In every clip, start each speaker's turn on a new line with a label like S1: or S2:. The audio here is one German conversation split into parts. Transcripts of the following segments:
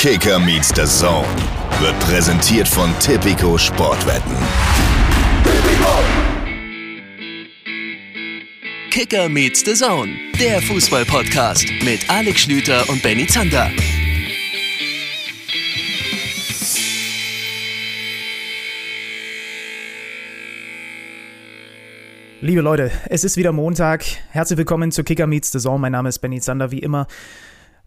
S1: Kicker meets the Zone wird präsentiert von Tipico Sportwetten.
S2: Kicker meets the Zone, der Fußball-Podcast mit Alex Schlüter und Benny Zander.
S3: Liebe Leute, es ist wieder Montag. Herzlich willkommen zu Kicker Meets the Zone. Mein Name ist Benny Zander, wie immer.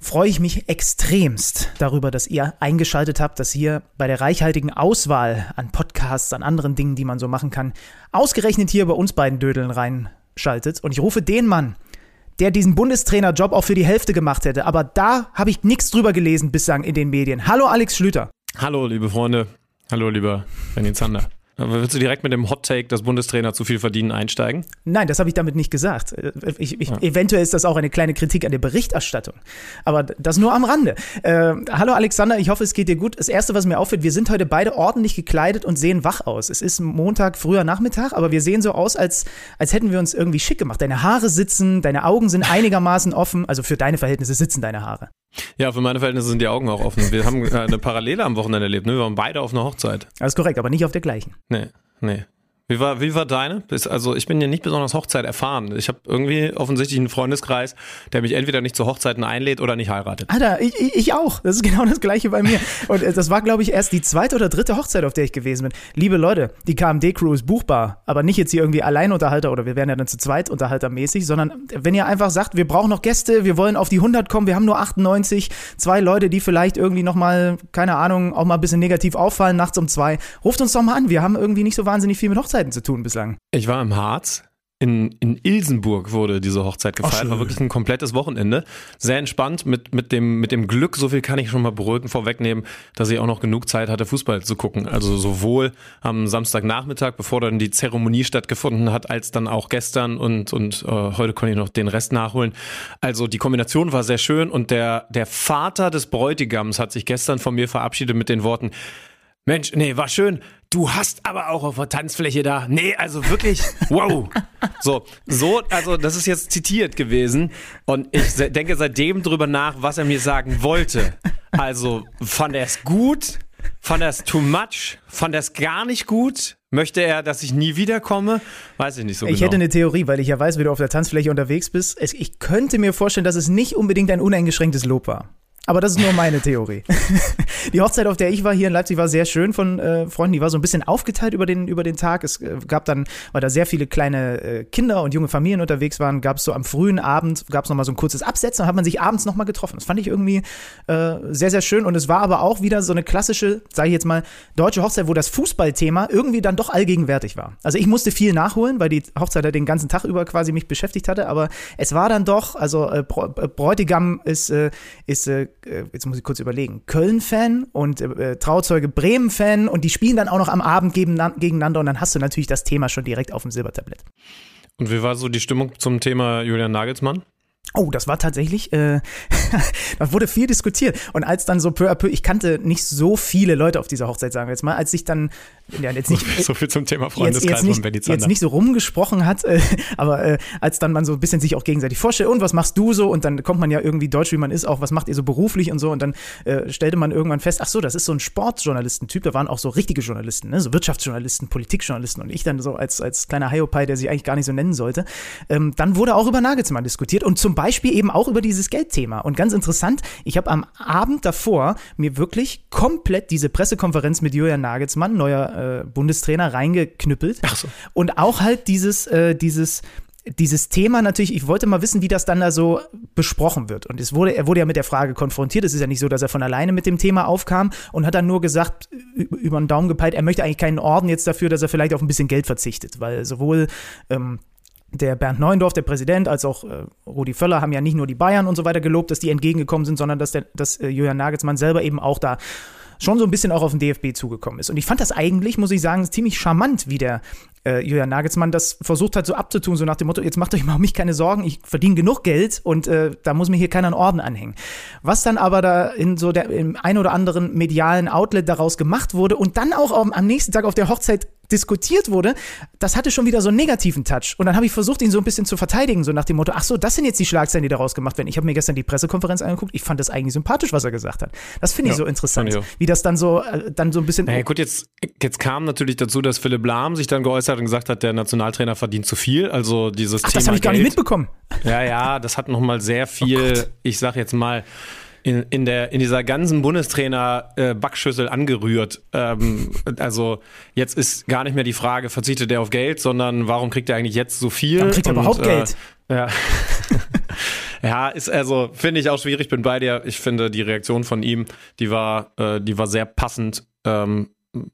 S3: Freue ich mich extremst darüber, dass ihr eingeschaltet habt, dass ihr bei der reichhaltigen Auswahl an Podcasts, an anderen Dingen, die man so machen kann, ausgerechnet hier bei uns beiden Dödeln reinschaltet. Und ich rufe den Mann, der diesen Bundestrainerjob auch für die Hälfte gemacht hätte. Aber da habe ich nichts drüber gelesen bislang in den Medien. Hallo Alex Schlüter.
S4: Hallo, liebe Freunde. Hallo, lieber Benny Zander. Aber willst du direkt mit dem Hot Take, dass Bundestrainer zu viel verdienen, einsteigen?
S3: Nein, das habe ich damit nicht gesagt. Ich, ich, ja. Eventuell ist das auch eine kleine Kritik an der Berichterstattung. Aber das nur am Rande. Äh, hallo Alexander, ich hoffe, es geht dir gut. Das Erste, was mir auffällt, wir sind heute beide ordentlich gekleidet und sehen wach aus. Es ist Montag, früher Nachmittag, aber wir sehen so aus, als, als hätten wir uns irgendwie schick gemacht. Deine Haare sitzen, deine Augen sind einigermaßen offen. Also für deine Verhältnisse sitzen deine Haare.
S4: Ja, für meine Verhältnisse sind die Augen auch offen. Wir haben äh, eine Parallele am Wochenende erlebt. Ne? Wir waren beide auf einer Hochzeit.
S3: Das ist korrekt, aber nicht auf der gleichen.
S4: Nee, nee. Wie war, wie war deine? Also ich bin ja nicht besonders Hochzeit erfahren. Ich habe irgendwie offensichtlich einen Freundeskreis, der mich entweder nicht zu Hochzeiten einlädt oder nicht heiratet.
S3: Alter, ich, ich auch. Das ist genau das gleiche bei mir. Und äh, das war, glaube ich, erst die zweite oder dritte Hochzeit, auf der ich gewesen bin. Liebe Leute, die KMD-Crew ist buchbar, aber nicht jetzt hier irgendwie Alleinunterhalter oder wir werden ja dann zu zweit unterhaltermäßig, sondern wenn ihr einfach sagt, wir brauchen noch Gäste, wir wollen auf die 100 kommen, wir haben nur 98, zwei Leute, die vielleicht irgendwie nochmal, keine Ahnung, auch mal ein bisschen negativ auffallen nachts um zwei, ruft uns doch mal an. Wir haben irgendwie nicht so wahnsinnig viel mit Hochzeiten Hochzeiten zu tun bislang?
S4: Ich war im Harz. In, in Ilsenburg wurde diese Hochzeit gefeiert. Ach, war wirklich ein komplettes Wochenende. Sehr entspannt mit, mit, dem, mit dem Glück, so viel kann ich schon mal beruhigen vorwegnehmen, dass ich auch noch genug Zeit hatte, Fußball zu gucken. Also sowohl am Samstagnachmittag, bevor dann die Zeremonie stattgefunden hat, als dann auch gestern und, und äh, heute konnte ich noch den Rest nachholen. Also die Kombination war sehr schön und der, der Vater des Bräutigams hat sich gestern von mir verabschiedet mit den Worten, Mensch, nee, war schön. Du hast aber auch auf der Tanzfläche da. Nee, also wirklich, wow. So, so, also das ist jetzt zitiert gewesen. Und ich denke seitdem drüber nach, was er mir sagen wollte. Also, fand er es gut? Fand er es too much? Fand er es gar nicht gut? Möchte er, dass ich nie wiederkomme? Weiß ich nicht so
S3: ich
S4: genau.
S3: Ich hätte eine Theorie, weil ich ja weiß, wie du auf der Tanzfläche unterwegs bist. Ich könnte mir vorstellen, dass es nicht unbedingt ein uneingeschränktes Lob war. Aber das ist nur meine Theorie. Die Hochzeit, auf der ich war hier in Leipzig, war sehr schön von äh, Freunden. Die war so ein bisschen aufgeteilt über den, über den Tag. Es äh, gab dann, weil da sehr viele kleine äh, Kinder und junge Familien unterwegs waren, gab es so am frühen Abend, gab es nochmal so ein kurzes Absetzen und hat man sich abends nochmal getroffen. Das fand ich irgendwie äh, sehr, sehr schön. Und es war aber auch wieder so eine klassische, sage ich jetzt mal, deutsche Hochzeit, wo das Fußballthema irgendwie dann doch allgegenwärtig war. Also ich musste viel nachholen, weil die Hochzeit den ganzen Tag über quasi mich beschäftigt hatte. Aber es war dann doch, also äh, Bräutigam ist, äh, ist äh, äh, jetzt muss ich kurz überlegen, Köln-Fan und äh, Trauzeuge Bremen-Fan und die spielen dann auch noch am Abend gegeneinander und dann hast du natürlich das Thema schon direkt auf dem Silbertablett.
S4: Und wie war so die Stimmung zum Thema Julian Nagelsmann?
S3: Oh, das war tatsächlich, äh, da wurde viel diskutiert. Und als dann so peu à peu, ich kannte nicht so viele Leute auf dieser Hochzeit, sagen wir jetzt mal, als ich dann,
S4: ja, jetzt nicht. so viel zum Thema Freundeskreis
S3: jetzt, jetzt nicht, Jetzt nicht so rumgesprochen hat, äh, aber äh, als dann man so ein bisschen sich auch gegenseitig vorstellt, und was machst du so? Und dann kommt man ja irgendwie deutsch, wie man ist, auch, was macht ihr so beruflich und so? Und dann äh, stellte man irgendwann fest, ach so, das ist so ein Sportjournalistentyp, da waren auch so richtige Journalisten, ne? so Wirtschaftsjournalisten, Politikjournalisten und ich dann so als, als kleiner Hiopai, der sich eigentlich gar nicht so nennen sollte. Ähm, dann wurde auch über Nagelsmann diskutiert und zum Beispiel eben auch über dieses Geldthema. Und ganz interessant, ich habe am Abend davor mir wirklich komplett diese Pressekonferenz mit Julian Nagelsmann, neuer äh, Bundestrainer, reingeknüppelt. Ach so. Und auch halt dieses, äh, dieses dieses Thema natürlich, ich wollte mal wissen, wie das dann da so besprochen wird. Und es wurde, er wurde ja mit der Frage konfrontiert. Es ist ja nicht so, dass er von alleine mit dem Thema aufkam und hat dann nur gesagt, über den Daumen gepeilt, er möchte eigentlich keinen Orden jetzt dafür, dass er vielleicht auf ein bisschen Geld verzichtet, weil sowohl ähm, der Bernd Neuendorf, der Präsident, als auch äh, Rudi Völler haben ja nicht nur die Bayern und so weiter gelobt, dass die entgegengekommen sind, sondern dass, der, dass äh, Julian Nagelsmann selber eben auch da schon so ein bisschen auch auf den DFB zugekommen ist. Und ich fand das eigentlich, muss ich sagen, ziemlich charmant, wie der äh, Julian Nagelsmann das versucht hat so abzutun, so nach dem Motto, jetzt macht euch mal um mich keine Sorgen, ich verdiene genug Geld und äh, da muss mir hier keiner einen Orden anhängen. Was dann aber da in so der, im ein oder anderen medialen Outlet daraus gemacht wurde und dann auch am, am nächsten Tag auf der Hochzeit diskutiert wurde, das hatte schon wieder so einen negativen Touch. Und dann habe ich versucht, ihn so ein bisschen zu verteidigen, so nach dem Motto, ach so, das sind jetzt die Schlagzeilen, die daraus gemacht werden. Ich habe mir gestern die Pressekonferenz angeguckt, ich fand das eigentlich sympathisch, was er gesagt hat. Das finde ich
S4: Ja,
S3: so interessant,
S4: ich
S3: wie das dann so, äh, dann so ein bisschen.
S4: Naja, gut, jetzt, jetzt kam natürlich dazu, dass Philipp Lahm sich dann geäußert und gesagt hat, der Nationaltrainer verdient zu viel. Also dieses
S3: ach,
S4: Thema
S3: das habe ich gar nicht
S4: Geld.
S3: mitbekommen.
S4: Ja, ja, das hat nochmal sehr viel, ich sag jetzt mal, in, in, der, in dieser ganzen Bundestrainer-Backschüssel angerührt. Ähm, also jetzt ist gar nicht mehr die Frage, verzichtet er auf Geld, sondern warum kriegt er eigentlich jetzt so viel?
S3: Warum kriegt er überhaupt Geld?
S4: Äh, ja. ja, ist also, finde ich auch schwierig, bin bei dir. Ich finde, die Reaktion von ihm, die war, äh, die war sehr passend. Ähm,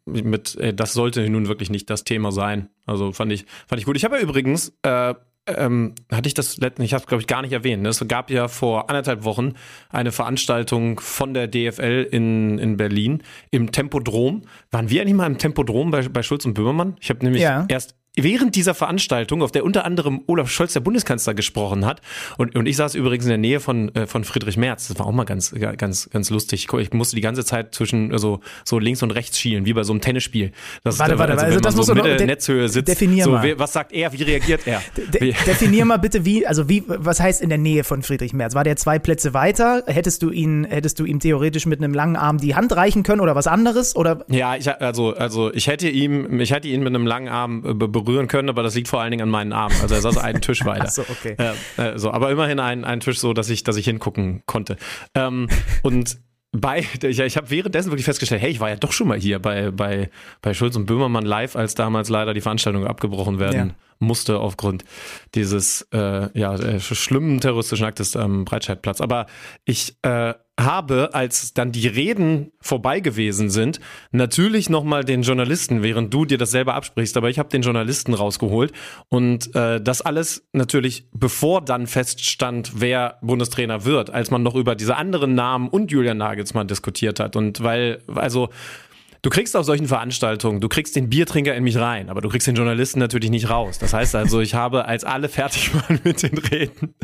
S4: mit, ey, das sollte nun wirklich nicht das Thema sein. Also fand ich, fand ich gut. Ich habe ja übrigens, äh, ähm, hatte ich das letzten, ich habe es glaube ich gar nicht erwähnt. Ne? Es gab ja vor anderthalb Wochen eine Veranstaltung von der DFL in, in Berlin im Tempodrom. Waren wir eigentlich mal im Tempodrom bei, bei Schulz und Böhmermann? Ich habe nämlich
S3: Ja.
S4: erst während dieser Veranstaltung, auf der unter anderem Olaf Scholz, der Bundeskanzler, gesprochen hat. Und, und ich saß übrigens in der Nähe von, äh, von Friedrich Merz. Das war auch mal ganz, ganz, ganz lustig. Ich musste die ganze Zeit zwischen so, so links und rechts schielen, wie bei so einem Tennisspiel. Das
S3: Warte, warte,
S4: also,
S3: also das
S4: man
S3: musst
S4: so Mitte Netzhöhe sitzt.
S3: definier
S4: so,
S3: mal.
S4: was sagt er? Wie reagiert er?
S3: De definier mal bitte, wie, also wie, was heißt in der Nähe von Friedrich Merz? War der zwei Plätze weiter? Hättest du ihn, hättest du ihm theoretisch mit einem langen Arm die Hand reichen können oder was anderes? Oder
S4: Ja, ich, also, also ich hätte ihm, ich hätte ihn mit einem langen Arm äh, berühren können, aber das liegt vor allen Dingen an meinen Armen. Also er saß einen Tisch weiter.
S3: Ach so, okay.
S4: Äh, äh, so, aber immerhin ein, ein Tisch so, dass ich, dass ich hingucken konnte. Ähm, und bei, ich, ich habe währenddessen wirklich festgestellt, hey, ich war ja doch schon mal hier bei, bei, bei Schulz und Böhmermann live, als damals leider die Veranstaltung abgebrochen werden
S3: Ja.
S4: Musste aufgrund dieses äh, ja, äh, schlimmen terroristischen Aktes am Breitscheidplatz. Aber ich äh, habe, als dann die Reden vorbei gewesen sind, natürlich nochmal den Journalisten, während du dir das selber absprichst, aber ich habe den Journalisten rausgeholt und äh, das alles natürlich bevor dann feststand, wer Bundestrainer wird, als man noch über diese anderen Namen und Julian Nagelsmann diskutiert hat. Und weil, also Du kriegst auf solchen Veranstaltungen, du kriegst den Biertrinker in mich rein, aber du kriegst den Journalisten natürlich nicht raus. Das heißt also, ich habe, als alle fertig waren mit den Reden,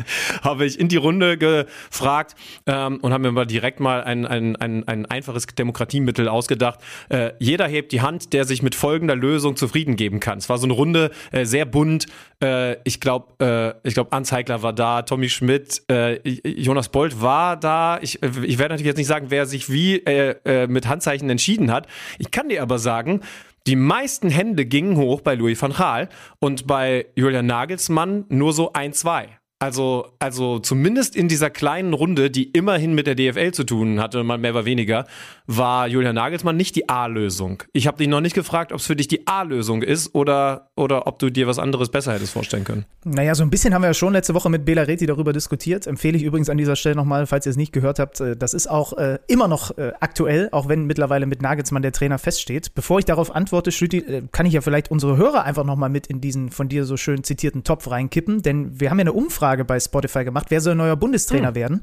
S4: habe ich in die Runde gefragt ähm, und habe mir mal direkt mal ein, ein, ein, ein einfaches Demokratiemittel ausgedacht. Äh, jeder hebt die Hand, der sich mit folgender Lösung zufrieden geben kann. Es war so eine Runde, äh, sehr bunt. Äh, ich glaube, äh, ich glaube, Anzeigler war da, Tommy Schmidt, äh, Jonas Bolt war da. Ich, ich werde natürlich jetzt nicht sagen, wer sich wie äh, äh, mit Handzeichen entschieden hat. Ich kann dir aber sagen, die meisten Hände gingen hoch bei Louis van Gaal und bei Julian Nagelsmann nur so ein, zwei. Also, also zumindest in dieser kleinen Runde, die immerhin mit der DFL zu tun hatte, mal mehr oder weniger, war Julian Nagelsmann nicht die A-Lösung. Ich habe dich noch nicht gefragt, ob es für dich die A-Lösung ist oder, oder ob du dir was anderes besser hättest vorstellen können.
S3: Naja, so ein bisschen haben wir ja schon letzte Woche mit Bela Reti darüber diskutiert. Empfehle ich übrigens an dieser Stelle nochmal, falls ihr es nicht gehört habt. äh, Das ist auch äh, immer noch äh, aktuell, auch wenn mittlerweile mit Nagelsmann der Trainer feststeht. Bevor ich darauf antworte, Schlüti, äh, kann ich ja vielleicht unsere Hörer einfach nochmal mit in diesen von dir so schön zitierten Topf reinkippen. Denn wir haben ja eine Umfrage bei Spotify gemacht, wer soll neuer Bundestrainer werden.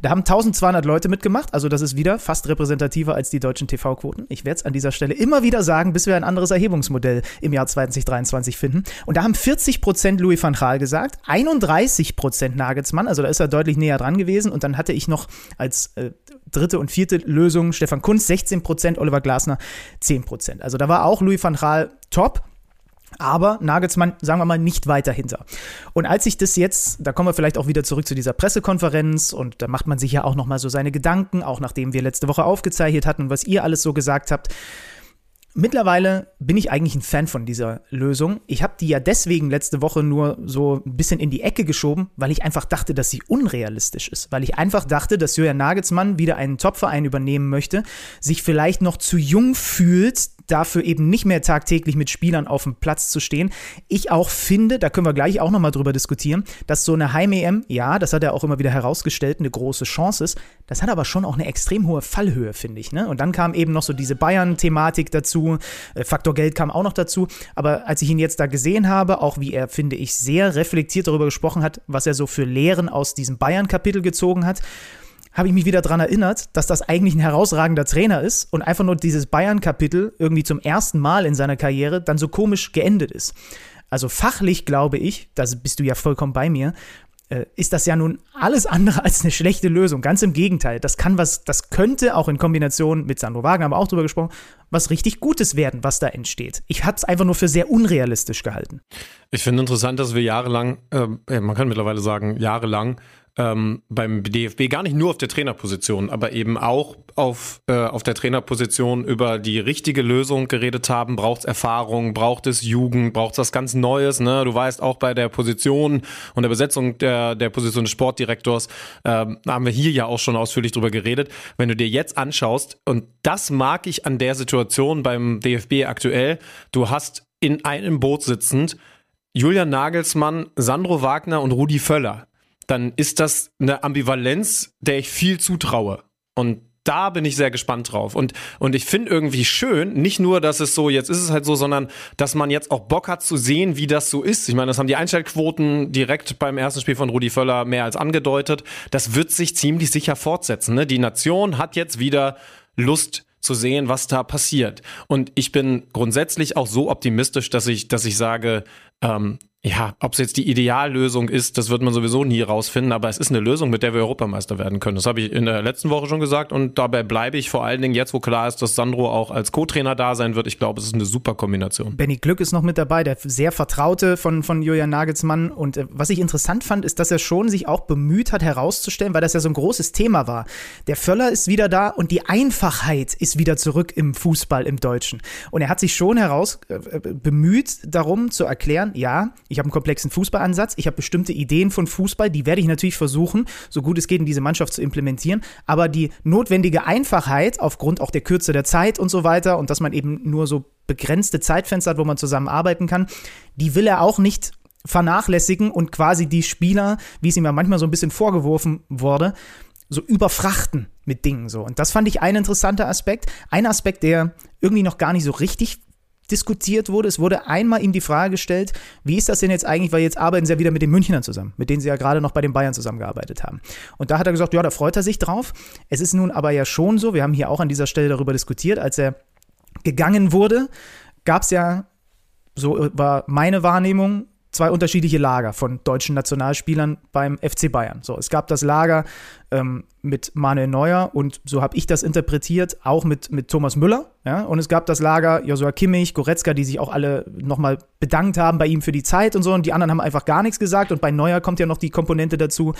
S3: Da haben 1200 Leute mitgemacht. Also das ist wieder fast repräsentativer als die deutschen TV-Quoten. Ich werde es an dieser Stelle immer wieder sagen, bis wir ein anderes Erhebungsmodell im Jahr 2023 finden. Und da haben 40 Prozent Louis van Gaal gesagt, 31 Prozent Nagelsmann, also da ist er deutlich näher dran gewesen. Und dann hatte ich noch als äh, dritte und vierte Lösung Stefan Kunz 16 Prozent, Oliver Glasner 10 Prozent. Also da war auch Louis van Gaal top. Aber Nagelsmann, sagen wir mal, nicht weiter hinter. Und als ich das jetzt, da kommen wir vielleicht auch wieder zurück zu dieser Pressekonferenz und da macht man sich ja auch nochmal so seine Gedanken, auch nachdem wir letzte Woche aufgezeichnet hatten, was ihr alles so gesagt habt. Mittlerweile bin ich eigentlich ein Fan von dieser Lösung. Ich habe die ja deswegen letzte Woche nur so ein bisschen in die Ecke geschoben, weil ich einfach dachte, dass sie unrealistisch ist. Weil ich einfach dachte, dass Julian Nagelsmann wieder einen Topverein übernehmen möchte, sich vielleicht noch zu jung fühlt, dafür eben nicht mehr tagtäglich mit Spielern auf dem Platz zu stehen. Ich auch finde, da können wir gleich auch nochmal drüber diskutieren, dass so eine Heim-EM, ja, das hat er auch immer wieder herausgestellt, eine große Chance ist. Das hat aber schon auch eine extrem hohe Fallhöhe, finde ich. Ne? Und dann kam eben noch so diese Bayern-Thematik dazu. Äh, Faktor Geld kam auch noch dazu. Aber als ich ihn jetzt da gesehen habe, auch wie er, finde ich, sehr reflektiert darüber gesprochen hat, was er so für Lehren aus diesem Bayern-Kapitel gezogen hat, habe ich mich wieder daran erinnert, dass das eigentlich ein herausragender Trainer ist und einfach nur dieses Bayern-Kapitel irgendwie zum ersten Mal in seiner Karriere dann so komisch geendet ist. Also fachlich glaube ich, da bist du ja vollkommen bei mir, äh, ist das ja nun alles andere als eine schlechte Lösung. Ganz im Gegenteil. Das kann was, das könnte auch in Kombination mit Sandro Wagner, haben wir auch drüber gesprochen, was richtig Gutes werden, was da entsteht. Ich habe es einfach nur für sehr unrealistisch gehalten.
S4: Ich finde interessant, dass wir jahrelang, äh, man kann mittlerweile sagen, jahrelang ähm, beim DFB gar nicht nur auf der Trainerposition, aber eben auch auf, äh, auf der Trainerposition über die richtige Lösung geredet haben. Braucht es Erfahrung, braucht es Jugend, braucht es was ganz Neues. Ne? Du weißt, auch bei der Position und der Besetzung der, der Position des Sportdirektors ähm, haben wir hier ja auch schon ausführlich drüber geredet. Wenn du dir jetzt anschaust, und das mag ich an der Situation beim DFB aktuell, du hast in einem Boot sitzend Julian Nagelsmann, Sandro Wagner und Rudi Völler dann ist das eine Ambivalenz, der ich viel zutraue. Und da bin ich sehr gespannt drauf. Und, und ich finde irgendwie schön, nicht nur, dass es so, jetzt ist es halt so, sondern dass man jetzt auch Bock hat zu sehen, wie das so ist. Ich meine, das haben die Einstellquoten direkt beim ersten Spiel von Rudi Völler mehr als angedeutet. Das wird sich ziemlich sicher fortsetzen. Ne? Die Nation hat jetzt wieder Lust zu sehen, was da passiert. Und ich bin grundsätzlich auch so optimistisch, dass ich, dass ich sage, ähm, ja, ob es jetzt die Ideallösung ist, das wird man sowieso nie rausfinden, aber es ist eine Lösung, mit der wir Europameister werden können. Das habe ich in der letzten Woche schon gesagt und dabei bleibe ich vor allen Dingen jetzt, wo klar ist, dass Sandro auch als Co-Trainer da sein wird. Ich glaube, es ist eine super Kombination.
S3: Benny Glück ist noch mit dabei, der sehr Vertraute von, von Julian Nagelsmann. Und äh, was ich interessant fand, ist, dass er schon sich auch bemüht hat herauszustellen, weil das ja so ein großes Thema war. Der Völler ist wieder da und die Einfachheit ist wieder zurück im Fußball im Deutschen. Und er hat sich schon heraus äh, äh bemüht, darum zu erklären, ja, ich habe einen komplexen Fußballansatz, ich habe bestimmte Ideen von Fußball, die werde ich natürlich versuchen, so gut es geht, in diese Mannschaft zu implementieren. Aber die notwendige Einfachheit, aufgrund auch der Kürze der Zeit und so weiter, und dass man eben nur so begrenzte Zeitfenster hat, wo man zusammenarbeiten kann, die will er auch nicht vernachlässigen und quasi die Spieler, wie es ihm ja manchmal so ein bisschen vorgeworfen wurde, so überfrachten mit Dingen so. Und das fand ich ein interessanter Aspekt. Ein Aspekt, der irgendwie noch gar nicht so richtig diskutiert wurde. Es wurde einmal ihm die Frage gestellt, wie ist das denn jetzt eigentlich, weil jetzt arbeiten sie ja wieder mit den Münchnern zusammen, mit denen sie ja gerade noch bei den Bayern zusammengearbeitet haben. Und da hat er gesagt, ja, da freut er sich drauf. Es ist nun aber ja schon so, wir haben hier auch an dieser Stelle darüber diskutiert, als er gegangen wurde, gab es ja, so war meine Wahrnehmung, zwei unterschiedliche Lager von deutschen Nationalspielern beim FC Bayern. So, es gab das Lager ähm, mit Manuel Neuer und so habe ich das interpretiert, auch mit, mit Thomas Müller. Ja? Und es gab das Lager Josua Kimmich, Goretzka, die sich auch alle nochmal bedankt haben bei ihm für die Zeit und so. Und die anderen haben einfach gar nichts gesagt. Und bei Neuer kommt ja noch die Komponente dazu,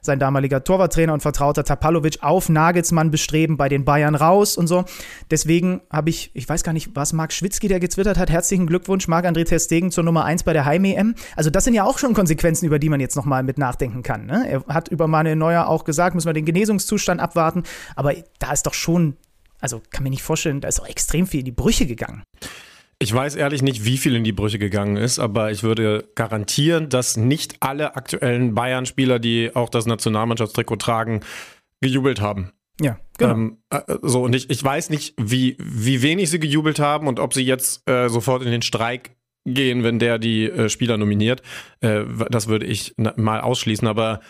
S3: sein damaliger Torwarttrainer und Vertrauter Tapalovic auf Nagelsmann bestreben, bei den Bayern raus und so. Deswegen habe ich, ich weiß gar nicht, was Marc Schwitzky, der gezwittert hat, herzlichen Glückwunsch, Marc-André Testegen zur Nummer 1 bei der Heim-EM. Also das sind ja auch schon Konsequenzen, über die man jetzt nochmal mit nachdenken kann. Ne? Er hat über Manuel Neuer auch gesagt, müssen wir den Genesungszustand abwarten. Aber da ist doch schon, also kann mir nicht vorstellen, da ist auch extrem viel in die Brüche gegangen.
S4: Ich weiß ehrlich nicht, wie viel in die Brüche gegangen ist, aber ich würde garantieren, dass nicht alle aktuellen Bayern-Spieler, die auch das Nationalmannschaftstrikot tragen, gejubelt haben.
S3: Ja, genau.
S4: Ähm, äh, so, und ich, ich weiß nicht, wie, wie wenig sie gejubelt haben und ob sie jetzt äh, sofort in den Streik gehen, wenn der die äh, Spieler nominiert. Äh, das würde ich mal ausschließen, aber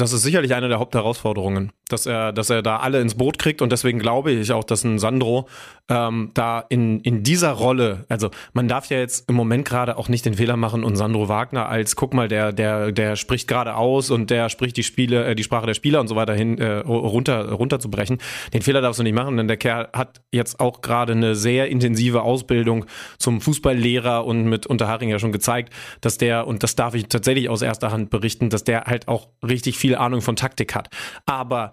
S4: das ist sicherlich eine der Hauptherausforderungen, dass er, dass er da alle ins Boot kriegt und deswegen glaube ich auch, dass ein Sandro ähm, da in, in dieser Rolle, also man darf ja jetzt im Moment gerade auch nicht den Fehler machen und Sandro Wagner als, guck mal, der, der, der spricht gerade aus und der spricht die Spiele, äh, die Sprache der Spieler und so weiter hin äh, runter, runterzubrechen. Den Fehler darfst du nicht machen, denn der Kerl hat jetzt auch gerade eine sehr intensive Ausbildung zum Fußballlehrer und mit Unterharing ja schon gezeigt, dass der, und das darf ich tatsächlich aus erster Hand berichten, dass der halt auch richtig viel Ahnung von Taktik hat. Aber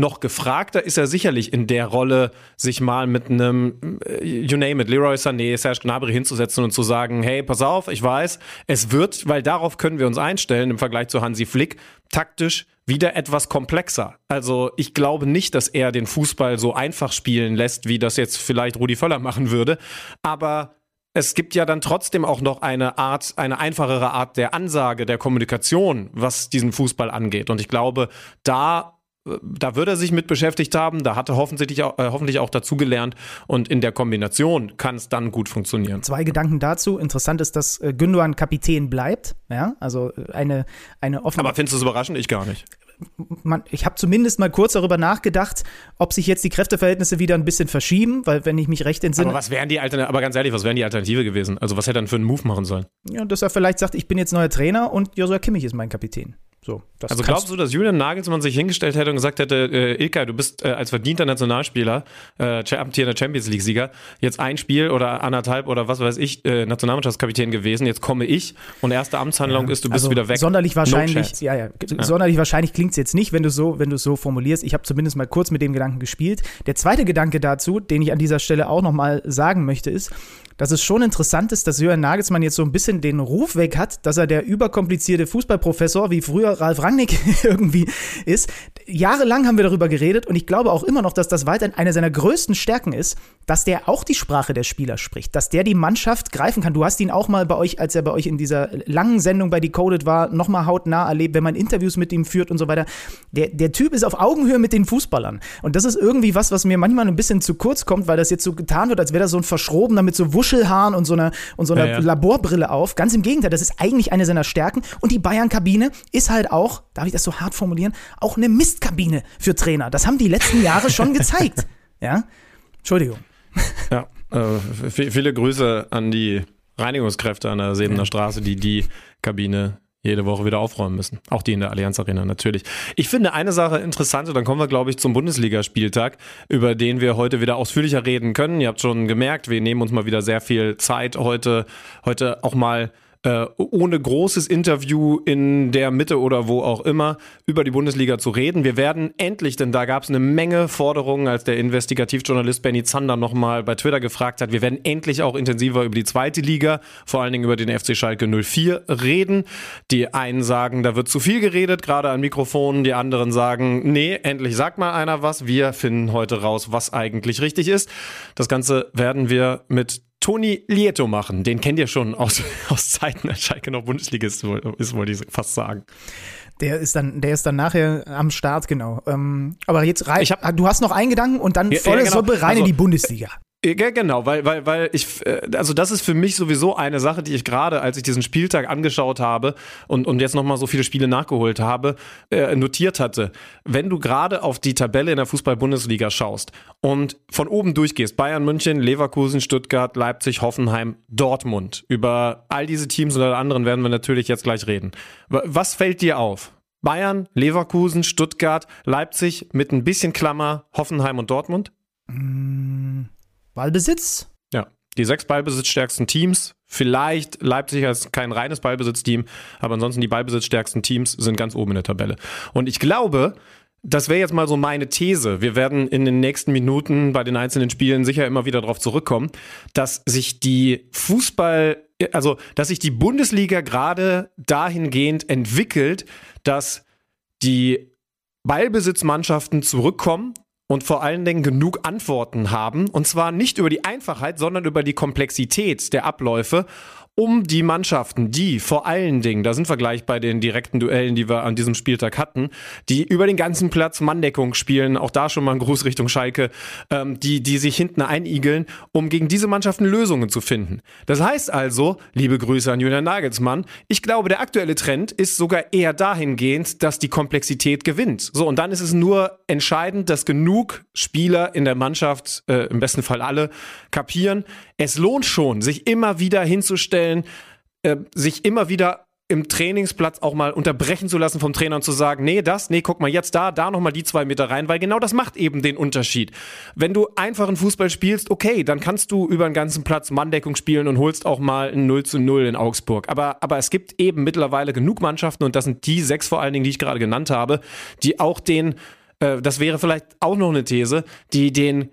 S4: noch gefragter ist er sicherlich in der Rolle, sich mal mit einem, äh, you name it, Leroy Sané, Serge Gnabry hinzusetzen und zu sagen, hey, pass auf, ich weiß, es wird, weil darauf können wir uns einstellen im Vergleich zu Hansi Flick, taktisch wieder etwas komplexer. Also ich glaube nicht, dass er den Fußball so einfach spielen lässt, wie das jetzt vielleicht Rudi Völler machen würde, aber es gibt ja dann trotzdem auch noch eine Art, eine einfachere Art der Ansage, der Kommunikation, was diesen Fußball angeht. Und ich glaube, da da würde er sich mit beschäftigt haben, da hat er hoffentlich auch, äh, hoffentlich auch dazugelernt und in der Kombination kann es dann gut funktionieren.
S3: Zwei Gedanken dazu. Interessant ist, dass äh, Gündogan Kapitän bleibt, ja, also äh, eine, eine offene.
S4: Aber findest du es überraschend? Ich gar nicht.
S3: Man, ich habe zumindest mal kurz darüber nachgedacht, ob sich jetzt die Kräfteverhältnisse wieder ein bisschen verschieben, weil wenn ich mich recht entsinne.
S4: Aber was wären die Alternative, aber ganz ehrlich, was wären die Alternative gewesen? Also was hätte er dann für einen Move machen sollen?
S3: Ja, dass er vielleicht sagt, ich bin jetzt neuer Trainer und Joshua Kimmich ist mein Kapitän. So,
S4: also glaubst du, dass Julian Nagelsmann sich hingestellt hätte und gesagt hätte, äh, Ilkay, du bist äh, als verdienter Nationalspieler, äh, amtierender Champions League-Sieger, jetzt ein Spiel oder anderthalb oder was weiß ich, äh, Nationalmannschaftskapitän gewesen, jetzt komme ich und erste Amtshandlung ja, ist, du bist
S3: also
S4: wieder weg.
S3: Sonderlich wahrscheinlich, no ja, ja, ja, sonderlich wahrscheinlich klingt es jetzt nicht, wenn du so, wenn du so formulierst. Ich habe zumindest mal kurz mit dem Gedanken gespielt. Der zweite Gedanke dazu, den ich an dieser Stelle auch nochmal sagen möchte, ist, dass es schon interessant ist, dass Jürgen Nagelsmann jetzt so ein bisschen den Ruf weg hat, dass er der überkomplizierte Fußballprofessor, wie früher Ralf Rangnick irgendwie ist. Jahrelang haben wir darüber geredet und ich glaube auch immer noch, dass das weiterhin eine seiner größten Stärken ist, dass der auch die Sprache der Spieler spricht, dass der die Mannschaft greifen kann. Du hast ihn auch mal bei euch, als er bei euch in dieser langen Sendung bei Decoded war, nochmal hautnah erlebt, wenn man Interviews mit ihm führt und so weiter. Der, der Typ ist auf Augenhöhe mit den Fußballern. Und das ist irgendwie was, was mir manchmal ein bisschen zu kurz kommt, weil das jetzt so getan wird, als wäre das so ein Verschrobener mit so Wuschelhaaren und so einer, und so einer ja, ja. Laborbrille auf. Ganz im Gegenteil, das ist eigentlich eine seiner Stärken. Und die Bayern-Kabine ist halt auch, darf ich das so hart formulieren, auch eine Mistkabine für Trainer. Das haben die letzten Jahre schon gezeigt. Ja? Entschuldigung.
S4: Ja, äh, viele Grüße an die Reinigungskräfte an der Sebener ja. Straße, die die Kabine jede Woche wieder aufräumen müssen. Auch die in der Allianz Arena natürlich. Ich finde eine Sache interessant, und dann kommen wir, glaube ich, zum Bundesligaspieltag, über den wir heute wieder ausführlicher reden können. Ihr habt schon gemerkt, wir nehmen uns mal wieder sehr viel Zeit heute, heute auch mal äh, ohne großes Interview in der Mitte oder wo auch immer über die Bundesliga zu reden. Wir werden endlich, denn da gab es eine Menge Forderungen, als der Investigativjournalist Benny Zander nochmal bei Twitter gefragt hat, wir werden endlich auch intensiver über die zweite Liga, vor allen Dingen über den FC Schalke 04 reden. Die einen sagen, da wird zu viel geredet, gerade an Mikrofonen, die anderen sagen, nee, endlich sagt mal einer was. Wir finden heute raus, was eigentlich richtig ist. Das Ganze werden wir mit Toni Lieto machen. Den kennt ihr schon aus, aus Zeiten, als Schalke noch Bundesliga ist, ist, wollte ich fast sagen.
S3: Der ist dann, der ist dann nachher am Start, genau. Ähm, aber jetzt rein, du hast noch einen Gedanken und dann volle ja, genau. Suppe rein also, in die Bundesliga.
S4: Genau, weil, weil, weil ich, äh, also das ist für mich sowieso eine Sache, die ich gerade, als ich diesen Spieltag angeschaut habe und, und jetzt nochmal so viele Spiele nachgeholt habe, äh, notiert hatte. Wenn du gerade auf die Tabelle in der Fußball-Bundesliga schaust und von oben durchgehst, Bayern, München, Leverkusen, Stuttgart, Leipzig, Hoffenheim, Dortmund, über all diese Teams oder anderen werden wir natürlich jetzt gleich reden. Was fällt dir auf? Bayern, Leverkusen, Stuttgart, Leipzig mit ein bisschen Klammer, Hoffenheim und Dortmund?
S3: Mmh. Ballbesitz?
S4: Ja, die sechs ballbesitzstärksten Teams. Vielleicht Leipzig als kein reines Ballbesitzteam, aber ansonsten die ballbesitzstärksten Teams sind ganz oben in der Tabelle. Und ich glaube, das wäre jetzt mal so meine These. Wir werden in den nächsten Minuten bei den einzelnen Spielen sicher immer wieder darauf zurückkommen, dass sich die Fußball, also dass sich die Bundesliga gerade dahingehend entwickelt, dass die Ballbesitzmannschaften zurückkommen und vor allen Dingen genug Antworten haben. Und zwar nicht über die Einfachheit, sondern über die Komplexität der Abläufe um die Mannschaften, die vor allen Dingen, da sind wir gleich bei den direkten Duellen, die wir an diesem Spieltag hatten, die über den ganzen Platz Manndeckung spielen, auch da schon mal ein Gruß Richtung Schalke, ähm, die, die sich hinten einigeln, um gegen diese Mannschaften Lösungen zu finden. Das heißt also, liebe Grüße an Julian Nagelsmann, ich glaube, der aktuelle Trend ist sogar eher dahingehend, dass die Komplexität gewinnt. So, und dann ist es nur entscheidend, dass genug Spieler in der Mannschaft, äh, im besten Fall alle, kapieren, es lohnt schon, sich immer wieder hinzustellen, äh, sich immer wieder im Trainingsplatz auch mal unterbrechen zu lassen vom Trainer und zu sagen, nee, das, nee, guck mal jetzt da, da nochmal die zwei Meter rein, weil genau das macht eben den Unterschied. Wenn du einfachen Fußball spielst, okay, dann kannst du über den ganzen Platz Manndeckung spielen und holst auch mal ein 0 zu 0 in Augsburg. Aber, aber es gibt eben mittlerweile genug Mannschaften und das sind die sechs vor allen Dingen, die ich gerade genannt habe, die auch den, äh, das wäre vielleicht auch noch eine These, die den,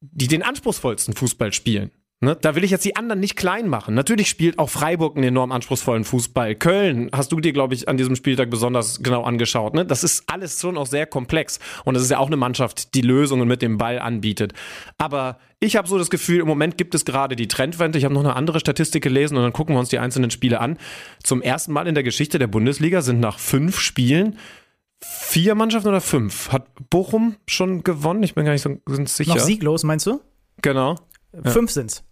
S4: die den anspruchsvollsten Fußball spielen. Ne? Da will ich jetzt die anderen nicht klein machen. Natürlich spielt auch Freiburg einen enorm anspruchsvollen Fußball. Köln hast du dir, glaube ich, an diesem Spieltag besonders genau angeschaut. Ne? Das ist alles schon auch sehr komplex. Und es ist ja auch eine Mannschaft, die Lösungen mit dem Ball anbietet. Aber ich habe so das Gefühl, im Moment gibt es gerade die Trendwende. Ich habe noch eine andere Statistik gelesen und dann gucken wir uns die einzelnen Spiele an. Zum ersten Mal in der Geschichte der Bundesliga sind nach fünf Spielen vier Mannschaften oder fünf. Hat Bochum schon gewonnen? Ich bin gar nicht so sicher.
S3: Noch sieglos, meinst du?
S4: Genau.
S3: Fünf ja. sind's.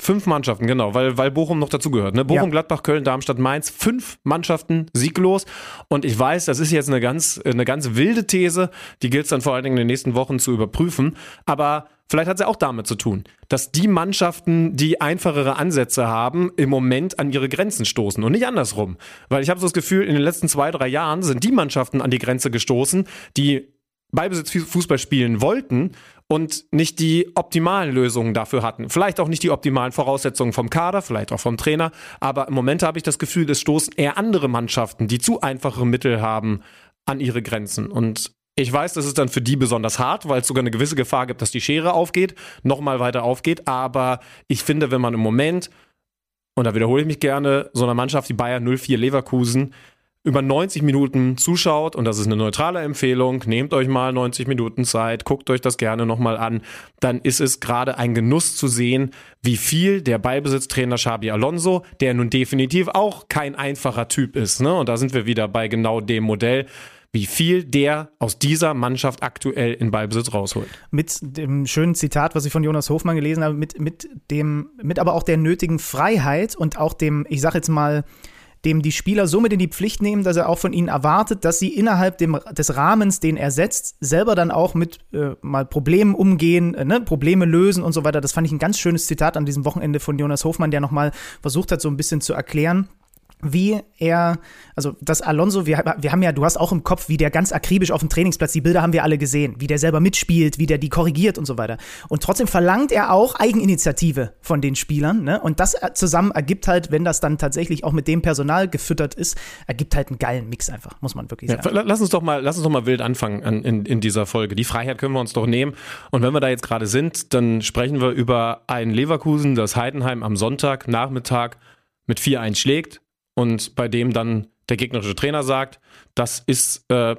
S4: Fünf Mannschaften, genau, weil, weil Bochum noch dazugehört. Ne? Bochum, ja. Gladbach, Köln, Darmstadt, Mainz, fünf Mannschaften sieglos. Und ich weiß, das ist jetzt eine ganz, eine ganz wilde These, die gilt es dann vor allen Dingen in den nächsten Wochen zu überprüfen. Aber vielleicht hat es ja auch damit zu tun, dass die Mannschaften, die einfachere Ansätze haben, im Moment an ihre Grenzen stoßen und nicht andersrum. Weil ich habe so das Gefühl, in den letzten zwei, drei Jahren sind die Mannschaften an die Grenze gestoßen, die Ballbesitz Fußball spielen wollten und nicht die optimalen Lösungen dafür hatten. Vielleicht auch nicht die optimalen Voraussetzungen vom Kader, vielleicht auch vom Trainer, aber im Moment habe ich das Gefühl, es stoßen eher andere Mannschaften, die zu einfache Mittel haben, an ihre Grenzen. Und ich weiß, das ist dann für die besonders hart, weil es sogar eine gewisse Gefahr gibt, dass die Schere aufgeht, nochmal weiter aufgeht. Aber ich finde, wenn man im Moment, und da wiederhole ich mich gerne, so einer Mannschaft wie Bayern 04 Leverkusen über 90 Minuten zuschaut, und das ist eine neutrale Empfehlung, nehmt euch mal 90 Minuten Zeit, guckt euch das gerne nochmal an, dann ist es gerade ein Genuss zu sehen, wie viel der Ballbesitztrainer Xabi Alonso, der nun definitiv auch kein einfacher Typ ist, ne? und da sind wir wieder bei genau dem Modell, wie viel der aus dieser Mannschaft aktuell in Ballbesitz rausholt.
S3: Mit dem schönen Zitat, was ich von Jonas Hofmann gelesen habe, mit, mit dem, mit aber auch der nötigen Freiheit und auch dem, ich sag jetzt mal, dem die Spieler somit in die Pflicht nehmen, dass er auch von ihnen erwartet, dass sie innerhalb dem, des Rahmens, den er setzt, selber dann auch mit äh, mal Problemen umgehen, äh, ne? Probleme lösen und so weiter. Das fand ich ein ganz schönes Zitat an diesem Wochenende von Jonas Hofmann, der nochmal versucht hat, so ein bisschen zu erklären, wie er, also das Alonso, wir, wir haben ja, du hast auch im Kopf, wie der ganz akribisch auf dem Trainingsplatz, die Bilder haben wir alle gesehen, wie der selber mitspielt, wie der die korrigiert und so weiter. Und trotzdem verlangt er auch Eigeninitiative von den Spielern, ne? Und das zusammen ergibt halt, wenn das dann tatsächlich auch mit dem Personal gefüttert ist, ergibt halt einen geilen Mix einfach, muss man wirklich sagen.
S4: Ja, lass uns doch mal, lass uns doch mal wild anfangen an, in, in dieser Folge. Die Freiheit können wir uns doch nehmen. Und wenn wir da jetzt gerade sind, dann sprechen wir über ein Leverkusen, das Heidenheim am Sonntag Nachmittag mit 4-1 schlägt und bei dem dann der gegnerische Trainer sagt, das ist, äh,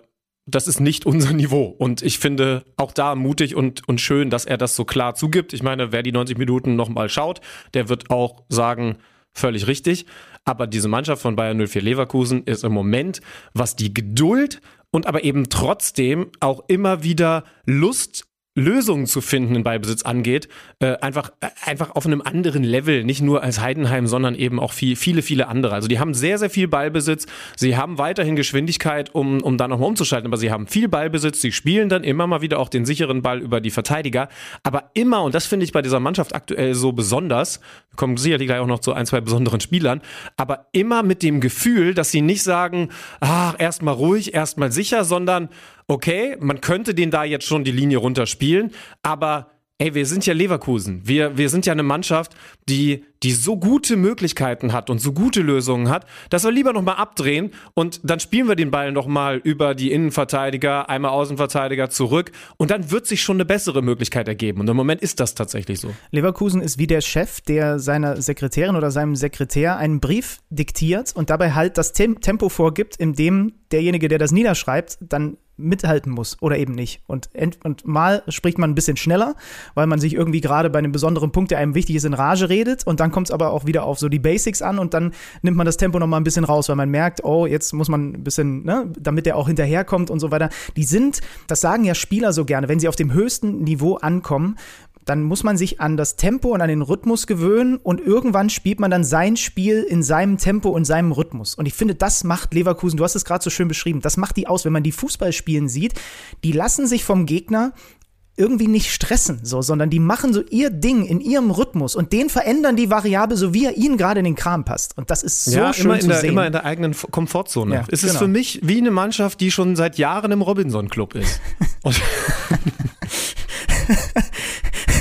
S4: das ist nicht unser Niveau. Und ich finde auch da mutig und, und schön, dass er das so klar zugibt. Ich meine, wer die 90 Minuten nochmal schaut, der wird auch sagen, völlig richtig. Aber diese Mannschaft von Bayern 04 Leverkusen ist im Moment, was die Geduld und aber eben trotzdem auch immer wieder Lust Lösungen zu finden in Ballbesitz angeht, äh, einfach, äh, einfach auf einem anderen Level, nicht nur als Heidenheim, sondern eben auch viel, viele, viele andere. Also die haben sehr, sehr viel Ballbesitz, sie haben weiterhin Geschwindigkeit, um, um da nochmal umzuschalten, aber sie haben viel Ballbesitz, sie spielen dann immer mal wieder auch den sicheren Ball über die Verteidiger, aber immer, und das finde ich bei dieser Mannschaft aktuell so besonders, kommen sicherlich gleich auch noch zu ein, zwei besonderen Spielern, aber immer mit dem Gefühl, dass sie nicht sagen, ach, erstmal ruhig, erstmal sicher, sondern okay, man könnte den da jetzt schon die Linie runterspielen, aber ey, wir sind ja Leverkusen. Wir, wir sind ja eine Mannschaft, die, die so gute Möglichkeiten hat und so gute Lösungen hat, dass wir lieber nochmal abdrehen und dann spielen wir den Ball nochmal über die Innenverteidiger, einmal Außenverteidiger zurück und dann wird sich schon eine bessere Möglichkeit ergeben. Und im Moment ist das tatsächlich so.
S3: Leverkusen ist wie der Chef, der seiner Sekretärin oder seinem Sekretär einen Brief diktiert und dabei halt das Tempo vorgibt, in dem derjenige, der das niederschreibt, dann mithalten muss oder eben nicht. Und, und mal spricht man ein bisschen schneller, weil man sich irgendwie gerade bei einem besonderen Punkt, der einem wichtig ist, in Rage redet. Und dann kommt es aber auch wieder auf so die Basics an und dann nimmt man das Tempo nochmal ein bisschen raus, weil man merkt, oh, jetzt muss man ein bisschen, ne, damit der auch hinterherkommt und so weiter. Die sind, das sagen ja Spieler so gerne, wenn sie auf dem höchsten Niveau ankommen, dann muss man sich an das Tempo und an den Rhythmus gewöhnen und irgendwann spielt man dann sein Spiel in seinem Tempo und seinem Rhythmus. Und ich finde, das macht Leverkusen, du hast es gerade so schön beschrieben, das macht die aus, wenn man die Fußball spielen sieht, die lassen sich vom Gegner irgendwie nicht stressen, so, sondern die machen so ihr Ding in ihrem Rhythmus und den verändern die Variable, so wie er ihnen gerade in den Kram passt. Und das ist so
S4: ja,
S3: schön
S4: immer
S3: zu
S4: der,
S3: sehen.
S4: Immer in der eigenen Komfortzone.
S3: Ja,
S4: es
S3: genau.
S4: ist für mich wie eine Mannschaft, die schon seit Jahren im Robinson-Club ist.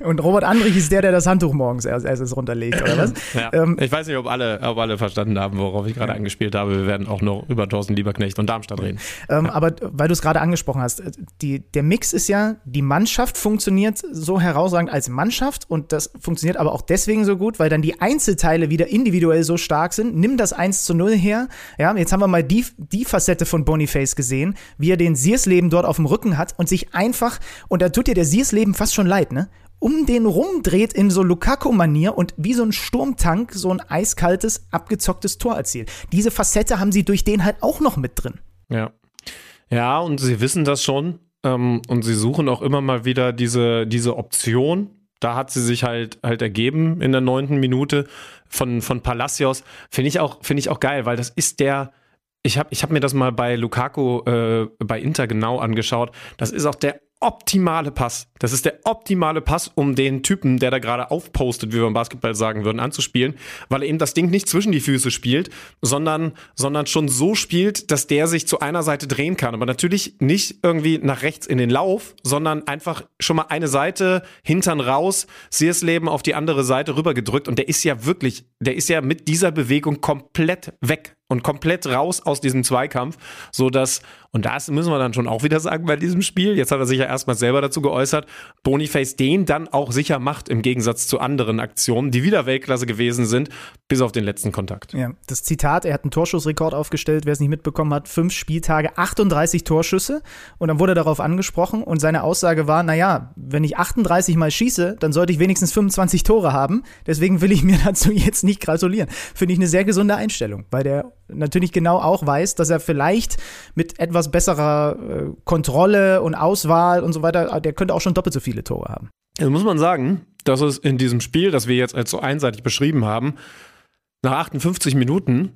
S4: Und
S3: Robert Andrich ist der, der das Handtuch morgens erst erstes runterlegt, oder was?
S4: Ja.
S3: Ähm,
S4: ich weiß nicht, ob alle, ob alle verstanden haben, worauf ich gerade angespielt habe. Wir werden auch noch über Thorsten Lieberknecht und Darmstadt reden.
S3: Ähm, aber weil du es gerade angesprochen hast, die, der Mix ist ja, die Mannschaft funktioniert so herausragend als Mannschaft und das funktioniert aber auch deswegen so gut, weil dann die Einzelteile wieder individuell so stark sind. Nimm das 1 zu 0 her. Ja, jetzt haben wir mal die, die Facette von Boniface gesehen, wie er den Siersleben dort auf dem Rücken hat und sich einfach, und da tut dir der Siersleben fast schon leid, ne? Um den rumdreht in so Lukaku-Manier und wie so ein Sturmtank so ein eiskaltes, abgezocktes Tor erzielt. Diese Facette haben sie durch den halt auch noch mit drin.
S4: Ja. Ja, und sie wissen das schon. Ähm, und sie suchen auch immer mal wieder diese, diese Option. Da hat sie sich halt, halt ergeben in der neunten Minute von, von Palacios. Finde ich, auch finde ich auch geil, weil das ist der, ich habe ich hab mir das mal bei Lukaku äh, bei Inter genau angeschaut. Das ist auch der optimale Pass. Das ist der optimale Pass, um den Typen, der da gerade aufpostet, wie wir im Basketball sagen würden, anzuspielen, weil er eben das Ding nicht zwischen die Füße spielt, sondern, sondern schon so spielt, dass der sich zu einer Seite drehen kann. Aber natürlich nicht irgendwie nach rechts in den Lauf, sondern einfach schon mal eine Seite, Hintern raus, Searsleben auf die andere Seite rübergedrückt. Und der ist ja wirklich, der ist ja mit dieser Bewegung komplett weg und komplett raus aus diesem Zweikampf, so dass und das müssen wir dann schon auch wieder sagen bei diesem Spiel. Jetzt hat er sich ja erstmal selber dazu geäußert, Boniface den dann auch sicher macht im Gegensatz zu anderen Aktionen, die wieder Weltklasse gewesen sind, bis auf den letzten Kontakt.
S3: Ja, das Zitat, er hat einen Torschussrekord aufgestellt, wer es nicht mitbekommen hat, fünf Spieltage, 38 Torschüsse und dann wurde er darauf angesprochen und seine Aussage war, naja, wenn ich 38 mal schieße, dann sollte ich wenigstens 25 Tore haben, deswegen will ich mir dazu jetzt nicht gratulieren. Finde ich eine sehr gesunde Einstellung, weil der natürlich genau auch weiß, dass er vielleicht mit etwas besserer äh, Kontrolle und Auswahl und so weiter, der könnte auch schon doppelt so viele Tore haben.
S4: Jetzt muss man sagen, dass es in diesem Spiel, das wir jetzt als so einseitig beschrieben haben, nach 58 Minuten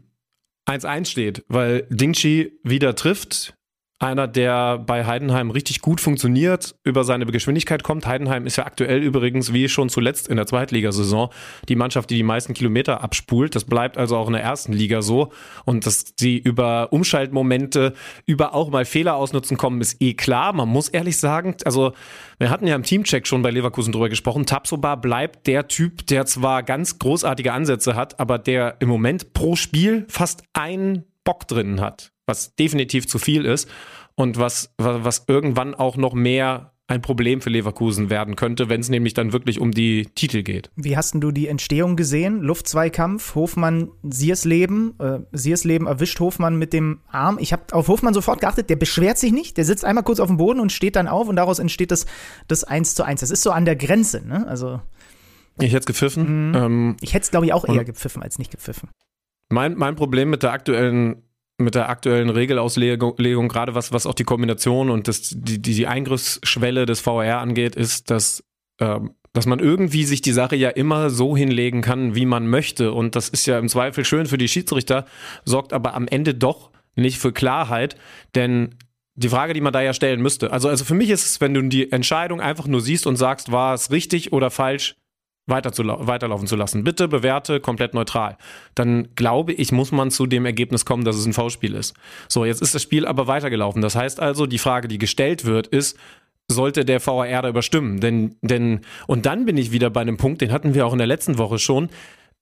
S4: 1-1 steht, weil Dingchi wieder trifft, einer, der bei Heidenheim richtig gut funktioniert, über seine Geschwindigkeit kommt. Heidenheim ist ja aktuell übrigens, wie schon zuletzt in der Zweitligasaison, die Mannschaft, die die meisten Kilometer abspult. Das bleibt also auch in der ersten Liga so. Und dass sie über Umschaltmomente, über auch mal Fehler ausnutzen kommen, ist eh klar. Man muss ehrlich sagen, also wir hatten ja im Teamcheck schon bei Leverkusen drüber gesprochen. Tapsoba bleibt der Typ, der zwar ganz großartige Ansätze hat, aber der im Moment pro Spiel fast einen Bock drin hat was definitiv zu viel ist und was, was irgendwann auch noch mehr ein Problem für Leverkusen werden könnte, wenn es nämlich dann wirklich um die Titel geht.
S3: Wie hast du die Entstehung gesehen? Luftzweikampf, Hofmann, Siersleben. Äh, Siersleben erwischt Hofmann mit dem Arm. Ich habe auf Hofmann sofort geachtet, der beschwert sich nicht, der sitzt einmal kurz auf dem Boden und steht dann auf und daraus entsteht das, das 1 zu 1. Das ist so an der Grenze, ne? Also.
S4: Ich hätte es gepfiffen.
S3: Mhm. Ähm, ich hätte es, glaube ich, auch eher gepfiffen als nicht gepfiffen.
S4: Mein, mein Problem mit der aktuellen mit der aktuellen Regelauslegung, gerade was, was auch die Kombination und das, die, die Eingriffsschwelle des VR angeht, ist, dass, äh, dass man irgendwie sich die Sache ja immer so hinlegen kann, wie man möchte. Und das ist ja im Zweifel schön für die Schiedsrichter, sorgt aber am Ende doch nicht für Klarheit, denn die Frage, die man da ja stellen müsste. Also, also für mich ist es, wenn du die Entscheidung einfach nur siehst und sagst, war es richtig oder falsch, weiter zu, weiterlaufen zu lassen. Bitte bewerte komplett neutral. Dann glaube ich, muss man zu dem Ergebnis kommen, dass es ein V-Spiel ist. So, jetzt ist das Spiel aber weitergelaufen. Das heißt also, die Frage, die gestellt wird, ist, sollte der VAR da überstimmen? Denn, denn, und dann bin ich wieder bei einem Punkt, den hatten wir auch in der letzten Woche schon.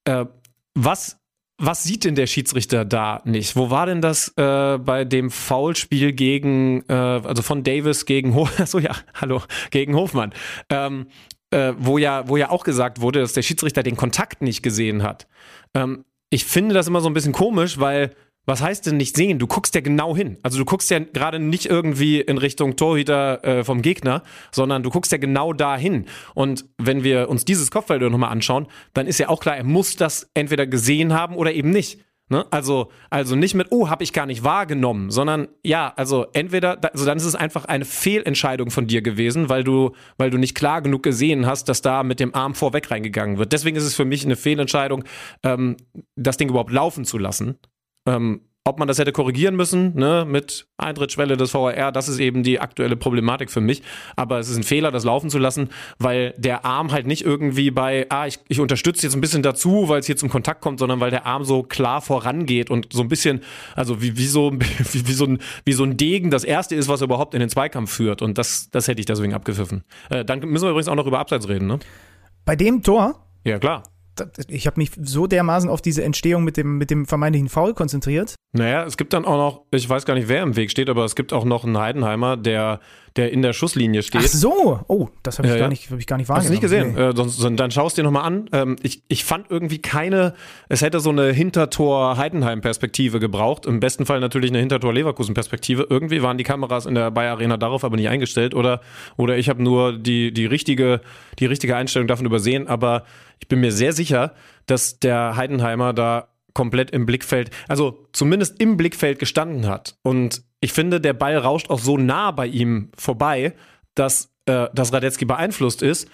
S4: Äh, was was sieht denn der Schiedsrichter da nicht? Wo war denn das äh, bei dem Foulspiel gegen, äh, also von Davis gegen Ho so ja, hallo, gegen Hofmann? Ähm, äh, wo, ja, wo ja auch gesagt wurde, dass der Schiedsrichter den Kontakt nicht gesehen hat. Ähm, ich finde das immer so ein bisschen komisch, weil was heißt denn nicht sehen? Du guckst ja genau hin. Also du guckst ja gerade nicht irgendwie in Richtung Torhüter äh, vom Gegner, sondern du guckst ja genau dahin. Und wenn wir uns dieses Kopfball nochmal anschauen, dann ist ja auch klar, er muss das entweder gesehen haben oder eben nicht. Ne? Also, also nicht mit, oh, habe ich gar nicht wahrgenommen, sondern ja, also entweder, also dann ist es einfach eine Fehlentscheidung von dir gewesen, weil du, weil du nicht klar genug gesehen hast, dass da mit dem Arm vorweg reingegangen wird. Deswegen ist es für mich eine Fehlentscheidung, ähm, das Ding überhaupt laufen zu lassen. Ähm, ob man das hätte korrigieren müssen, ne, mit Eintrittsschwelle des VAR, das ist eben die aktuelle Problematik für mich. Aber es ist ein Fehler, das laufen zu lassen, weil der Arm halt nicht irgendwie bei, ah, ich, ich unterstütze jetzt ein bisschen dazu, weil es hier zum Kontakt kommt, sondern weil der Arm so klar vorangeht und so ein bisschen, also wie, wie, so, wie, wie, so, ein, wie so ein Degen das erste ist, was überhaupt in den Zweikampf führt. Und das, das hätte ich deswegen abgepfiffen. Äh, dann müssen wir übrigens auch noch über Abseits reden, ne?
S3: Bei dem Tor?
S4: Ja, klar
S3: ich habe mich so dermaßen auf diese Entstehung mit dem, mit dem vermeintlichen Foul konzentriert.
S4: Naja, es gibt dann auch noch, ich weiß gar nicht, wer im Weg steht, aber es gibt auch noch einen Heidenheimer, der, der in der Schusslinie steht. Ach
S3: so, oh, das habe ich, ja, gar nicht, hab ich gar nicht wahrgenommen.
S4: Hast du nicht gesehen? Nee. Äh, sonst, dann schaust dir nochmal an. Ähm, ich, ich fand irgendwie keine, es hätte so eine Hintertor-Heidenheim-Perspektive gebraucht. Im besten Fall natürlich eine Hintertor-Leverkusen-Perspektive. Irgendwie waren die Kameras in der Bayer Arena darauf aber nicht eingestellt oder, oder ich habe nur die, die, richtige, die richtige Einstellung davon übersehen. Aber ich bin mir sehr sicher, dass der Heidenheimer da komplett im Blickfeld, also zumindest im Blickfeld gestanden hat. Und ich finde, der Ball rauscht auch so nah bei ihm vorbei, dass, äh, dass Radetzky beeinflusst ist.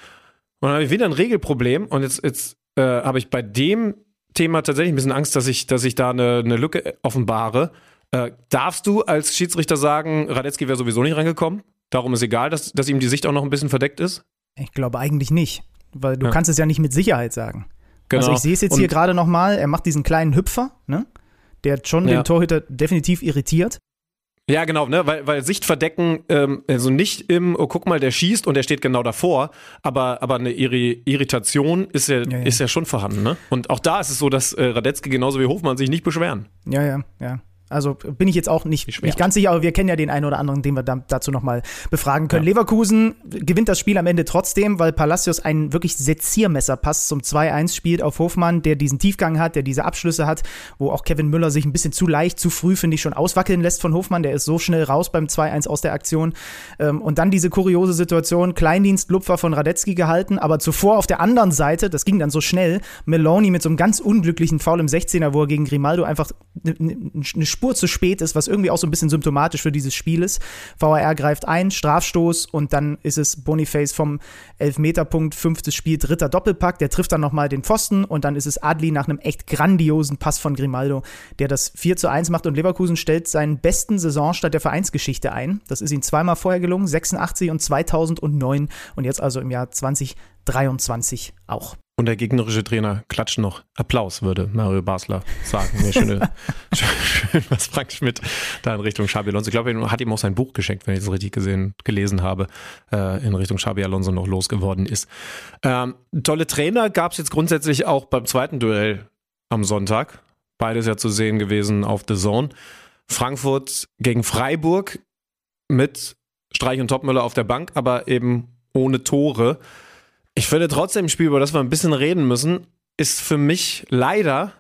S4: Und dann habe ich wieder ein Regelproblem. Und jetzt, jetzt äh, habe ich bei dem Thema tatsächlich ein bisschen Angst, dass ich, dass ich da eine, eine Lücke offenbare. Äh, darfst du als Schiedsrichter sagen, Radetzky wäre sowieso nicht reingekommen? Darum ist egal, dass, dass ihm die Sicht auch noch ein bisschen verdeckt ist?
S3: Ich glaube eigentlich nicht, weil du
S4: Ja.
S3: kannst es ja nicht mit Sicherheit sagen.
S4: Genau.
S3: Also ich sehe es jetzt hier
S4: Und-
S3: gerade nochmal, er macht diesen kleinen Hüpfer, ne? Der schon
S4: Ja.
S3: den Torhüter definitiv irritiert.
S4: Ja, genau, ne? weil, weil Sicht verdecken, ähm, also nicht im, oh, guck mal, der schießt und der steht genau davor, aber, aber eine Irri Irritation ist ja,
S3: Ja, ja.
S4: ist ja schon vorhanden. Ne? Und auch da ist es so, dass äh, Radetzky genauso wie Hofmann sich nicht beschweren.
S3: Ja, ja, ja. Also bin ich jetzt auch nicht, nicht ganz sicher, aber wir kennen ja den einen oder anderen, den wir da, dazu nochmal befragen können. Leverkusen gewinnt das Spiel am Ende trotzdem, weil Palacios einen wirklich Seziermesserpass zum 2-1 spielt auf Hofmann, der diesen Tiefgang hat, der diese Abschlüsse hat, wo auch Kevin Müller sich ein bisschen zu leicht, zu früh, finde ich, schon auswackeln lässt von Hofmann. Der ist so schnell raus beim 2-1 aus der Aktion. Ähm, und dann diese kuriose Situation, Kleindienst Lupfer von Radetzky gehalten, aber zuvor auf der anderen Seite, das ging dann so schnell, Meloni mit so einem ganz unglücklichen Foul im 16er, wo er gegen Grimaldo einfach eine Spur zu spät ist, was irgendwie auch so ein bisschen symptomatisch für dieses Spiel ist. VAR greift ein, Strafstoß und dann ist es Boniface vom Elfmeterpunkt, fünftes Spiel, dritter Doppelpack, der trifft dann nochmal den Pfosten und dann ist es Adli nach einem echt grandiosen Pass von Grimaldo, der das 4 zu 1 macht und Leverkusen stellt seinen besten Saisonstart der Vereinsgeschichte ein. Das ist ihm zweimal vorher gelungen, 86 und 2009 und jetzt also im Jahr 2023 auch.
S4: Und der gegnerische Trainer klatscht noch. Applaus, würde Mario Basler sagen. Schöne, schön, was Frank Schmidt da in Richtung Xabi Alonso. Ich glaube, er hat ihm auch sein Buch geschenkt, wenn ich es richtig gesehen, gelesen habe, äh, in Richtung Xabi Alonso noch losgeworden ist. Ähm, tolle Trainer gab es jetzt grundsätzlich auch beim zweiten Duell am Sonntag. Beides ja zu sehen gewesen auf The Zone. Frankfurt gegen Freiburg mit Streich und Topmüller auf der Bank, aber eben ohne Tore. Ich finde trotzdem ein Spiel, über das wir ein bisschen reden müssen, ist für mich leider,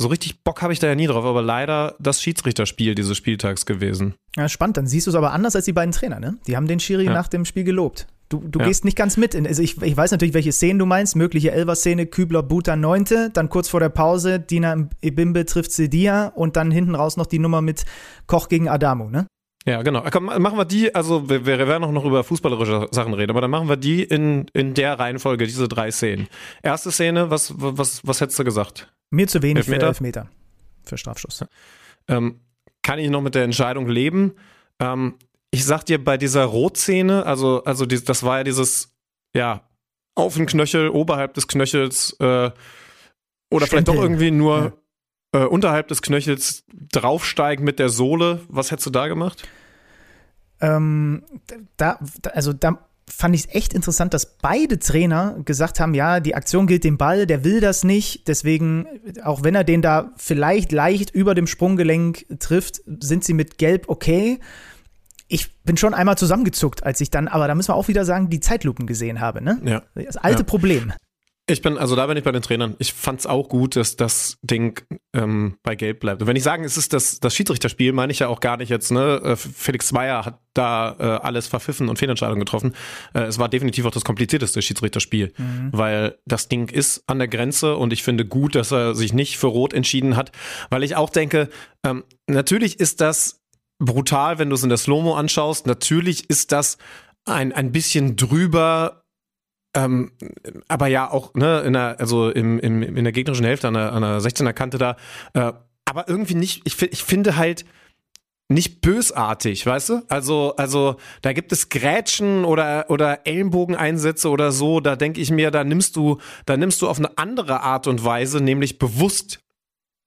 S4: so richtig Bock habe ich da ja nie drauf, aber leider das Schiedsrichterspiel dieses Spieltags gewesen.
S3: Ja, spannend. Dann siehst du es aber anders als die beiden Trainer, ne? Die haben den Schiri
S4: Ja.
S3: nach dem Spiel gelobt. Du, du
S4: Ja.
S3: gehst nicht ganz mit. In, also ich, ich weiß natürlich, welche Szenen du meinst. Mögliche Elfer-Szene, Kübler, Buta, Neunte. Dann kurz vor der Pause, Dina Ibimbe trifft Sedia und dann hinten raus noch die Nummer mit Koch gegen Adamu, ne?
S4: Ja, genau. Komm, machen wir die, also wir, wir werden auch noch über fußballerische Sachen reden, aber dann machen wir die in, in der Reihenfolge, diese drei Szenen. Erste Szene, was, was, was hättest du gesagt?
S3: Mir zu wenig für
S4: Elfmeter?
S3: Elfmeter. Für Strafschuss.
S4: ähm, kann ich noch mit der Entscheidung leben. Ähm, ich sag dir, bei dieser Rotszene, also, also die, das war ja dieses, ja, auf den Knöchel, oberhalb des Knöchels, äh, oder vielleicht doch irgendwie nur äh, unterhalb des Knöchels draufsteigen mit der Sohle. Was hättest du da gemacht?
S3: Ähm, da, also da fand ich es echt interessant, dass beide Trainer gesagt haben, ja, die Aktion gilt dem Ball, der will das nicht, deswegen, auch wenn er den da vielleicht leicht über dem Sprunggelenk trifft, sind sie mit Gelb okay. Ich bin schon einmal zusammengezuckt, als ich dann, aber da müssen wir auch wieder sagen, die Zeitlupen gesehen habe, ne?
S4: Ja.
S3: Das alte
S4: Ja.
S3: Problem.
S4: Ich bin, also da bin ich bei den Trainern. Ich fand's auch gut, dass das Ding ähm, bei Gelb bleibt. Und wenn ich sagen, es ist das, das Schiedsrichterspiel, meine ich ja auch gar nicht jetzt, ne? Äh, Felix Zweier hat da äh, alles verpfiffen und Fehlentscheidungen getroffen. Äh, es war definitiv auch das komplizierteste Schiedsrichterspiel, weil das Ding ist an der Grenze und ich finde gut, dass er sich nicht für Rot entschieden hat, weil ich auch denke, ähm, natürlich ist das brutal, wenn du es in der Slow-Mo anschaust. Natürlich ist das ein, ein bisschen drüber ähm, aber ja auch ne, in der, also im, im, in der gegnerischen Hälfte an der, an der 16er Kante da. Äh, aber irgendwie nicht, ich, ich finde halt nicht bösartig, weißt du? Also, also da gibt es Grätschen oder, oder Ellenbogeneinsätze oder so, da denke ich mir, da nimmst du, da nimmst du auf eine andere Art und Weise, nämlich bewusst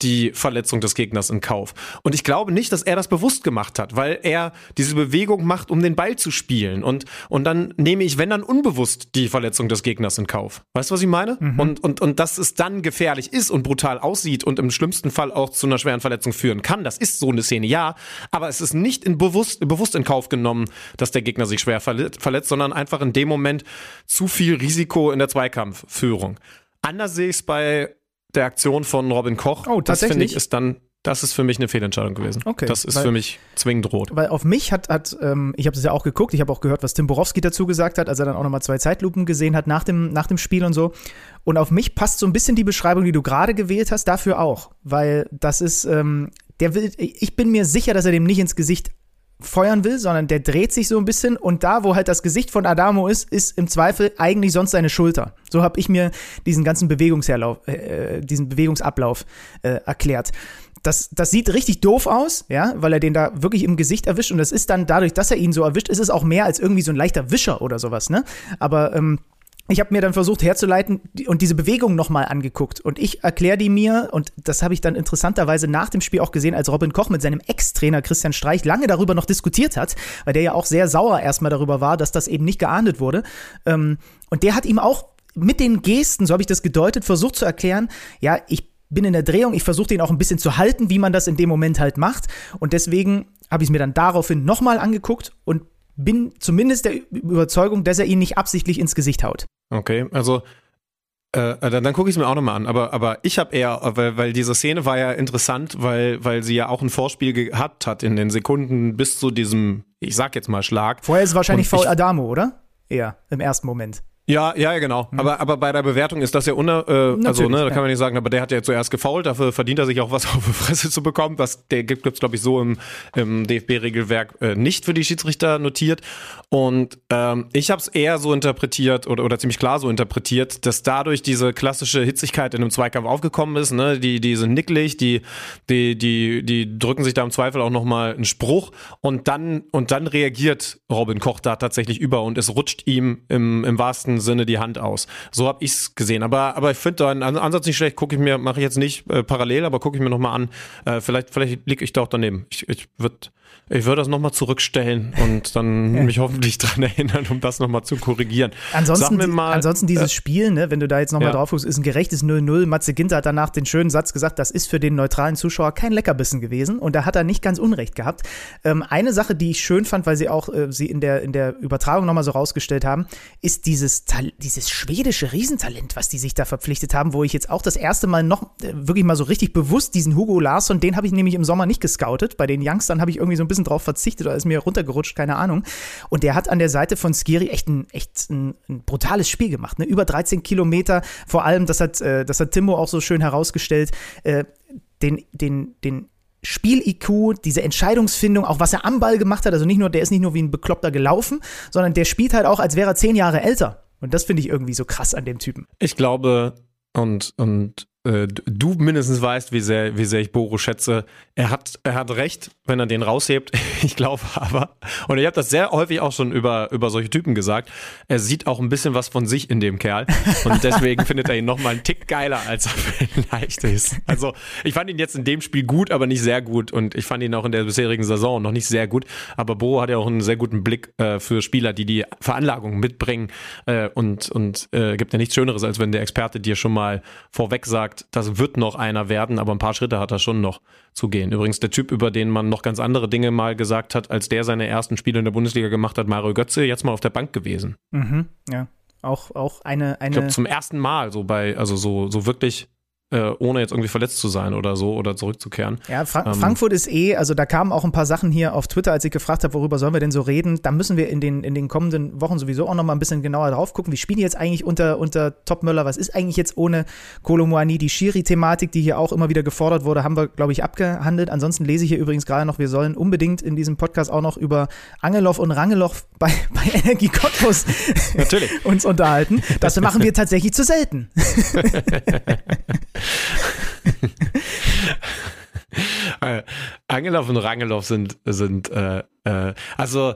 S4: die Verletzung des Gegners in Kauf. Und ich glaube nicht, dass er das bewusst gemacht hat, weil er diese Bewegung macht, um den Ball zu spielen. Und, und dann nehme ich, wenn dann unbewusst, die Verletzung des Gegners in Kauf. Weißt du, was ich meine? Und, und, und dass es dann gefährlich ist und brutal aussieht und im schlimmsten Fall auch zu einer schweren Verletzung führen kann, das ist so eine Szene, ja. Aber es ist nicht in bewusst, bewusst in Kauf genommen, dass der Gegner sich schwer verletzt, sondern einfach in dem Moment zu viel Risiko in der Zweikampfführung. Anders sehe ich es bei der Aktion von Robin Koch.
S3: Oh,
S4: das finde ich ist dann, das ist für mich eine Fehlentscheidung gewesen.
S3: Okay,
S4: Das ist
S3: weil-
S4: für mich zwingend rot.
S3: Weil auf mich hat, hat ähm, ich habe das ja auch geguckt, ich habe auch gehört, was Tim Borowski dazu gesagt hat, als er dann auch nochmal zwei Zeitlupen gesehen hat nach dem, nach dem Spiel und so. Und auf mich passt so ein bisschen die Beschreibung, die du gerade gewählt hast, dafür auch. Weil das ist, ähm, der will, ich bin mir sicher, dass er dem nicht ins Gesicht feuern will, sondern der dreht sich so ein bisschen und da, wo halt das Gesicht von Adamo ist, ist im Zweifel eigentlich sonst seine Schulter. So habe ich mir diesen ganzen Bewegungsherlauf, äh, diesen Bewegungsablauf äh, erklärt. das, das sieht richtig doof aus, ja, weil er den da wirklich im Gesicht erwischt und das ist dann dadurch, dass er ihn so erwischt, ist es auch mehr als irgendwie so ein leichter Wischer oder sowas, ne? Aber ähm, ich habe mir dann versucht herzuleiten und diese Bewegung nochmal angeguckt. Und ich erkläre die mir, und das habe ich dann interessanterweise nach dem Spiel auch gesehen, als Robin Koch mit seinem Ex-Trainer Christian Streich lange darüber noch diskutiert hat, weil der ja auch sehr sauer erstmal darüber war, dass das eben nicht geahndet wurde. Ähm, und der hat ihm auch mit den Gesten, so habe ich das gedeutet, versucht zu erklären, ja, ich bin in der Drehung, ich versuche den auch ein bisschen zu halten, wie man das in dem Moment halt macht. Und deswegen habe ich es mir dann daraufhin nochmal angeguckt und bin zumindest der Überzeugung, dass er ihn nicht absichtlich ins Gesicht haut.
S4: Okay, also äh, dann, dann gucke ich es mir auch nochmal an. Aber, aber ich habe eher, weil, weil diese Szene war ja interessant, weil, weil sie ja auch ein Vorspiel gehabt hat in den Sekunden bis zu diesem, ich sag jetzt mal, Schlag.
S3: Vorher ist es wahrscheinlich Foul Adamo, oder? Eher, im ersten Moment.
S4: Ja, ja, genau. Mhm. Aber, aber bei der Bewertung ist das ja uner, äh, also ne, da kann man nicht sagen, aber der hat ja zuerst gefault, dafür verdient er sich auch was auf die Fresse zu bekommen. Das der gibt es, glaube ich, so im, im DFB-Regelwerk äh, nicht für die Schiedsrichter notiert. Und ähm, ich habe es eher so interpretiert oder, oder ziemlich klar so interpretiert, dass dadurch diese klassische Hitzigkeit in einem Zweikampf aufgekommen ist. Ne? Die, die sind nicklig, die, die, die, die drücken sich da im Zweifel auch nochmal einen Spruch und dann, und dann reagiert Robin Koch da tatsächlich über und es rutscht ihm im, im wahrsten Sinne die Hand aus. So habe ich es gesehen. Aber, aber ich finde deinen Ansatz nicht schlecht. Gucke ich mir, mache ich jetzt nicht äh, parallel, aber gucke ich mir nochmal an. Äh, vielleicht vielleicht liege ich da auch daneben. Ich, ich würde ich würde das nochmal zurückstellen und dann ja. mich hoffentlich dran erinnern, um das nochmal zu korrigieren.
S3: Ansonsten, mal, ansonsten dieses äh, Spiel, ne, wenn du da jetzt nochmal ja. drauf guckst, ist ein gerechtes 0-0. Matze Ginter hat danach den schönen Satz gesagt, das ist für den neutralen Zuschauer kein Leckerbissen gewesen. Und da hat er nicht ganz Unrecht gehabt. Ähm, eine Sache, die ich schön fand, weil sie auch äh, sie in der, in der Übertragung nochmal so rausgestellt haben, ist dieses, dieses schwedische Riesentalent, was die sich da verpflichtet haben, wo ich jetzt auch das erste Mal noch äh, wirklich mal so richtig bewusst diesen Hugo Larsson, den habe ich nämlich im Sommer nicht gescoutet. Bei den Youngstern habe ich irgendwie so ein bisschen drauf verzichtet oder ist mir runtergerutscht, keine Ahnung. Und der hat an der Seite von Skiri echt ein, echt ein, ein brutales Spiel gemacht. Ne? Über 13 Kilometer, vor allem, das hat, äh, das hat Timbo auch so schön herausgestellt, äh, den, den, den Spiel-IQ, diese Entscheidungsfindung, auch was er am Ball gemacht hat. Also nicht nur, der ist nicht nur wie ein Bekloppter gelaufen, sondern der spielt halt auch, als wäre er zehn Jahre älter. Und das finde ich irgendwie so krass an dem Typen.
S4: Ich glaube, und, und äh, du mindestens weißt, wie sehr, wie sehr ich Boro schätze. Er hat, er hat recht, wenn er den raushebt. Ich glaube aber, und ich habe das sehr häufig auch schon über, über solche Typen gesagt, er sieht auch ein bisschen was von sich in dem Kerl. Und deswegen findet er ihn nochmal einen Tick geiler, als er vielleicht ist. Also, ich fand ihn jetzt in dem Spiel gut, aber nicht sehr gut. Und ich fand ihn auch in der bisherigen Saison noch nicht sehr gut. Aber Boro hat ja auch einen sehr guten Blick äh, für Spieler, die die Veranlagung mitbringen. Äh, und und äh, gibt ja nichts Schöneres, als wenn der Experte dir schon mal vorweg sagt, das wird noch einer werden, aber ein paar Schritte hat er schon noch zu gehen. Übrigens der Typ, über den man noch ganz andere Dinge mal gesagt hat, als der seine ersten Spiele in der Bundesliga gemacht hat, Mario Götze, jetzt mal auf der Bank gewesen.
S3: Mhm, ja. Auch, auch eine, eine.
S4: Ich glaube, zum ersten Mal so bei, also so, so wirklich äh, ohne jetzt irgendwie verletzt zu sein oder so oder zurückzukehren.
S3: Ja, Fra ähm, Frankfurt ist eh, also da kamen auch ein paar Sachen hier auf Twitter, als ich gefragt habe, worüber sollen wir denn so reden. Da müssen wir in den, in den kommenden Wochen sowieso auch nochmal ein bisschen genauer drauf gucken. Wie spielen die jetzt eigentlich unter, unter Topmöller? Was ist eigentlich jetzt ohne Kolomuani? Die Schiri-Thematik, die hier auch immer wieder gefordert wurde, haben wir, glaube ich, abgehandelt. Ansonsten lese ich hier übrigens gerade noch, wir sollen unbedingt in diesem Podcast auch noch über Angeloff und Rangeloff bei, bei Energie Cottbus uns unterhalten. Das machen wir tatsächlich zu selten.
S4: Angelov und Rangelov sind, sind äh, äh, also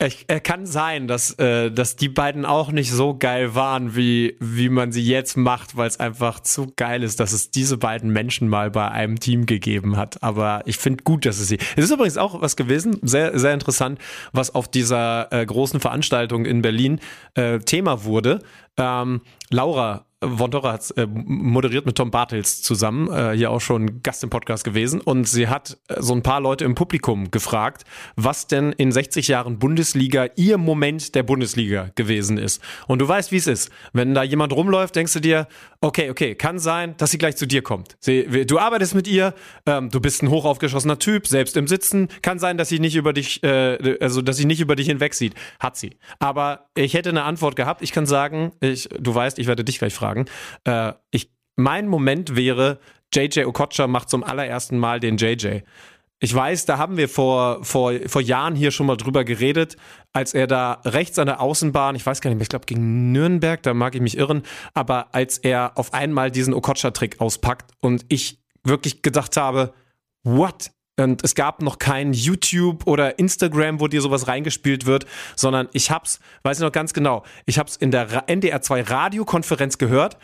S4: ich, äh, kann sein, dass, äh, dass die beiden auch nicht so geil waren, wie, wie man sie jetzt macht, weil es einfach zu geil ist, dass es diese beiden Menschen mal bei einem Team gegeben hat. Aber ich finde gut, dass es sie. Es ist übrigens auch was gewesen, sehr, sehr interessant, was auf dieser äh, großen Veranstaltung in Berlin äh, Thema wurde. Ähm, Laura Vondora hat äh, moderiert mit Tom Bartels zusammen, äh, hier auch schon Gast im Podcast gewesen. Und sie hat äh, so ein paar Leute im Publikum gefragt, was denn in 60 Jahren Bundesliga ihr Moment der Bundesliga gewesen ist. Und du weißt, wie es ist. Wenn da jemand rumläuft, denkst du dir, okay, okay, kann sein, dass sie gleich zu dir kommt. Sie, du arbeitest mit ihr, ähm, du bist ein hochaufgeschossener Typ, selbst im Sitzen. Kann sein, dass sie nicht über dich, äh, also dass sie nicht über dich hinwegsieht. Hat sie. Aber ich hätte eine Antwort gehabt. Ich kann sagen, ich, du weißt, ich werde dich gleich fragen fragen. Äh, ich, mein Moment wäre, JJ Okocha macht zum allerersten Mal den JJ. Ich weiß, da haben wir vor, vor, vor Jahren hier schon mal drüber geredet, als er da rechts an der Außenbahn, ich weiß gar nicht mehr, ich glaube gegen Nürnberg, da mag ich mich irren, aber als er auf einmal diesen Okocha-Trick auspackt und ich wirklich gedacht habe, what? Und es gab noch kein YouTube oder Instagram, wo dir sowas reingespielt wird, sondern ich hab's, weiß ich noch ganz genau, ich hab's in der NDR 2 Radiokonferenz gehört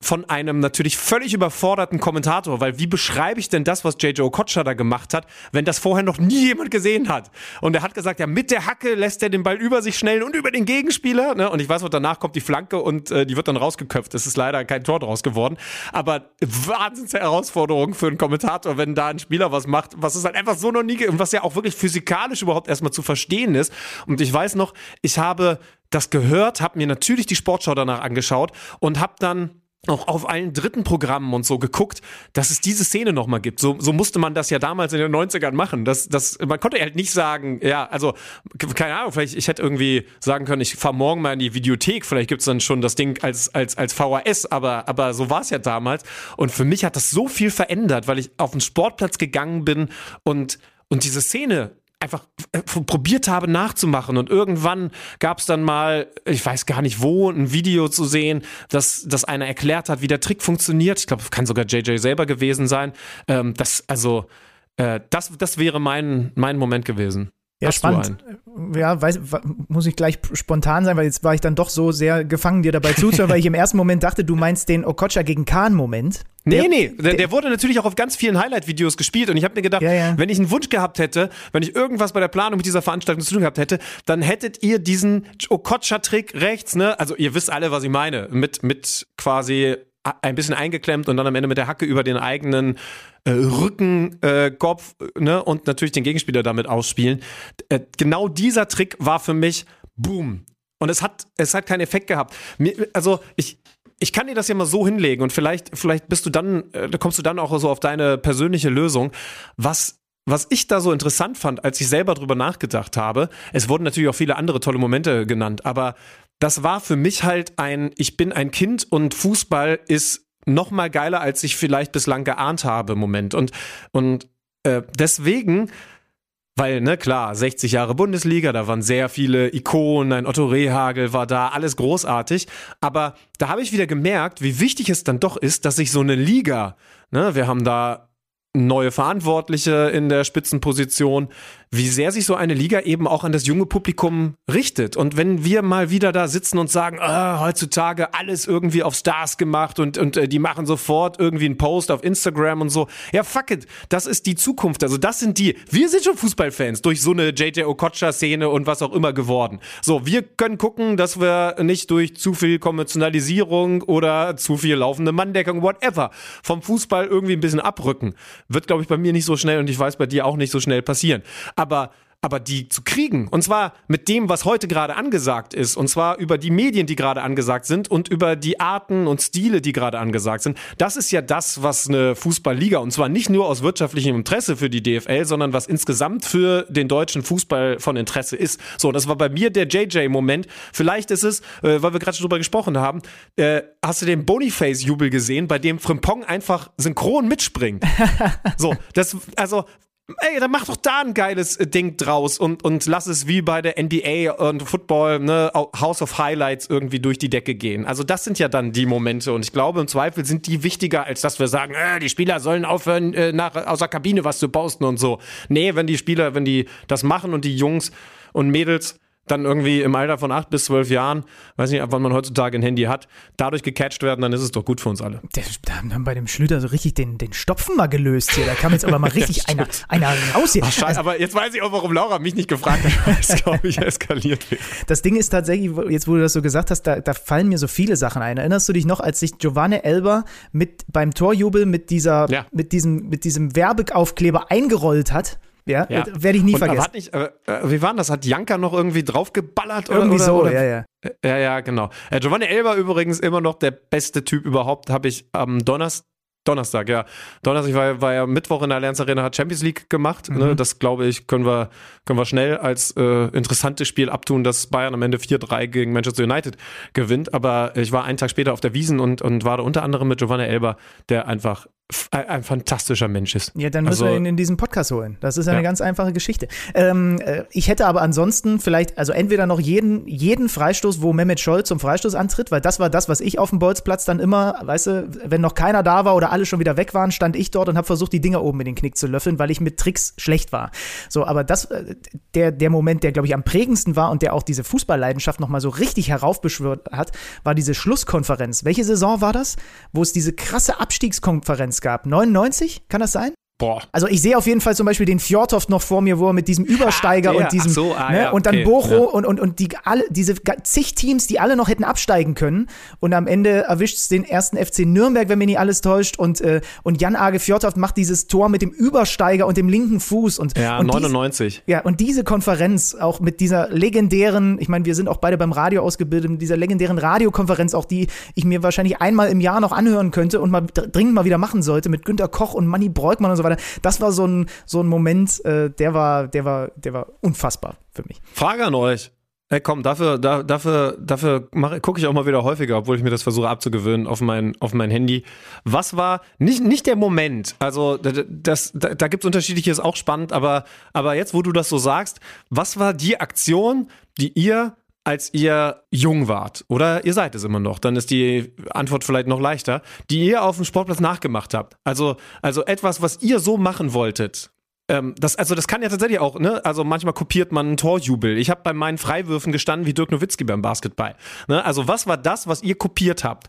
S4: von einem natürlich völlig überforderten Kommentator, weil wie beschreibe ich denn das, was JJ Okocha da gemacht hat, wenn das vorher noch nie jemand gesehen hat? Und er hat gesagt, ja, mit der Hacke lässt er den Ball über sich schnellen und über den Gegenspieler. Ne? Und ich weiß, was danach kommt die Flanke und äh, die wird dann rausgeköpft. Es ist leider kein Tor draus geworden. Aber wahnsinns Herausforderung für einen Kommentator, wenn da ein Spieler was macht, was es halt einfach so noch nie und was ja auch wirklich physikalisch überhaupt erstmal zu verstehen ist. Und ich weiß noch, ich habe das gehört, habe mir natürlich die Sportschau danach angeschaut und habe dann auch auf allen dritten Programmen und so geguckt, dass es diese Szene nochmal gibt. So, so musste man das ja damals in den 90ern machen. Das, das, man konnte halt nicht sagen, ja, also, keine Ahnung, vielleicht, ich hätte irgendwie sagen können, ich fahre morgen mal in die Videothek, vielleicht gibt's dann schon das Ding als, als, als VHS, aber, aber so war es ja damals. Und für mich hat das so viel verändert, weil ich auf den Sportplatz gegangen bin und, und diese Szene einfach äh, probiert habe nachzumachen. Und irgendwann gab es dann mal, ich weiß gar nicht wo, ein Video zu sehen, dass, dass einer erklärt hat, wie der Trick funktioniert. Ich glaube, kann sogar JJ selber gewesen sein. Ähm, das, also, äh, das, das wäre mein, mein Moment gewesen.
S3: Ja, Hast spannend. Ja, weiß, muss ich gleich spontan sein, weil jetzt war ich dann doch so sehr gefangen, dir dabei zuzuhören, weil ich im ersten Moment dachte, du meinst den Okocha gegen Kahn-Moment.
S4: Nee, nee, der, der, wurde natürlich auch auf ganz vielen Highlight-Videos gespielt und ich habe mir gedacht, ja, ja. wenn ich einen Wunsch gehabt hätte, wenn ich irgendwas bei der Planung mit dieser Veranstaltung zu tun gehabt hätte, dann hättet ihr diesen Okocha-Trick rechts, ne? Also ihr wisst alle, was ich meine, mit, mit quasi ein bisschen eingeklemmt und dann am Ende mit der Hacke über den eigenen äh, Rücken, äh, Kopf ne? und natürlich den Gegenspieler damit ausspielen. Äh, genau dieser Trick war für mich boom. Und es hat, es hat keinen Effekt gehabt. Mir, also ich, ich kann dir das ja mal so hinlegen und vielleicht, vielleicht bist du dann, äh, kommst du dann auch so auf deine persönliche Lösung. Was, was ich da so interessant fand, als ich selber drüber nachgedacht habe, es wurden natürlich auch viele andere tolle Momente genannt, aber das war für mich halt ein, ich bin ein Kind und Fußball ist noch mal geiler, als ich vielleicht bislang geahnt habe, Moment. Und, und äh, deswegen weil, ne, klar, 60 Jahre Bundesliga, da waren sehr viele Ikonen, ein Otto Rehagel war da, alles großartig. Aber da habe ich wieder gemerkt, wie wichtig es dann doch ist, dass sich so eine Liga, ne, wir haben da neue Verantwortliche in der Spitzenposition, wie sehr sich so eine Liga eben auch an das junge Publikum richtet. Und wenn wir mal wieder da sitzen und sagen, ah, heutzutage alles irgendwie auf Stars gemacht und, und äh, die machen sofort irgendwie einen Post auf Instagram und so. Ja, fuck it, das ist die Zukunft. Also das sind die, wir sind schon Fußballfans durch so eine JJ Okocha-Szene und was auch immer geworden. So, wir können gucken, dass wir nicht durch zu viel Konventionalisierung oder zu viel laufende Manndeckung, whatever, vom Fußball irgendwie ein bisschen abrücken. Wird, glaube ich, bei mir nicht so schnell und ich weiß bei dir auch nicht so schnell passieren aber aber die zu kriegen, und zwar mit dem, was heute gerade angesagt ist, und zwar über die Medien, die gerade angesagt sind und über die Arten und Stile, die gerade angesagt sind, das ist ja das, was eine Fußballliga, und zwar nicht nur aus wirtschaftlichem Interesse für die DFL, sondern was insgesamt für den deutschen Fußball von Interesse ist. So, das war bei mir der JJ-Moment. Vielleicht ist es, äh, weil wir gerade schon drüber gesprochen haben, äh, hast du den Boniface-Jubel gesehen, bei dem Frimpong einfach synchron mitspringt? so, das, also, Ey, dann mach doch da ein geiles äh, Ding draus und, und lass es wie bei der NBA und Football, ne, House of Highlights irgendwie durch die Decke gehen. Also das sind ja dann die Momente und ich glaube im Zweifel sind die wichtiger, als dass wir sagen, äh, die Spieler sollen aufhören, äh, nach, aus der Kabine was zu posten und so. Nee, wenn die Spieler, wenn die das machen und die Jungs und Mädels dann irgendwie im Alter von acht bis zwölf Jahren, weiß nicht, wann man heutzutage ein Handy hat, dadurch gecatcht werden, dann ist es doch gut für uns alle.
S3: Da haben bei dem Schlüter so richtig den, den Stopfen mal gelöst hier. Da kam jetzt aber mal richtig einer, einer raus hier.
S4: Ach, scheiße, also, aber jetzt weiß ich auch, warum Laura mich nicht gefragt hat, weil es, glaube ich, eskaliert wird.
S3: Das Ding ist tatsächlich, jetzt wo du das so gesagt hast, da, da fallen mir so viele Sachen ein. Erinnerst du dich noch, als sich Giovanni Elber mit beim Torjubel mit dieser, ja. mit diesem, mit diesem Werbeaufkleber eingerollt hat? Ja, ja. werde ich nie und, vergessen.
S4: Hat nicht, äh, wie war das? Hat Janka noch irgendwie draufgeballert?
S3: Irgendwie
S4: oder,
S3: so,
S4: oder?
S3: ja, ja.
S4: Ja, ja, genau. Äh, Giovanni Elber übrigens immer noch der beste Typ überhaupt, habe ich am Donnerstag Donnerstag, ja. Donnerstag war, war ja Mittwoch in der Allianz Arena, hat Champions League gemacht. Ne? Mhm. Ne? Das glaube ich, können wir, können wir schnell als äh, interessantes Spiel abtun, dass Bayern am Ende 4-3 gegen Manchester United gewinnt. Aber ich war einen Tag später auf der Wiesen und, und war da unter anderem mit Giovanni Elber, der einfach ein, fantastischer Mensch ist.
S3: Ja, dann müssen also, wir ihn in diesen Podcast holen. Das ist ja. eine ganz einfache Geschichte. Ähm, äh, ich hätte aber ansonsten vielleicht, also entweder noch jeden, jeden Freistoß, wo Mehmet Scholl zum Freistoß antritt, weil das war das, was ich auf dem Bolzplatz dann immer, weißt du, wenn noch keiner da war oder alle schon wieder weg waren, stand ich dort und habe versucht, die Dinger oben in den Knick zu löffeln, weil ich mit Tricks schlecht war. So, aber das, äh, der, der Moment, der, glaube ich, am prägendsten war und der auch diese Fußballleidenschaft nochmal so richtig heraufbeschwört hat, war diese Schlusskonferenz. Welche Saison war das? Wo es diese krasse Abstiegskonferenz gab. 99, kann das sein?
S4: Boah.
S3: Also ich sehe auf jeden Fall zum Beispiel den Fjordhoff noch vor mir, wo er mit diesem Übersteiger ah, und diesem
S4: so, ah,
S3: ne,
S4: ja,
S3: und dann
S4: okay,
S3: Bocho
S4: ja.
S3: und, und, und die alle, diese zig Teams, die alle noch hätten absteigen können. Und am Ende erwischt es den ersten FC Nürnberg, wenn mir nicht alles täuscht. Und, äh, und Jan Age Fjordhoff macht dieses Tor mit dem Übersteiger und dem linken Fuß. Und,
S4: ja,
S3: und
S4: 99.
S3: Dies, ja, und diese Konferenz auch mit dieser legendären, ich meine, wir sind auch beide beim Radio ausgebildet, mit dieser legendären Radiokonferenz, auch die ich mir wahrscheinlich einmal im Jahr noch anhören könnte und mal dringend mal wieder machen sollte, mit Günter Koch und Manny Breukmann und so weiter. Das war so ein, so ein Moment, äh, der war, der war, der war unfassbar für mich.
S4: Frage an euch. Hey, komm, dafür, da, dafür, dafür gucke ich auch mal wieder häufiger, obwohl ich mir das versuche abzugewöhnen auf mein, auf mein Handy. Was war nicht, nicht der Moment? Also, das, da, da gibt es unterschiedliches, auch spannend, aber, aber jetzt, wo du das so sagst, was war die Aktion, die ihr als ihr jung wart, oder ihr seid es immer noch, dann ist die Antwort vielleicht noch leichter, die ihr auf dem Sportplatz nachgemacht habt. Also, also etwas, was ihr so machen wolltet, ähm, das, also das kann ja tatsächlich auch, ne? Also manchmal kopiert man einen Torjubel. Ich habe bei meinen Freiwürfen gestanden wie Dirk Nowitzki beim Basketball. Ne? Also was war das, was ihr kopiert habt?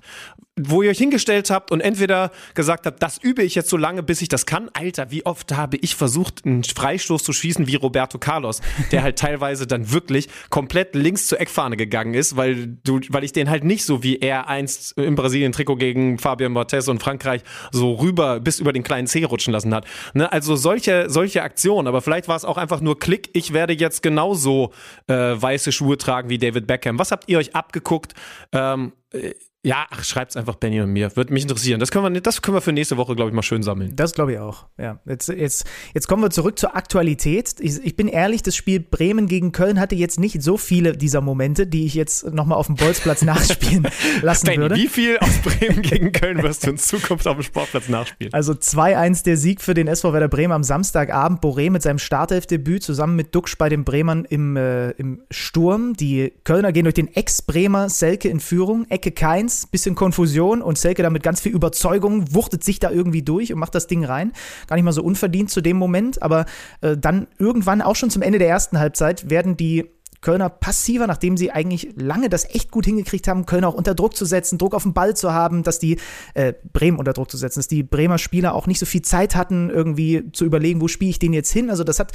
S4: Wo ihr euch hingestellt habt und entweder gesagt habt, das übe ich jetzt so lange, bis ich das kann. Alter, wie oft habe ich versucht, einen Freistoß zu schießen wie Roberto Carlos, der halt teilweise dann wirklich komplett links zur Eckfahne gegangen ist, weil du, weil ich den halt nicht so wie er einst im Brasilien-Trikot gegen Fabian Barthez und Frankreich so rüber bis über den kleinen Zeh rutschen lassen hat. Ne? Also solche, solche solche Aktionen, aber vielleicht war es auch einfach nur Klick, ich werde jetzt genauso äh, weiße Schuhe tragen wie David Beckham. Was habt ihr euch abgeguckt? Ähm, äh, ja, ach, schreibt's einfach Benny und mir. Würde mich interessieren. Das können wir, das können wir für nächste Woche, glaube ich, mal schön sammeln.
S3: Das glaube ich auch. Ja. Jetzt, jetzt, jetzt kommen wir zurück zur Aktualität. Ich, ich, bin ehrlich, das Spiel Bremen gegen Köln hatte jetzt nicht so viele dieser Momente, die ich jetzt nochmal auf dem Bolzplatz nachspielen lassen
S4: Benny,
S3: würde.
S4: Wie viel aus Bremen gegen Köln wirst du in Zukunft auf dem Sportplatz nachspielen?
S3: Also 2-1 der Sieg für den SV Werder Bremen am Samstagabend. Boré mit seinem Startelfdebüt zusammen mit Duxch bei den Bremern im, äh, im Sturm. Die Kölner gehen durch den Ex-Bremer Selke in Führung. Ecke Keins, bisschen Konfusion Konfusion und Selke da mit ganz viel Überzeugung wuchtet sich da irgendwie durch und macht das Ding rein. Gar nicht mal so unverdient zu dem Moment, aber äh, dann irgendwann auch schon zum Ende der ersten Halbzeit werden die Kölner passiver, nachdem sie eigentlich lange das echt gut hingekriegt haben, Kölner auch unter Druck zu setzen, Druck auf den Ball zu haben, dass die äh, Bremen unter Druck zu setzen, dass die Bremer Spieler auch nicht so viel Zeit hatten, irgendwie zu überlegen, wo spiele ich den jetzt hin. Also das hat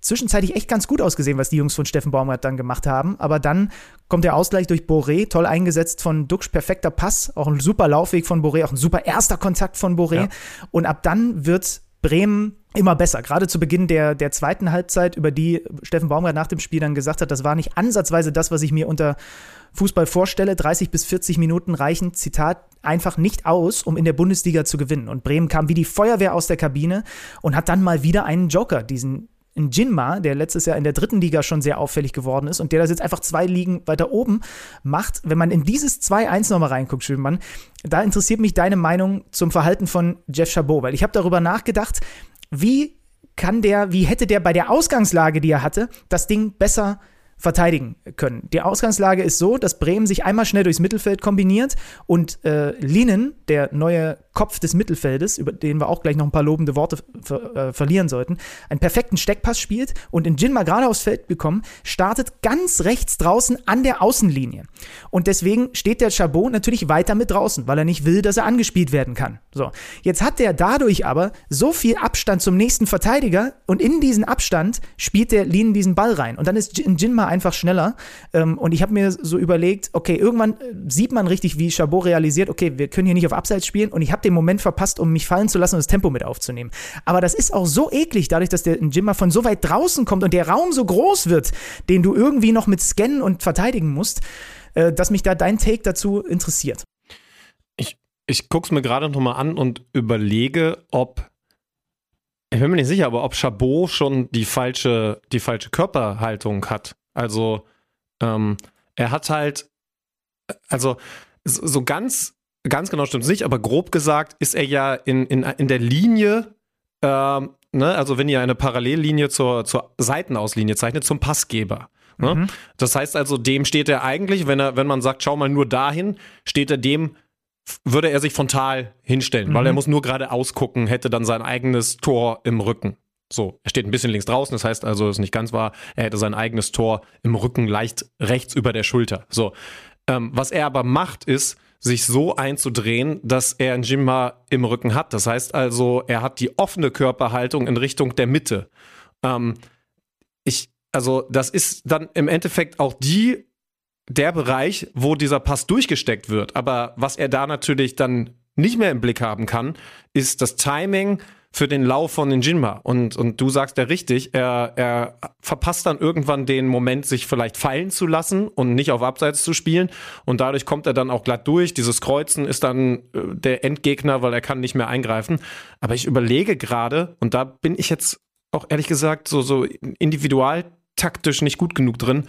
S3: zwischenzeitlich echt ganz gut ausgesehen, was die Jungs von Steffen Baumgart dann gemacht haben. Aber dann kommt der Ausgleich durch Boré, toll eingesetzt von Duxch, perfekter Pass, auch ein super Laufweg von Boré, auch ein super erster Kontakt von Boré. Ja. Und ab dann wird Bremen immer besser. Gerade zu Beginn der, der zweiten Halbzeit, über die Steffen Baumgart nach dem Spiel dann gesagt hat, das war nicht ansatzweise das, was ich mir unter Fußball vorstelle. 30 bis 40 Minuten reichen, Zitat, einfach nicht aus, um in der Bundesliga zu gewinnen. Und Bremen kam wie die Feuerwehr aus der Kabine und hat dann mal wieder einen Joker, diesen ein Jinma, der letztes Jahr in der dritten Liga schon sehr auffällig geworden ist und der das jetzt einfach zwei Ligen weiter oben macht. Wenn man in dieses 2-1 nochmal reinguckt, Schönmann, da interessiert mich deine Meinung zum Verhalten von Jeff Chabot, weil ich habe darüber nachgedacht, wie kann der, wie hätte der bei der Ausgangslage, die er hatte, das Ding besser verteidigen können. Die Ausgangslage ist so, dass Bremen sich einmal schnell durchs Mittelfeld kombiniert und äh, Linen, der neue Kopf des Mittelfeldes, über den wir auch gleich noch ein paar lobende Worte ver äh, verlieren sollten, einen perfekten Steckpass spielt und in Jinma gerade aufs Feld bekommen, startet ganz rechts draußen an der Außenlinie. Und deswegen steht der Chabot natürlich weiter mit draußen, weil er nicht will, dass er angespielt werden kann. So, jetzt hat der dadurch aber so viel Abstand zum nächsten Verteidiger und in diesen Abstand spielt der Linen diesen Ball rein. Und dann ist in Jinma einfach schneller. Ähm, und ich habe mir so überlegt, okay, irgendwann äh, sieht man richtig, wie Chabot realisiert, okay, wir können hier nicht auf Abseits spielen und ich habe den Moment verpasst, um mich fallen zu lassen und das Tempo mit aufzunehmen. Aber das ist auch so eklig, dadurch, dass der Jimmer von so weit draußen kommt und der Raum so groß wird, den du irgendwie noch mit scannen und verteidigen musst, äh, dass mich da dein Take dazu interessiert.
S4: Ich, ich gucke es mir gerade nochmal an und überlege, ob ich bin mir nicht sicher, aber ob Chabot schon die falsche, die falsche Körperhaltung hat. Also ähm, er hat halt, also so ganz ganz genau stimmt es nicht, aber grob gesagt ist er ja in, in, in der Linie, ähm, ne, also wenn ihr eine Parallellinie zur, zur Seitenauslinie zeichnet, zum Passgeber. Ne? Mhm. Das heißt also, dem steht er eigentlich, wenn er, wenn man sagt, schau mal nur dahin, steht er dem, würde er sich frontal hinstellen, mhm. weil er muss nur gerade ausgucken, hätte dann sein eigenes Tor im Rücken. So, er steht ein bisschen links draußen, das heißt also, ist nicht ganz wahr, er hätte sein eigenes Tor im Rücken leicht rechts über der Schulter. So, ähm, was er aber macht, ist, sich so einzudrehen, dass er ein Jimma im Rücken hat. Das heißt also, er hat die offene Körperhaltung in Richtung der Mitte. Ähm, ich, also, das ist dann im Endeffekt auch die, der Bereich, wo dieser Pass durchgesteckt wird. Aber was er da natürlich dann nicht mehr im Blick haben kann, ist das Timing, für den Lauf von den. Und, und du sagst ja richtig, er, er verpasst dann irgendwann den Moment, sich vielleicht fallen zu lassen und nicht auf Abseits zu spielen. Und dadurch kommt er dann auch glatt durch. Dieses Kreuzen ist dann äh, der Endgegner, weil er kann nicht mehr eingreifen. Aber ich überlege gerade, und da bin ich jetzt auch ehrlich gesagt so, so individualtaktisch nicht gut genug drin,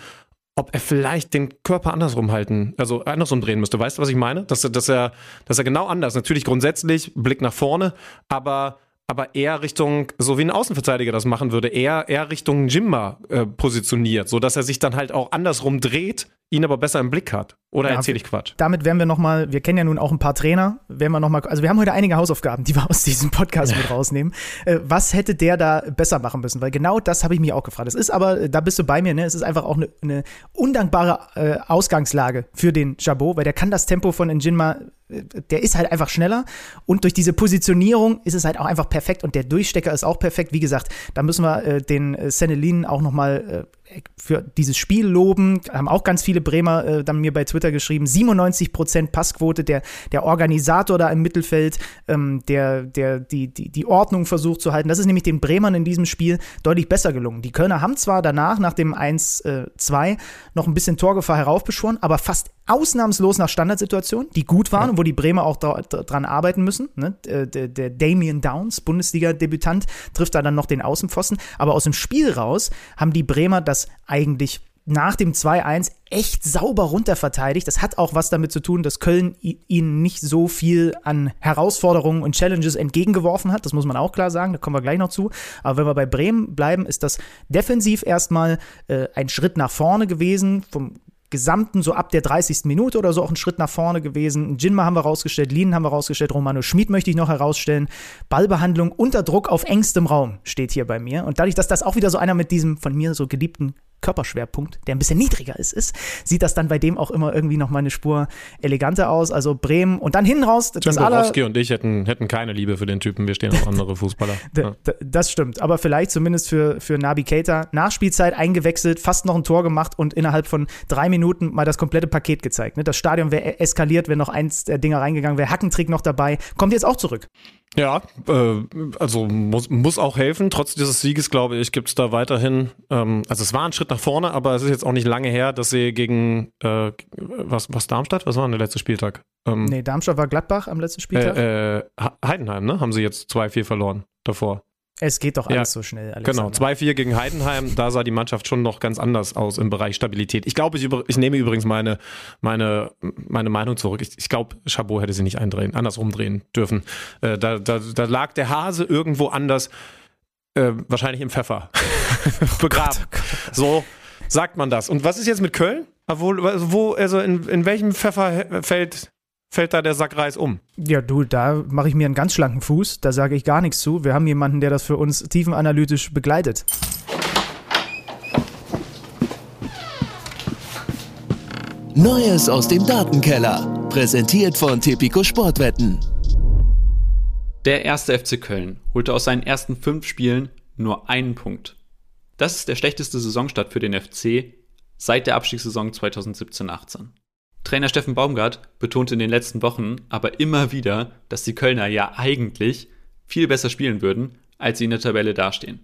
S4: ob er vielleicht den Körper andersrum halten, also andersrum drehen müsste. Weißt du, was ich meine? Dass, dass, er, dass er genau anders, natürlich grundsätzlich Blick nach vorne, aber aber eher Richtung, so wie ein Außenverteidiger das machen würde, eher, eher Richtung Jimma äh, positioniert, so dass er sich dann halt auch andersrum dreht, ihn aber besser im Blick hat. Oder ja, erzähle ich Quatsch?
S3: Damit werden wir nochmal, wir kennen ja nun auch ein paar Trainer, werden wir nochmal, also wir haben heute einige Hausaufgaben, die wir aus diesem Podcast mit rausnehmen. Äh, was hätte der da besser machen müssen? Weil genau das habe ich mich auch gefragt. Es ist aber, da bist du bei mir, ne? Es ist einfach auch eine, eine undankbare äh, Ausgangslage für den Chabot, weil der kann das Tempo von Njinma der ist halt einfach schneller und durch diese Positionierung ist es halt auch einfach perfekt und der Durchstecker ist auch perfekt. Wie gesagt, da müssen wir äh, den äh, Senelin auch nochmal äh, für dieses Spiel loben. Haben auch ganz viele Bremer äh, dann mir bei Twitter geschrieben. 97% Passquote, der, der Organisator da im Mittelfeld, ähm, der, der die, die, die Ordnung versucht zu halten. Das ist nämlich den Bremern in diesem Spiel deutlich besser gelungen. Die Kölner haben zwar danach, nach dem 1-2, äh, noch ein bisschen Torgefahr heraufbeschworen, aber fast ausnahmslos nach Standardsituationen, die gut waren ja. und wo die Bremer auch dra dran arbeiten müssen. Ne? Der, der Damien Downs, Bundesliga-Debütant, trifft da dann noch den Außenpfosten. Aber aus dem Spiel raus haben die Bremer das eigentlich nach dem 2-1 echt sauber runterverteidigt. Das hat auch was damit zu tun, dass Köln ihnen nicht so viel an Herausforderungen und Challenges entgegengeworfen hat. Das muss man auch klar sagen, da kommen wir gleich noch zu. Aber wenn wir bei Bremen bleiben, ist das defensiv erstmal äh, ein Schritt nach vorne gewesen. Vom Gesamten so ab der 30. Minute oder so auch ein Schritt nach vorne gewesen. Jinma haben wir rausgestellt, Linen haben wir rausgestellt, Romano Schmid möchte ich noch herausstellen. Ballbehandlung unter Druck auf engstem Raum steht hier bei mir. Und dadurch, dass das auch wieder so einer mit diesem von mir so geliebten Körperschwerpunkt, der ein bisschen niedriger ist, ist, sieht das dann bei dem auch immer irgendwie noch mal eine Spur eleganter aus. Also Bremen und dann hinten raus.
S4: Das Borowski und ich hätten, hätten keine Liebe für den Typen. Wir stehen auf andere Fußballer.
S3: Ja. Das stimmt. Aber vielleicht zumindest für, für Nabi Keita. Nachspielzeit eingewechselt, fast noch ein Tor gemacht und innerhalb von drei Minuten mal das komplette Paket gezeigt. Ne? Das Stadion wäre eskaliert, wenn noch eins der Dinger reingegangen wäre. Hackentrick noch dabei. Kommt jetzt auch zurück.
S4: Ja, äh, also muss, muss auch helfen. Trotz dieses Sieges, glaube ich, gibt es da weiterhin, ähm, also es war ein Schritt nach vorne, aber es ist jetzt auch nicht lange her, dass sie gegen, äh, was, was Darmstadt? Was war denn der letzte Spieltag?
S3: Ähm, nee, Darmstadt war Gladbach am letzten Spieltag.
S4: Äh, äh, Heidenheim, ne? Haben sie jetzt 2-4 verloren davor.
S3: Es geht doch alles ja, so schnell.
S4: Alexander. Genau, 2-4 gegen Heidenheim, da sah die Mannschaft schon noch ganz anders aus im Bereich Stabilität. Ich glaube, ich, ich nehme übrigens meine, meine, meine Meinung zurück. Ich, ich glaube, Chabot hätte sie nicht eindrehen, andersrum drehen dürfen. Äh, da, da, da lag der Hase irgendwo anders, äh, wahrscheinlich im Pfeffer, begraben. Oh oh so sagt man das. Und was ist jetzt mit Köln? Wo, wo also in, in welchem Pfefferfeld fällt da der Sack Reis um.
S3: Ja, du, da mache ich mir einen ganz schlanken Fuß. Da sage ich gar nichts zu. Wir haben jemanden, der das für uns tiefenanalytisch begleitet.
S2: Neues aus dem Datenkeller. Präsentiert von Tipico Sportwetten.
S5: Der erste FC Köln holte aus seinen ersten fünf Spielen nur einen Punkt. Das ist der schlechteste Saisonstart für den FC seit der Abstiegssaison 2017-18. Trainer Steffen Baumgart betonte in den letzten Wochen aber immer wieder, dass die Kölner ja eigentlich viel besser spielen würden, als sie in der Tabelle dastehen.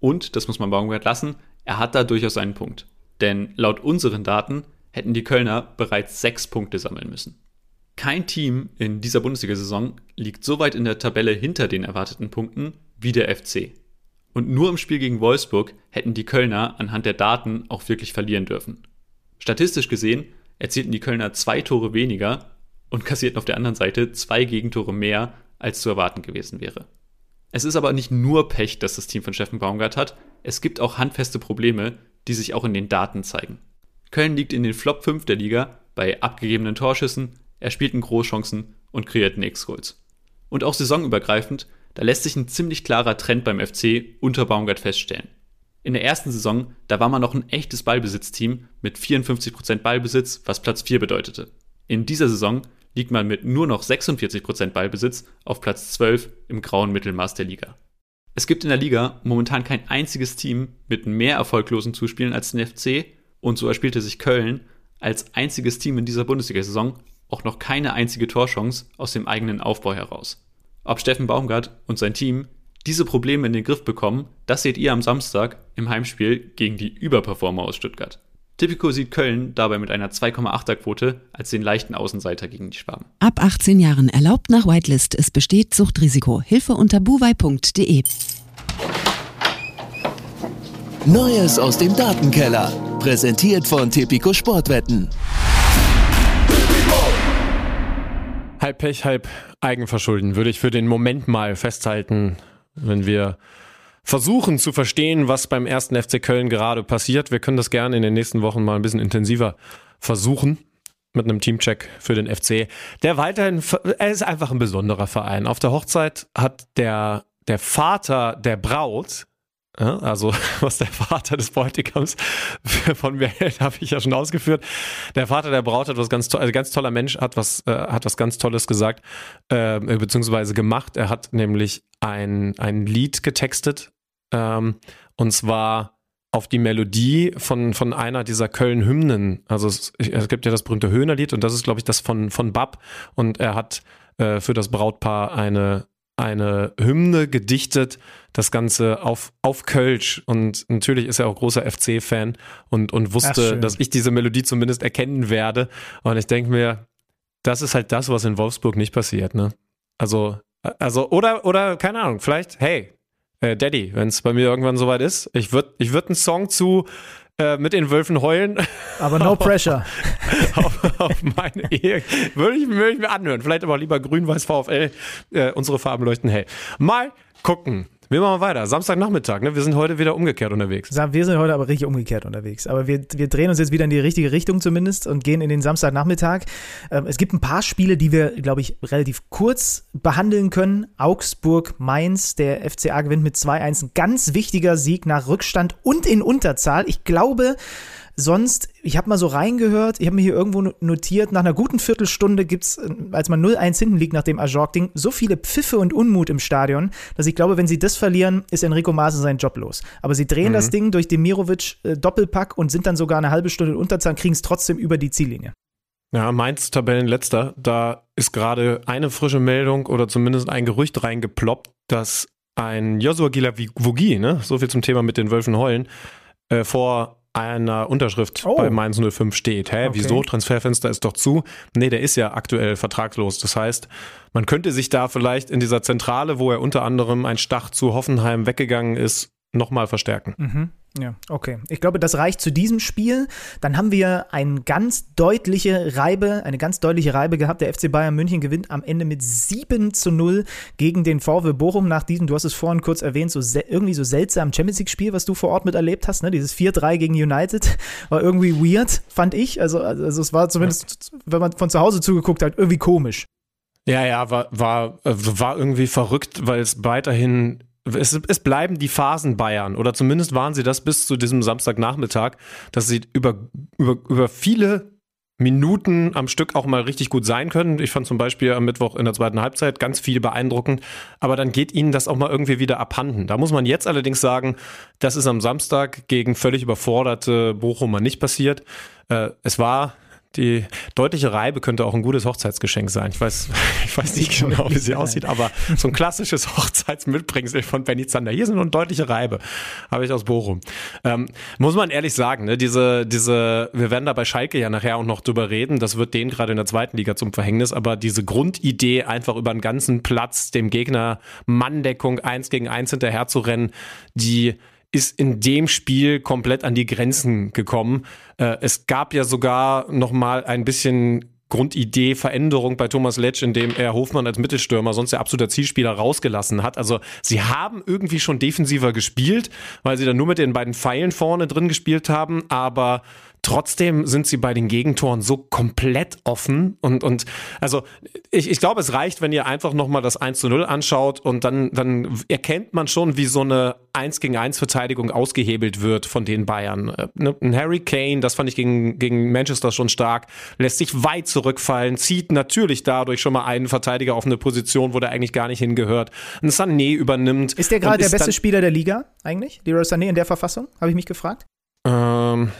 S5: Und, das muss man Baumgart lassen, er hat da durchaus einen Punkt. Denn laut unseren Daten hätten die Kölner bereits sechs Punkte sammeln müssen. Kein Team in dieser Bundesliga-Saison liegt so weit in der Tabelle hinter den erwarteten Punkten wie der FC. Und nur im Spiel gegen Wolfsburg hätten die Kölner anhand der Daten auch wirklich verlieren dürfen. Statistisch gesehen erzielten die Kölner zwei Tore weniger, und kassierten auf der anderen Seite zwei Gegentore mehr, als zu erwarten gewesen wäre. Es ist aber nicht nur Pech, dass das Team von Steffen Baumgart hat, es gibt auch handfeste Probleme, die sich auch in den Daten zeigen. Köln liegt in den Flop 5 der Liga bei abgegebenen Torschüssen, erspielten Großchancen und kreierten X-Goals. Und auch saisonübergreifend, da lässt sich ein ziemlich klarer Trend beim FC unter Baumgart feststellen. In der ersten Saison, da war man noch ein echtes Ballbesitzteam mit 54% Ballbesitz, was Platz 4 bedeutete. In dieser Saison liegt man mit nur noch 46% Ballbesitz auf Platz 12 im grauen Mittelmaß der Liga. Es gibt in der Liga momentan kein einziges Team mit mehr erfolglosen Zuspielen als den FC und so erspielte sich Köln als einziges Team in dieser Bundesliga-Saison auch noch keine einzige Torchance aus dem eigenen Aufbau heraus. Ob Steffen Baumgart und sein Team diese Probleme in den Griff bekommen, das seht ihr am Samstag im Heimspiel gegen die Überperformer aus Stuttgart. Tipico sieht Köln dabei mit einer 2,8er Quote als den leichten Außenseiter gegen die Schwaben.
S6: Ab 18 Jahren erlaubt nach Whitelist. Es besteht Suchtrisiko. Hilfe unter buwei.de.
S2: Neues aus dem Datenkeller. Präsentiert von Tipico Sportwetten.
S4: Halb Pech, halb Eigenverschulden würde ich für den Moment mal festhalten, wenn wir versuchen zu verstehen, was beim ersten FC Köln gerade passiert. Wir können das gerne in den nächsten Wochen mal ein bisschen intensiver versuchen mit einem Teamcheck für den FC. Der weiterhin, er ist einfach ein besonderer Verein. Auf der Hochzeit hat der, der Vater der Braut, also was der Vater des Bräutigams von mir hält, habe ich ja schon ausgeführt. Der Vater der Braut hat was ganz toll, also ganz toller Mensch, hat was, äh, hat was ganz Tolles gesagt, äh, beziehungsweise gemacht. Er hat nämlich ein, ein Lied getextet, ähm, und zwar auf die Melodie von, von einer dieser Köln-Hymnen. Also es, es, gibt ja das berühmte Höhnerlied und das ist, glaube ich, das von, von Bab. Und er hat äh, für das Brautpaar eine, eine Hymne gedichtet, das Ganze auf, auf Kölsch. Und natürlich ist er auch großer FC-Fan und, und wusste, Ach, dass ich diese Melodie zumindest erkennen werde. Und ich denke mir, das ist halt das, was in Wolfsburg nicht passiert, ne? Also, also, oder, oder, keine Ahnung, vielleicht, hey, äh, Daddy, wenn es bei mir irgendwann soweit ist. Ich würde ich würd einen Song zu äh, mit den Wölfen heulen.
S3: Aber no pressure.
S4: auf, auf, meine Ehe. Würde ich, würd ich, mir anhören. Vielleicht aber lieber grün-weiß VfL. Äh, unsere Farben leuchten hell. Mal gucken. Wir machen weiter. Samstagnachmittag, ne? Wir sind heute wieder umgekehrt unterwegs.
S3: Wir sind heute aber richtig umgekehrt unterwegs. Aber wir, wir drehen uns jetzt wieder in die richtige Richtung zumindest und gehen in den Samstagnachmittag. Ähm, es gibt ein paar Spiele, die wir, glaube ich, relativ kurz behandeln können. Augsburg, Mainz, der FCA gewinnt mit 2-1. Ein ganz wichtiger Sieg nach Rückstand und in Unterzahl. Ich glaube, Sonst, ich habe mal so reingehört, ich habe mir hier irgendwo notiert, nach einer guten Viertelstunde gibt es, äh, als man 0-1 hinten liegt nach dem Ajork-Ding, so viele Pfiffe und Unmut im Stadion, dass ich glaube, wenn sie das verlieren, ist Enrico Maaßen sein Job los. Aber sie drehen mhm. das Ding durch Demirovic äh, Doppelpack und sind dann sogar eine halbe Stunde in Unterzahl, kriegen es trotzdem über die Ziellinie.
S4: Ja, Mainz Tabellenletzter, da ist gerade eine frische Meldung oder zumindest ein Gerücht reingeploppt, dass ein Joshua Gila-Vogie, ne, so viel zum Thema mit den Wölfen heulen, äh, vor einer Unterschrift oh. bei Mainz 05 steht. Hä, okay. wieso? Transferfenster ist doch zu. Nee, der ist ja aktuell vertragslos. Das heißt, man könnte sich da vielleicht in dieser Zentrale, wo er unter anderem ein Stach zu Hoffenheim weggegangen ist, nochmal verstärken.
S3: Mhm. Ja, okay. Ich glaube, das reicht zu diesem Spiel. Dann haben wir eine ganz deutliche Reibe, eine ganz deutliche Reibe gehabt. Der FC Bayern München gewinnt am Ende mit 7 zu 0 gegen den VW Bochum nach diesem, du hast es vorhin kurz erwähnt, so irgendwie so seltsam Champions League-Spiel, was du vor Ort miterlebt hast, ne? Dieses 4-3 gegen United. War irgendwie weird, fand ich. Also, also es war zumindest, wenn man von zu Hause zugeguckt hat, irgendwie komisch.
S4: Ja, ja, war, war, äh, war irgendwie verrückt, weil es weiterhin es, es, bleiben die Phasen Bayern oder zumindest waren sie das bis zu diesem Samstagnachmittag, dass sie über, über, über viele Minuten am Stück auch mal richtig gut sein können. Ich fand zum Beispiel am Mittwoch in der zweiten Halbzeit ganz viel beeindruckend, aber dann geht ihnen das auch mal irgendwie wieder abhanden. Da muss man jetzt allerdings sagen, das ist am Samstag gegen völlig überforderte Bochumer nicht passiert. Äh, es war die deutliche Reibe könnte auch ein gutes Hochzeitsgeschenk sein. Ich weiß, ich weiß nicht genau, wie sie aussieht, aber so ein klassisches Hochzeitsmitbringsel von Benny Zander. Hier sind nur eine deutliche Reibe. Habe ich aus Bochum. Ähm, muss man ehrlich sagen, ne, diese, diese, wir werden da bei Schalke ja nachher auch noch drüber reden. Das wird denen gerade in der zweiten Liga zum Verhängnis, aber diese Grundidee, einfach über einen ganzen Platz dem Gegner Manndeckung eins gegen eins hinterher zu rennen, die ist in dem Spiel komplett an die Grenzen gekommen. Äh, es gab ja sogar noch mal ein bisschen Grundidee Veränderung bei Thomas Letsch, in dem er Hofmann als Mittelstürmer, sonst der absoluter Zielspieler, rausgelassen hat. Also sie haben irgendwie schon defensiver gespielt, weil sie dann nur mit den beiden Pfeilen vorne drin gespielt haben, aber Trotzdem sind sie bei den Gegentoren so komplett offen und, und also ich, ich glaube, es reicht, wenn ihr einfach nochmal das 1 zu 0 anschaut und dann, dann erkennt man schon, wie so eine 1 gegen 1 Verteidigung ausgehebelt wird von den Bayern. Äh, ne, ein Harry Kane, das fand ich gegen, gegen Manchester schon stark, lässt sich weit zurückfallen, zieht natürlich dadurch schon mal einen Verteidiger auf eine Position, wo der eigentlich gar nicht hingehört. Ein Sané übernimmt.
S3: Ist der gerade der beste Spieler der Liga eigentlich? Leroy Sané in der Verfassung? Habe ich mich gefragt?
S4: Ähm,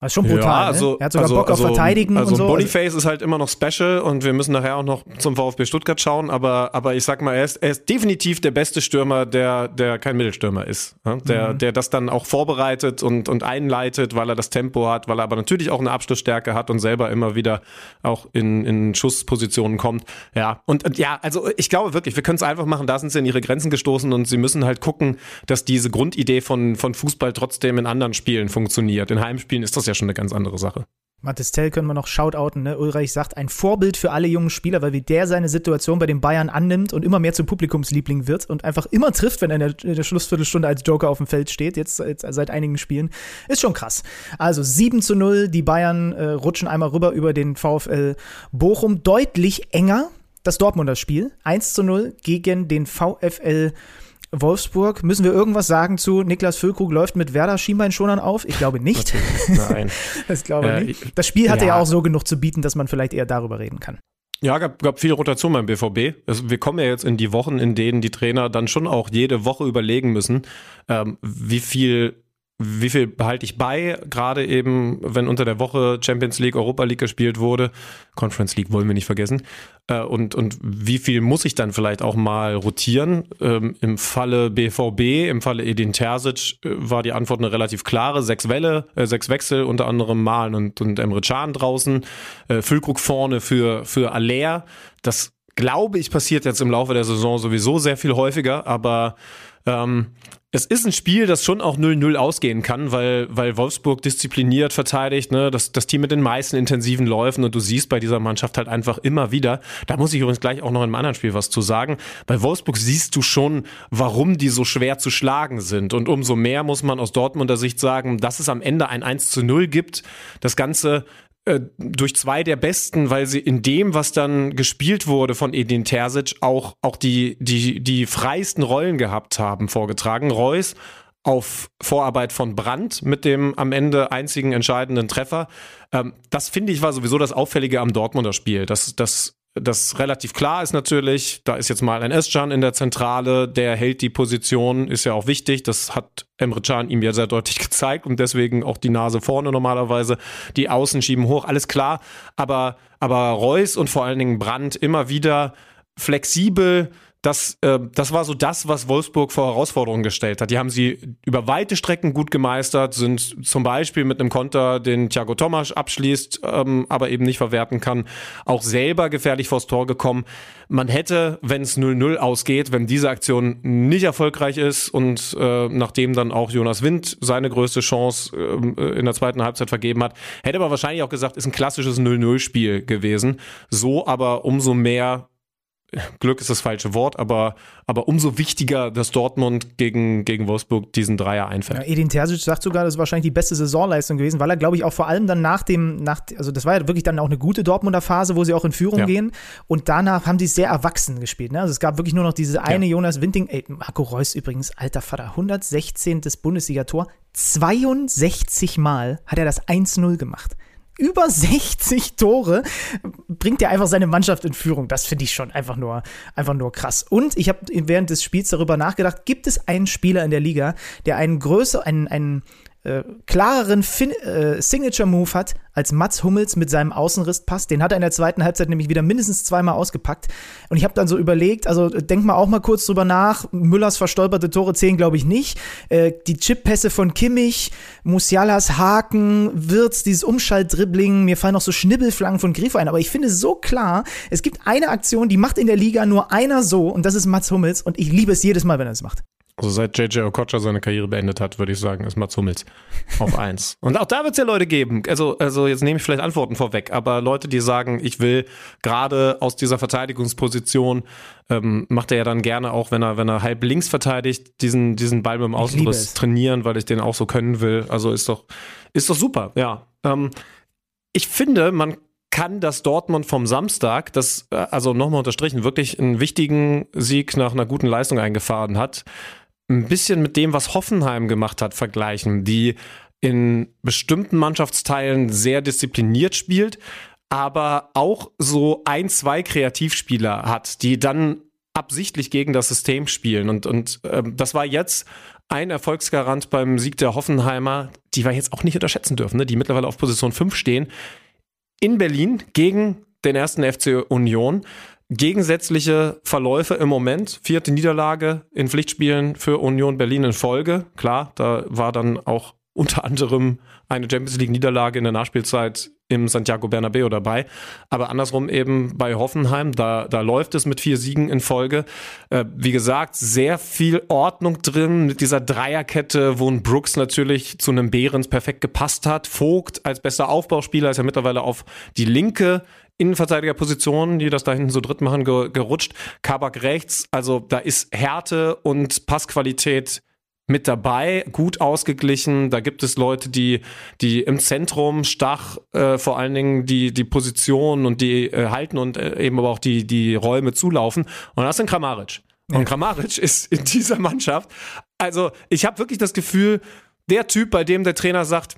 S3: das ist schon brutal. Ja,
S4: ne? also,
S3: ne? Er hat sogar
S4: also,
S3: Bock auf
S4: also,
S3: Verteidigen
S4: also
S3: und so.
S4: Boniface ist halt immer noch special und wir müssen nachher auch noch zum VfB Stuttgart schauen, aber, aber ich sag mal, er ist, er ist definitiv der beste Stürmer, der, der kein Mittelstürmer ist. Ja? Der, mhm. der das dann auch vorbereitet und, und einleitet, weil er das Tempo hat, weil er aber natürlich auch eine Abschlussstärke hat und selber immer wieder auch in, in Schusspositionen kommt. Ja, und, und ja, also ich glaube wirklich, wir können es einfach machen, da sind sie in ihre Grenzen gestoßen und sie müssen halt gucken, dass diese Grundidee von, von Fußball trotzdem in anderen Spielen funktioniert. In Heimspielen ist das ja schon eine ganz andere Sache.
S3: Mathis Tell können wir noch shoutouten, ne? Ulreich sagt, ein Vorbild für alle jungen Spieler, weil wie der seine Situation bei den Bayern annimmt und immer mehr zum Publikumsliebling wird und einfach immer trifft, wenn er in der, in der Schlussviertelstunde als Joker auf dem Feld steht, jetzt, jetzt, seit einigen Spielen, ist schon krass. Also 7 zu 0, die Bayern äh, rutschen einmal rüber über den VfL Bochum, deutlich enger, das Dortmunder Spiel, 1 zu 0 gegen den VfL Bochum. Wolfsburg. Müssen wir irgendwas sagen zu Niklas Füllkrug läuft mit Werder Schienbeinschonern auf? Ich glaube nicht.
S4: Nein.
S3: das glaube ich nicht. Das Spiel hatte ja. ja auch so genug zu bieten, dass man vielleicht eher darüber reden kann.
S4: Ja, gab, gab viel Rotation beim BVB. Also wir kommen ja jetzt in die Wochen, in denen die Trainer dann schon auch jede Woche überlegen müssen, ähm, wie viel wie viel behalte ich bei, gerade eben, wenn unter der Woche Champions League, Europa League gespielt wurde, Conference League wollen wir nicht vergessen, äh, und, und wie viel muss ich dann vielleicht auch mal rotieren? Ähm, Im Falle BVB, im Falle Edin Terzic äh, war die Antwort eine relativ klare, sechs Welle, äh, sechs Wechsel, unter anderem Malen und, und Emre Can draußen, äh, Füllkrug vorne für, für Aller, das glaube ich passiert jetzt im Laufe der Saison sowieso sehr viel häufiger, aber ähm, es ist ein Spiel, das schon auch 0-0 ausgehen kann, weil, weil Wolfsburg diszipliniert verteidigt, ne? das, das Team mit den meisten intensiven Läufen und du siehst bei dieser Mannschaft halt einfach immer wieder, da muss ich übrigens gleich auch noch in einem anderen Spiel was zu sagen, bei Wolfsburg siehst du schon, warum die so schwer zu schlagen sind. Und umso mehr muss man aus Dortmunder Sicht sagen, dass es am Ende ein 1 0 gibt, das Ganze durch zwei der besten, weil sie in dem, was dann gespielt wurde von Edin Terzic, auch, auch die, die, die freisten Rollen gehabt haben, vorgetragen. Reus auf Vorarbeit von Brandt mit dem am Ende einzigen entscheidenden Treffer. Ähm, das finde ich war sowieso das Auffällige am Dortmunder Spiel. Das, das das relativ klar ist natürlich, da ist jetzt mal ein Özcan in der Zentrale, der hält die Position, ist ja auch wichtig. Das hat Emre Can ihm ja sehr deutlich gezeigt und deswegen auch die Nase vorne normalerweise. Die Außen schieben hoch, alles klar. Aber, aber Reus und vor allen Dingen Brandt immer wieder flexibel, das, äh, das war so das, was Wolfsburg vor Herausforderungen gestellt hat. Die haben sie über weite Strecken gut gemeistert, sind zum Beispiel mit einem Konter, den Thiago Tomasch abschließt, ähm, aber eben nicht verwerten kann, auch selber gefährlich vors Tor gekommen. Man hätte, wenn es 0-0 ausgeht, wenn diese Aktion nicht erfolgreich ist und äh, nachdem dann auch Jonas Wind seine größte Chance äh, in der zweiten Halbzeit vergeben hat, hätte man wahrscheinlich auch gesagt, ist ein klassisches 0-0-Spiel gewesen. So aber umso mehr Glück ist das falsche Wort, aber, aber umso wichtiger, dass Dortmund gegen, gegen Wolfsburg diesen Dreier einfällt.
S3: Ja, Edin Terzic sagt sogar, das ist wahrscheinlich die beste Saisonleistung gewesen, weil er, glaube ich, auch vor allem dann nach dem, nach, also das war ja wirklich dann auch eine gute Dortmunder Phase, wo sie auch in Führung ja. gehen und danach haben sie sehr erwachsen gespielt. Ne? Also es gab wirklich nur noch diese eine ja. Jonas Winting, ey, Marco Reus übrigens, alter Vater, 116. Bundesligator, 62 Mal hat er das 1-0 gemacht über 60 Tore bringt er einfach seine Mannschaft in Führung. Das finde ich schon einfach nur, einfach nur krass. Und ich habe während des Spiels darüber nachgedacht, gibt es einen Spieler in der Liga, der einen größer, einen, einen äh, klareren fin äh, Signature-Move hat als Mats Hummels mit seinem Außenrisspass. Den hat er in der zweiten Halbzeit nämlich wieder mindestens zweimal ausgepackt. Und ich habe dann so überlegt, also denk mal auch mal kurz drüber nach. Müllers verstolperte Tore zählen, glaube ich, nicht. Äh, die Chip-Pässe von Kimmich, Musialas Haken, Wirtz, dieses Umschaltdribbling, mir fallen noch so Schnibbelflangen von Grifo ein. Aber ich finde so klar, es gibt eine Aktion, die macht in der Liga nur einer so und das ist Mats Hummels und ich liebe es jedes Mal, wenn er es macht.
S4: Also seit JJ Okocha seine Karriere beendet hat, würde ich sagen, ist Mats Hummels auf eins. Und auch da wird es ja Leute geben. Also, also jetzt nehme ich vielleicht Antworten vorweg, aber Leute, die sagen, ich will gerade aus dieser Verteidigungsposition, ähm, macht er ja dann gerne auch, wenn er, wenn er halb links verteidigt, diesen, diesen Ball mit dem Außenriss trainieren, weil ich den auch so können will. Also ist doch, ist doch super, ja. Ähm, ich finde, man kann das Dortmund vom Samstag, das äh, also nochmal unterstrichen, wirklich einen wichtigen Sieg nach einer guten Leistung eingefahren hat, ein bisschen mit dem, was Hoffenheim gemacht hat, vergleichen, die in bestimmten Mannschaftsteilen sehr diszipliniert spielt, aber auch so ein, zwei Kreativspieler hat, die dann absichtlich gegen das System spielen. Und, und ähm, das war jetzt ein Erfolgsgarant beim Sieg der Hoffenheimer, die wir jetzt auch nicht unterschätzen dürfen, ne? die mittlerweile auf Position 5 stehen, in Berlin gegen den ersten FC Union gegensätzliche Verläufe im Moment. Vierte Niederlage in Pflichtspielen für Union Berlin in Folge. Klar, da war dann auch unter anderem eine Champions League Niederlage in der Nachspielzeit im Santiago Bernabeo dabei. Aber andersrum eben bei Hoffenheim, da, da läuft es mit vier Siegen in Folge. Äh, wie gesagt, sehr viel Ordnung drin mit dieser Dreierkette, wo ein Brooks natürlich zu einem Behrens perfekt gepasst hat. Vogt als bester Aufbauspieler ist ja mittlerweile auf die linke Innenverteidigerpositionen, die das da hinten so dritt machen, gerutscht. Kabak rechts, also da ist Härte und Passqualität mit dabei, gut ausgeglichen. Da gibt es Leute, die, die im Zentrum Stach äh, vor allen Dingen die, die Position und die äh, halten und äh, eben aber auch die, die Räume zulaufen. Und das sind Kramaric. Und. Kramaric ist in dieser Mannschaft. Also ich habe wirklich das Gefühl, der Typ, bei dem der Trainer sagt,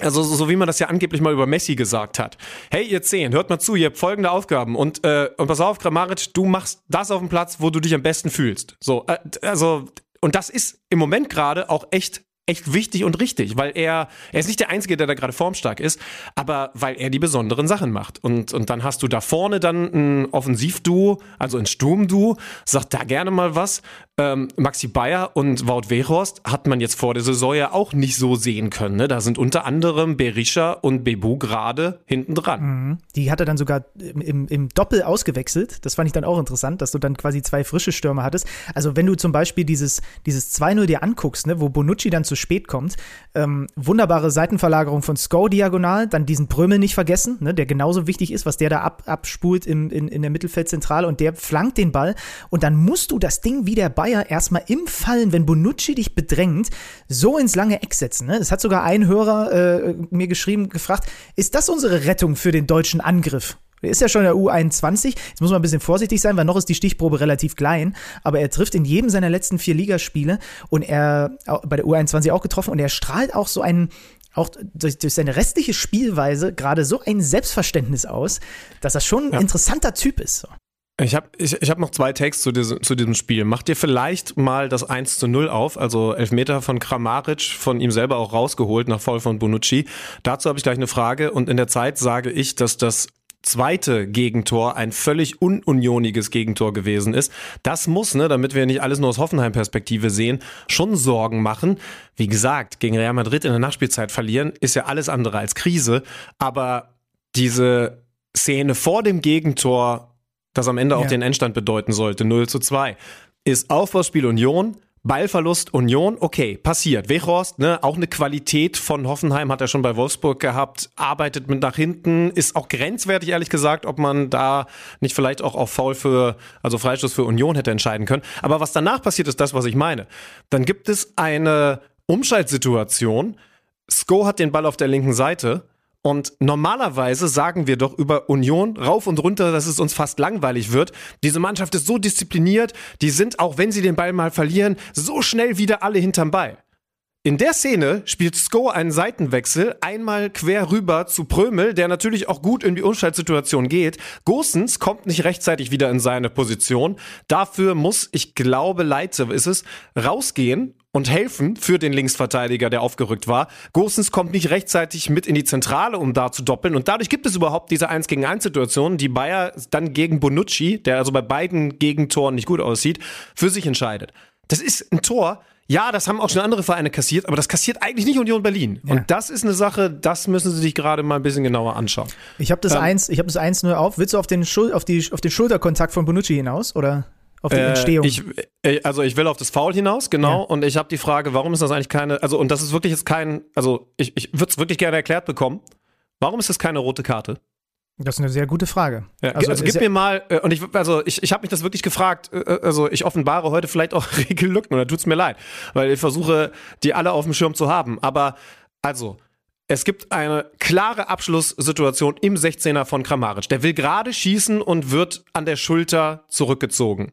S4: also so, so wie man das ja angeblich mal über Messi gesagt hat. Hey, ihr Zehn, hört mal zu, ihr habt folgende Aufgaben und, äh, und pass auf, Kramaric, du machst das auf dem Platz, wo du dich am besten fühlst. So, äh, also, und das ist im Moment gerade auch echt echt wichtig und richtig, weil er, er ist nicht der Einzige, der da gerade formstark ist, aber weil er die besonderen Sachen macht. Und, und dann hast du da vorne dann ein Offensivduo, also ein Sturmduo, sagt da gerne mal was. Ähm, Maxi Bayer und Wout Weghorst hat man jetzt vor der Saison ja auch nicht so sehen können. Ne? Da sind unter anderem Berisha und Bebu gerade hinten dran.
S3: Mhm. Die hat er dann sogar im, im Doppel ausgewechselt. Das fand ich dann auch interessant, dass du dann quasi zwei frische Stürmer hattest. Also wenn du zum Beispiel dieses, dieses 2-0 dir anguckst, ne, wo Bonucci dann zu spät kommt. Ähm, wunderbare Seitenverlagerung von Sko diagonal, dann diesen Brömel nicht vergessen, ne, der genauso wichtig ist, was der da ab, abspult im, in, in der Mittelfeldzentrale und der flankt den Ball und dann musst du das Ding wie der Bayer erstmal im Fallen, wenn Bonucci dich bedrängt, so ins lange Eck setzen. Ne? Es hat sogar ein Hörer äh, mir geschrieben, gefragt, ist das unsere Rettung für den deutschen Angriff? Er ist ja schon in der U21. Jetzt muss man ein bisschen vorsichtig sein, weil noch ist die Stichprobe relativ klein. Aber er trifft in jedem seiner letzten vier Ligaspiele und er bei der U21 auch getroffen und er strahlt auch so einen, auch durch, durch seine restliche Spielweise gerade so ein Selbstverständnis aus, dass er schon ein ja. interessanter Typ ist.
S4: Ich habe ich, ich hab noch zwei Takes zu diesem, zu diesem Spiel. Mach dir vielleicht mal das 1 zu 0 auf, also Elfmeter von Kramaric, von ihm selber auch rausgeholt nach Voll von Bonucci. Dazu habe ich gleich eine Frage und in der Zeit sage ich, dass das zweite Gegentor ein völlig ununioniges Gegentor gewesen ist. Das muss, ne, damit wir nicht alles nur aus Hoffenheim-Perspektive sehen, schon Sorgen machen. Wie gesagt, gegen Real Madrid in der Nachspielzeit verlieren, ist ja alles andere als Krise. Aber diese Szene vor dem Gegentor, das am Ende ja. auch den Endstand bedeuten sollte, 0 zu 2, ist Aufbauspiel Union, Ballverlust Union, okay, passiert. Wechhorst, ne, auch eine Qualität von Hoffenheim hat er schon bei Wolfsburg gehabt, arbeitet mit nach hinten, ist auch grenzwertig, ehrlich gesagt, ob man da nicht vielleicht auch auf Foul für, also Freistoß für Union hätte entscheiden können. Aber was danach passiert, ist das, was ich meine. Dann gibt es eine Umschaltsituation. Sko hat den Ball auf der linken Seite und normalerweise sagen wir doch über Union rauf und runter, dass es uns fast langweilig wird. Diese Mannschaft ist so diszipliniert, die sind, auch wenn sie den Ball mal verlieren, so schnell wieder alle hinterm Ball. In der Szene spielt Sko einen Seitenwechsel, einmal quer rüber zu Prömel, der natürlich auch gut in die Umschaltsituation geht. Gosens kommt nicht rechtzeitig wieder in seine Position. Dafür muss, ich glaube, Leitze ist es, rausgehen und helfen für den Linksverteidiger, der aufgerückt war. Gosens kommt nicht rechtzeitig mit in die Zentrale, um da zu doppeln. Und dadurch gibt es überhaupt diese 1 gegen 1 Situation, die Bayer dann gegen Bonucci, der also bei beiden Gegentoren nicht gut aussieht, für sich entscheidet. Das ist ein Tor, ja, das haben auch schon andere Vereine kassiert, aber das kassiert eigentlich nicht Union Berlin. Ja. Und das ist eine Sache, das müssen Sie sich gerade mal ein bisschen genauer anschauen.
S3: Ich habe das ähm, eins, ich habe das eins nur auf. Willst du auf den, Schul auf, die, auf den Schulterkontakt von Bonucci hinaus oder? Auf die Entstehung.
S4: Ich, äh, also ich will auf das Foul hinaus, genau.
S3: Ja.
S4: Und ich habe die Frage, warum ist das eigentlich keine, also und das ist wirklich jetzt kein, also ich, ich würde es wirklich gerne erklärt bekommen. Warum ist das keine rote Karte?
S3: das ist eine sehr gute Frage.
S4: Ja, also,
S3: ist
S4: gib
S3: ja-
S4: mir mal, äh, und ich, also ich, ich habe mich das wirklich gefragt, äh, also ich offenbare heute vielleicht auch Regellücken, und da tut's mir leid, weil ich versuche, die alle auf dem Schirm zu haben. Aber also, es gibt eine klare Abschlusssituation im 16er von Kramaric. Der will gerade schießen und wird an der Schulter zurückgezogen.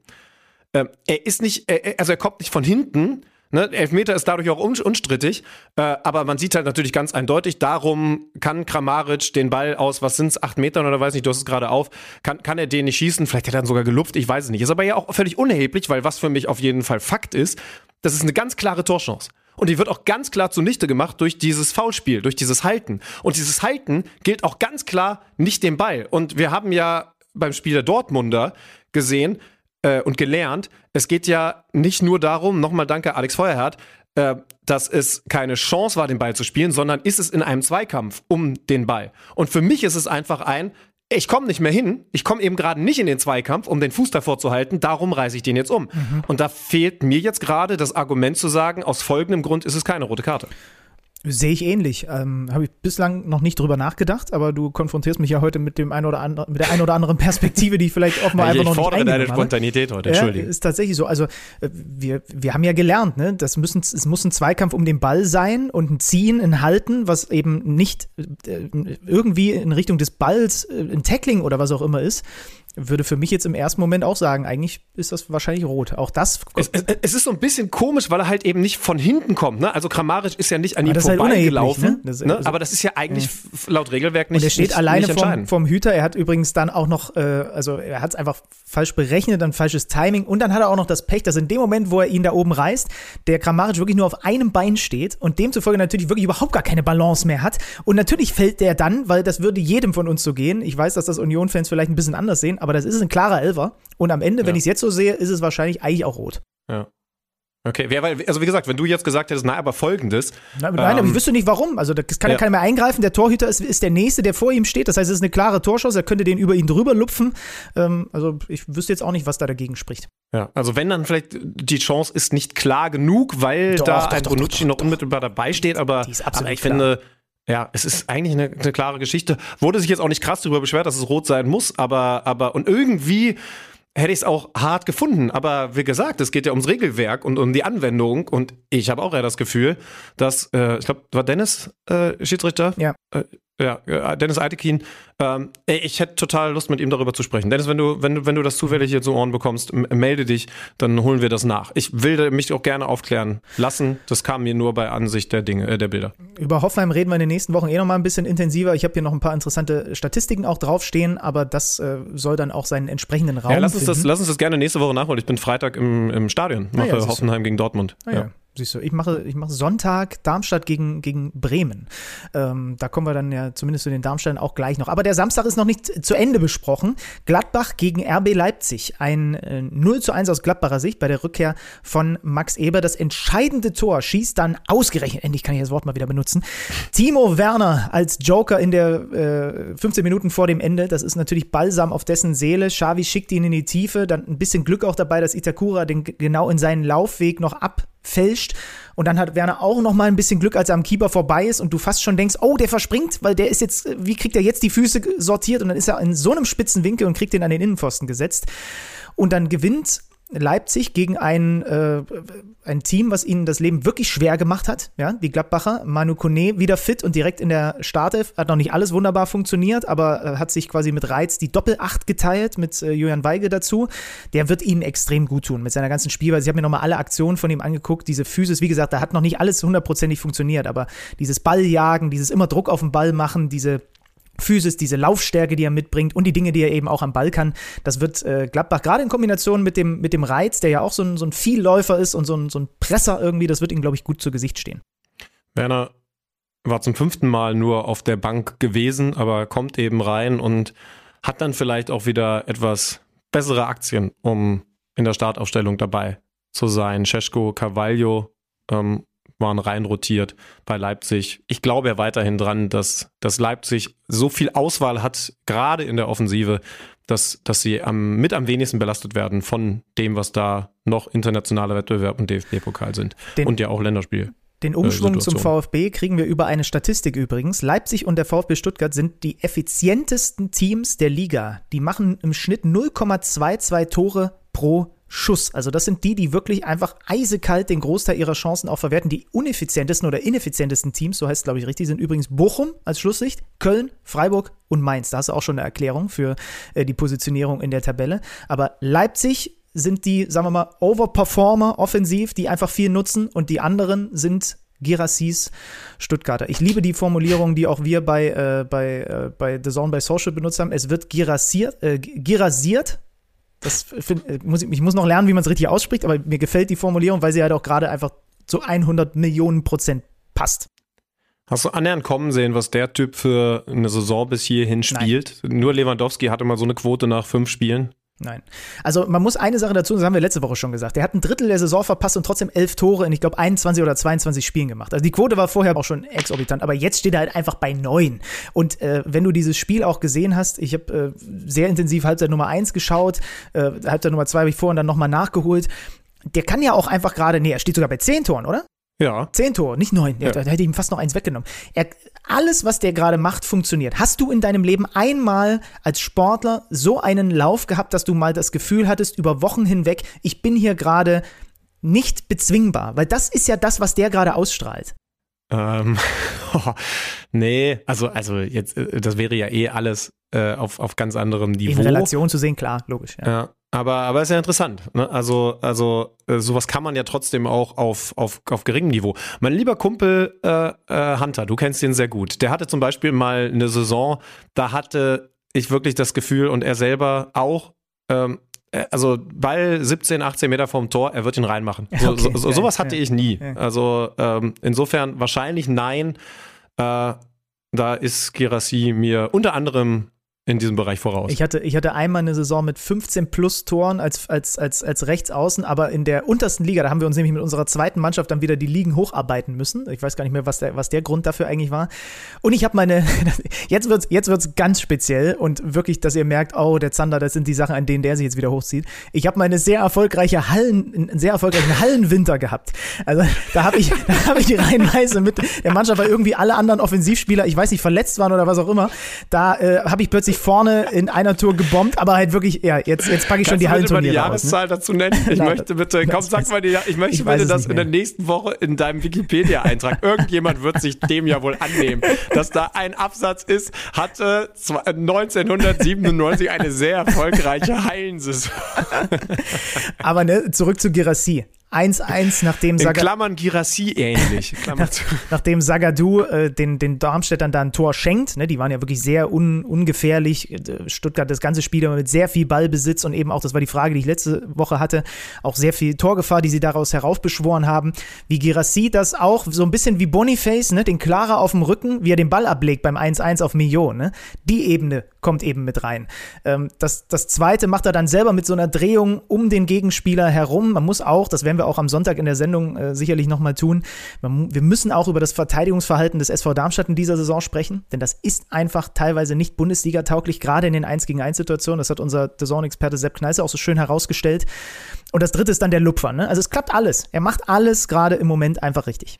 S4: Ähm, er ist nicht, er, also er kommt nicht von hinten. Ne? Elfmeter ist dadurch auch un unstrittig, äh, aber man sieht halt natürlich ganz eindeutig, darum kann Kramaric den Ball aus, was sind's, acht Metern oder weiß nicht, du hast es gerade auf, kann, kann er den nicht schießen, vielleicht hat er dann sogar gelupft, ich weiß es nicht. Ist aber ja auch völlig unerheblich, weil was für mich auf jeden Fall Fakt ist, das ist eine ganz klare Torchance. Und die wird auch ganz klar zunichte gemacht durch dieses Foulspiel, durch dieses Halten. Und dieses Halten gilt auch ganz klar nicht dem Ball. Und wir haben ja beim Spiel der Dortmunder gesehen äh, und gelernt, es geht ja nicht nur darum, nochmal danke Alex Feuerhardt, äh, dass es keine Chance war, den Ball zu spielen, sondern ist es in einem Zweikampf um den Ball. Und für mich ist es einfach ein, ich komme nicht mehr hin, ich komme eben gerade nicht in den Zweikampf, um den Fuß davor zu halten, darum reiße ich den jetzt um. Und da fehlt mir jetzt gerade das Argument zu sagen, aus folgendem Grund ist es keine rote Karte.
S3: Sehe ich ähnlich. Ähm, Habe ich bislang noch nicht drüber nachgedacht, aber du konfrontierst mich ja heute mit dem ein oder anderen, mit der ein oder anderen Perspektive, die ich vielleicht offenbar einfach noch nicht eingenommen habe.
S4: Spontanität heute,
S3: Ja, ist tatsächlich so. Also äh, wir, wir haben ja gelernt, ne? Das müssen, es muss ein Zweikampf um den Ball sein und ein Ziehen, ein Halten, was eben nicht äh, irgendwie in Richtung des Balls äh, ein Tackling oder was auch immer ist. Würde für mich jetzt im ersten Moment auch sagen, eigentlich ist das wahrscheinlich rot. Auch das.
S4: Es, es, es ist so ein bisschen komisch, weil er halt eben nicht von hinten kommt. Ne? Also Kramaric ist ja nicht an ihm
S3: halt
S4: vorbeigelaufen.
S3: unerheblich, ne? Das-
S4: ne?
S3: also-
S4: Aber das ist ja eigentlich f- laut Regelwerk nicht
S3: Und er steht
S4: nicht,
S3: alleine
S4: nicht
S3: vom, vom Hüter. Er hat übrigens dann auch noch, äh, also er hat es einfach falsch berechnet, dann falsches Timing und dann hat er auch noch das Pech, dass in dem Moment, wo er ihn da oben reißt, der Kramaric wirklich nur auf einem Bein steht und demzufolge natürlich wirklich überhaupt gar keine Balance mehr hat. Und natürlich fällt der dann, weil das würde jedem von uns so gehen. Ich weiß, dass das Union-Fans vielleicht ein bisschen anders sehen, aber das ist ein klarer Elfer. Und am Ende, wenn
S4: Ja.
S3: ich es jetzt so sehe, ist es wahrscheinlich eigentlich auch rot.
S4: Ja. Okay, also wie gesagt, wenn du jetzt gesagt hättest, na, aber folgendes.
S3: Nein, nein aber
S4: Ähm,
S3: ich wüsste nicht warum. Also das kann ja keiner mehr eingreifen. Der Torhüter ist, ist der Nächste, der vor ihm steht. Das heißt, es ist eine klare Torschuss. Er könnte den über ihn drüber lupfen. Ähm, also ich wüsste jetzt auch nicht, was da dagegen spricht.
S4: Ja, also wenn dann vielleicht die Chance ist nicht klar genug, weil
S3: Doch,
S4: da
S3: doch,
S4: ein
S3: doch,
S4: Bonucci noch unmittelbar dabei steht, aber,
S3: Die ist absolut
S4: aber ich
S3: klar.
S4: finde, ja, es ist eigentlich eine, eine klare Geschichte. Wurde sich jetzt auch nicht krass darüber beschwert, dass es rot sein muss, aber, aber und irgendwie hätte ich es auch hart gefunden. Aber wie gesagt, es geht ja ums Regelwerk und um die Anwendung und ich habe auch eher das Gefühl, dass, äh, ich glaube, war Dennis äh, Schiedsrichter?
S3: Ja.
S4: Äh, ja, äh, Dennis Eitekin. Ähm, ich hätte total Lust, mit ihm darüber zu sprechen. Dennis, wenn du, wenn du, wenn du das zufällig hier zu Ohren bekommst, melde dich, dann holen wir das nach. Ich will mich auch gerne aufklären lassen. Das kam mir nur bei Ansicht der Dinge, äh, der Bilder.
S3: Über Hoffenheim reden wir in den nächsten Wochen eh noch mal ein bisschen intensiver. Ich habe hier noch ein paar interessante Statistiken auch draufstehen, aber das äh, soll dann auch seinen entsprechenden Raum
S4: Ja, lass uns, das, lass uns das gerne nächste Woche nachholen. Ich bin Freitag im, im Stadion, mache
S3: ja.
S4: Hoffenheim gegen Dortmund.
S3: Ah, ja. Siehst du, ich mache, ich mache Sonntag Darmstadt gegen, gegen Bremen. Ähm, da kommen wir dann ja zumindest zu den Darmstädtern auch gleich noch. Aber der Samstag ist noch nicht zu Ende besprochen. Gladbach gegen RB Leipzig. Ein äh, 0 zu 1 aus Gladbacher Sicht bei der Rückkehr von Max Eber. Das entscheidende Tor schießt dann ausgerechnet, endlich kann ich das Wort mal wieder benutzen, Timo Werner als Joker in der äh, 15 Minuten vor dem Ende. Das ist natürlich Balsam auf dessen Seele. Xavi schickt ihn in die Tiefe. Dann ein bisschen Glück auch dabei, dass Itakura den genau in seinen Laufweg noch abfälscht. Und dann hat Werner auch noch mal ein bisschen Glück, als er am Keeper vorbei ist und du fast schon denkst, oh, der verspringt, weil der ist jetzt, wie kriegt er jetzt die Füße sortiert? Und dann ist er in so einem spitzen Winkel und kriegt den an den Innenpfosten gesetzt. Und dann gewinnt Leipzig gegen ein, äh, ein Team, was ihnen das Leben wirklich schwer gemacht hat. Ja, die Gladbacher. Manu Kone wieder fit und direkt in der Startelf. Hat noch nicht alles wunderbar funktioniert, aber äh, hat sich quasi mit Reiz die Doppelacht geteilt mit äh, Julian Weige dazu. Der wird ihnen extrem gut tun mit seiner ganzen Spielweise. Ich habe mir nochmal alle Aktionen von ihm angeguckt. Diese Physis, wie gesagt, da hat noch nicht alles hundertprozentig funktioniert, aber dieses Balljagen, dieses immer Druck auf den Ball machen, diese Physis, diese Laufstärke, die er mitbringt und die Dinge, die er eben auch am Ball kann, das wird äh, Gladbach gerade in Kombination mit dem, mit dem Reiz, der ja auch so ein, so ein Vielläufer ist und so ein, so ein Presser irgendwie, das wird ihm, glaube ich, gut zu Gesicht stehen.
S4: Werner war zum fünften Mal nur auf der Bank gewesen, aber kommt eben rein und hat dann vielleicht auch wieder etwas bessere Aktien, um in der Startaufstellung dabei zu sein. Cesko, Carvalho, ähm, waren rein rotiert bei Leipzig. Ich glaube ja weiterhin dran, dass, dass Leipzig so viel Auswahl hat, gerade in der Offensive, dass, dass sie am, mit am wenigsten belastet werden von dem, was da noch internationaler Wettbewerb und DFB-Pokal sind.
S3: Den,
S4: und ja auch Länderspiel.
S3: Den Umschwung zum VfB kriegen wir über eine Statistik übrigens. Leipzig und der VfB Stuttgart sind die effizientesten Teams der Liga. Die machen im Schnitt 0,22 Tore pro Schuss. Also das sind die, die wirklich einfach eisekalt den Großteil ihrer Chancen auch verwerten. Die uneffizientesten oder ineffizientesten Teams, so heißt es glaube ich richtig, sind übrigens Bochum als Schlusssicht, Köln, Freiburg und Mainz. Da hast du auch schon eine Erklärung für äh, die Positionierung in der Tabelle. Aber Leipzig sind die, sagen wir mal, Overperformer offensiv, die einfach viel nutzen und die anderen sind Girassis Stuttgarter. Ich liebe die Formulierung, die auch wir bei, äh, bei, äh, bei The Zone bei Social benutzt haben. Es wird girassiert, äh, girasiert das find, äh, muss ich, ich muss noch lernen, wie man es richtig ausspricht, aber mir gefällt die Formulierung, weil sie halt auch gerade einfach zu 100 Millionen Prozent passt.
S4: Hast du annähernd kommen sehen, was der Typ für eine Saison bis hierhin spielt? Nein. Nur Lewandowski hatte mal so eine Quote nach fünf Spielen.
S3: Nein. Also man muss eine Sache dazu, das haben wir letzte Woche schon gesagt. Er hat ein Drittel der Saison verpasst und trotzdem elf Tore in, ich glaube, 21 oder 22 Spielen gemacht. Also die Quote war vorher auch schon exorbitant, aber jetzt steht er halt einfach bei neun. Und äh, wenn du dieses Spiel auch gesehen hast, ich habe äh, sehr intensiv Halbzeit Nummer eins geschaut, äh, Halbzeit Nummer zwei habe ich vorhin dann nochmal nachgeholt. Der kann ja auch einfach gerade, nee, er steht sogar bei zehn Toren, oder?
S4: Ja.
S3: Zehn Tore, nicht neun. Ja. Da hätte ich ihm fast noch eins weggenommen. Er, alles, was der gerade macht, funktioniert. Hast du in deinem Leben einmal als Sportler so einen Lauf gehabt, dass du mal das Gefühl hattest, über Wochen hinweg, ich bin hier gerade nicht bezwingbar? Weil das ist ja das, was der gerade ausstrahlt.
S4: Ähm, oh, nee, also, also jetzt, äh, das wäre ja eh alles äh, auf, auf ganz anderem Niveau.
S3: In Relation zu sehen, klar, logisch.
S4: Ja. ja. Aber, aber ist ja interessant. Ne? Also, also äh, sowas kann man ja trotzdem auch auf, auf, auf geringem Niveau. Mein lieber Kumpel äh, äh, Hunter, du kennst ihn sehr gut. Der hatte zum Beispiel mal eine Saison, da hatte ich wirklich das Gefühl und er selber auch, ähm, äh, also Ball 17, 18 Meter vom Tor, er wird ihn reinmachen. So, okay, so, so, sowas hatte ich nie. Also ähm, insofern wahrscheinlich nein. Äh, da ist Gerassi mir unter anderem in diesem Bereich voraus.
S3: Ich hatte, ich hatte einmal eine Saison mit 15 plus Toren als, als, als, als Rechtsaußen, aber in der untersten Liga, da haben wir uns nämlich mit unserer zweiten Mannschaft dann wieder die Ligen hocharbeiten müssen. Ich weiß gar nicht mehr, was der, was der Grund dafür eigentlich war. Und ich habe meine, jetzt wird's, jetzt wird's ganz speziell und wirklich, dass ihr merkt, oh, der Zander, das sind die Sachen, an denen der sich jetzt wieder hochzieht. Ich habe meine sehr erfolgreiche Hallen, einen sehr erfolgreichen Hallenwinter gehabt. Also da habe ich, da ich die reihenweise mit der Mannschaft, weil irgendwie alle anderen Offensivspieler, ich weiß nicht, verletzt waren oder was auch immer, da äh, habe ich plötzlich vorne in einer Tour gebombt, aber halt wirklich, ja, jetzt, jetzt packe ich schon die Hallenturniere
S4: die Jahreszahl ne? dazu nennen? Ich Nein, möchte bitte, komm, sag mal die, ich möchte ich bitte das in der nächsten Woche in deinem Wikipedia-Eintrag. Irgendjemand wird sich dem ja wohl annehmen, dass da ein Absatz ist, hatte 1997 eine sehr erfolgreiche Hallensaison.
S3: aber ne, zurück zu Girassi. 1-1, nachdem
S4: Sagadou. Klammern Girassi ähnlich.
S3: Nach, nachdem Sagadou äh, den, den Darmstädtern da ein Tor schenkt. Ne, die waren ja wirklich sehr un, ungefährlich. Äh, Stuttgart das ganze Spiel mit sehr viel Ballbesitz und eben auch, das war die Frage, die ich letzte Woche hatte, auch sehr viel Torgefahr, die sie daraus heraufbeschworen haben. Wie Girassi das auch, so ein bisschen wie Boniface, ne, den Klarer auf dem Rücken, wie er den Ball ablegt beim 1-1 auf Millionen. Ne? Die Ebene kommt eben mit rein. Ähm, das, das zweite macht er dann selber mit so einer Drehung um den Gegenspieler herum. Man muss auch, das werden wir auch am Sonntag in der Sendung äh, sicherlich nochmal tun, wir müssen auch über das Verteidigungsverhalten des SV Darmstadt in dieser Saison sprechen, denn das ist einfach teilweise nicht Bundesliga-tauglich, gerade in den 1 gegen 1 Situationen. Das hat unser Saison-Experte Sepp Kneiße auch so schön herausgestellt. Und das dritte ist dann der Lupfer. Ne? Also es klappt alles. Er macht alles gerade im Moment einfach richtig.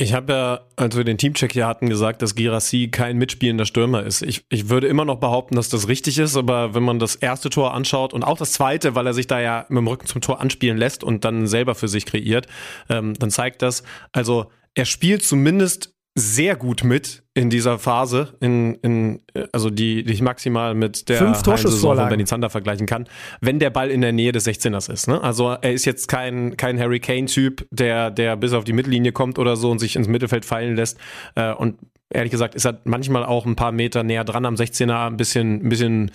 S4: Ich habe ja, als wir den Teamcheck hier hatten, gesagt, dass Girassi kein mitspielender Stürmer ist. Ich, ich würde immer noch behaupten, dass das richtig ist, aber wenn man das erste Tor anschaut und auch das zweite, weil er sich da ja mit dem Rücken zum Tor anspielen lässt und dann selber für sich kreiert, ähm, dann zeigt das, also er spielt zumindest sehr gut mit in dieser Phase, in, in, also die, die ich maximal mit der
S3: Fünf Saison
S4: von Benny Zander vergleichen kann, wenn der Ball in der Nähe des 16ers ist. Ne? Also er ist jetzt kein, kein Harry Kane-Typ, der, der bis auf die Mittellinie kommt oder so und sich ins Mittelfeld fallen lässt. Äh, und ehrlich gesagt ist er manchmal auch ein paar Meter näher dran am 16er, ein bisschen, ein bisschen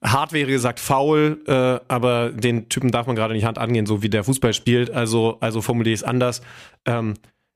S4: hart wäre gesagt faul, äh, aber den Typen darf man gerade nicht Hand angehen, so wie der Fußball spielt. Also, also formuliere ich es anders. Ähm,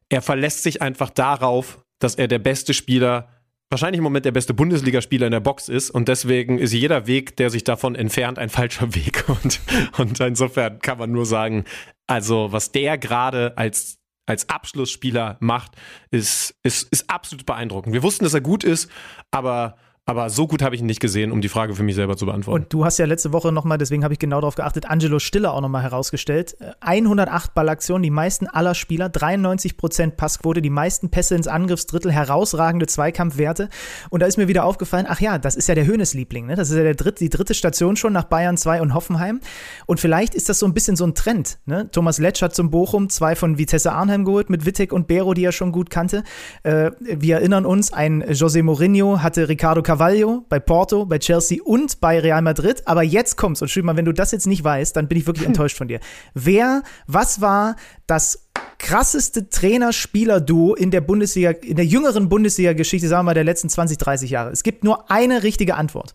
S4: er verlässt sich einfach darauf, dass er der beste Spieler, wahrscheinlich im Moment der beste Bundesligaspieler in der Box ist und deswegen ist jeder Weg, der sich davon entfernt, ein falscher Weg und, und insofern kann man nur sagen, also was der gerade als als Abschlussspieler macht, ist, ist, ist absolut beeindruckend. Wir wussten, dass er gut ist, aber aber so gut habe ich ihn nicht gesehen, um die Frage für mich selber zu beantworten.
S3: Und du hast ja letzte Woche nochmal, deswegen habe ich genau darauf geachtet, Angelo Stiller auch nochmal herausgestellt. 108 Ballaktionen, die meisten aller Spieler, 93% Passquote, die meisten Pässe ins Angriffsdrittel, herausragende Zweikampfwerte. Und da ist mir wieder aufgefallen, ach ja, das ist ja der Höhnesliebling. Ne? Das ist ja der dritte, die dritte Station schon nach Bayern 2 und Hoffenheim. Und vielleicht ist das so ein bisschen so ein Trend. Ne? Thomas Letsch hat zum Bochum zwei von Vitesse Arnheim geholt mit Wittek und Bero, die er schon gut kannte. Äh, wir erinnern uns, ein José Mourinho hatte Ricardo Cavani Carvalho, bei Porto, bei Chelsea und bei Real Madrid. Aber jetzt kommt's und Schümann, wenn du das jetzt nicht weißt, dann bin ich wirklich enttäuscht von dir. Wer, was war das krasseste Trainer-Spieler-Duo in der Bundesliga, in der jüngeren Bundesliga-Geschichte, sagen wir mal, der letzten 20, 30 Jahre? Es gibt nur eine richtige Antwort.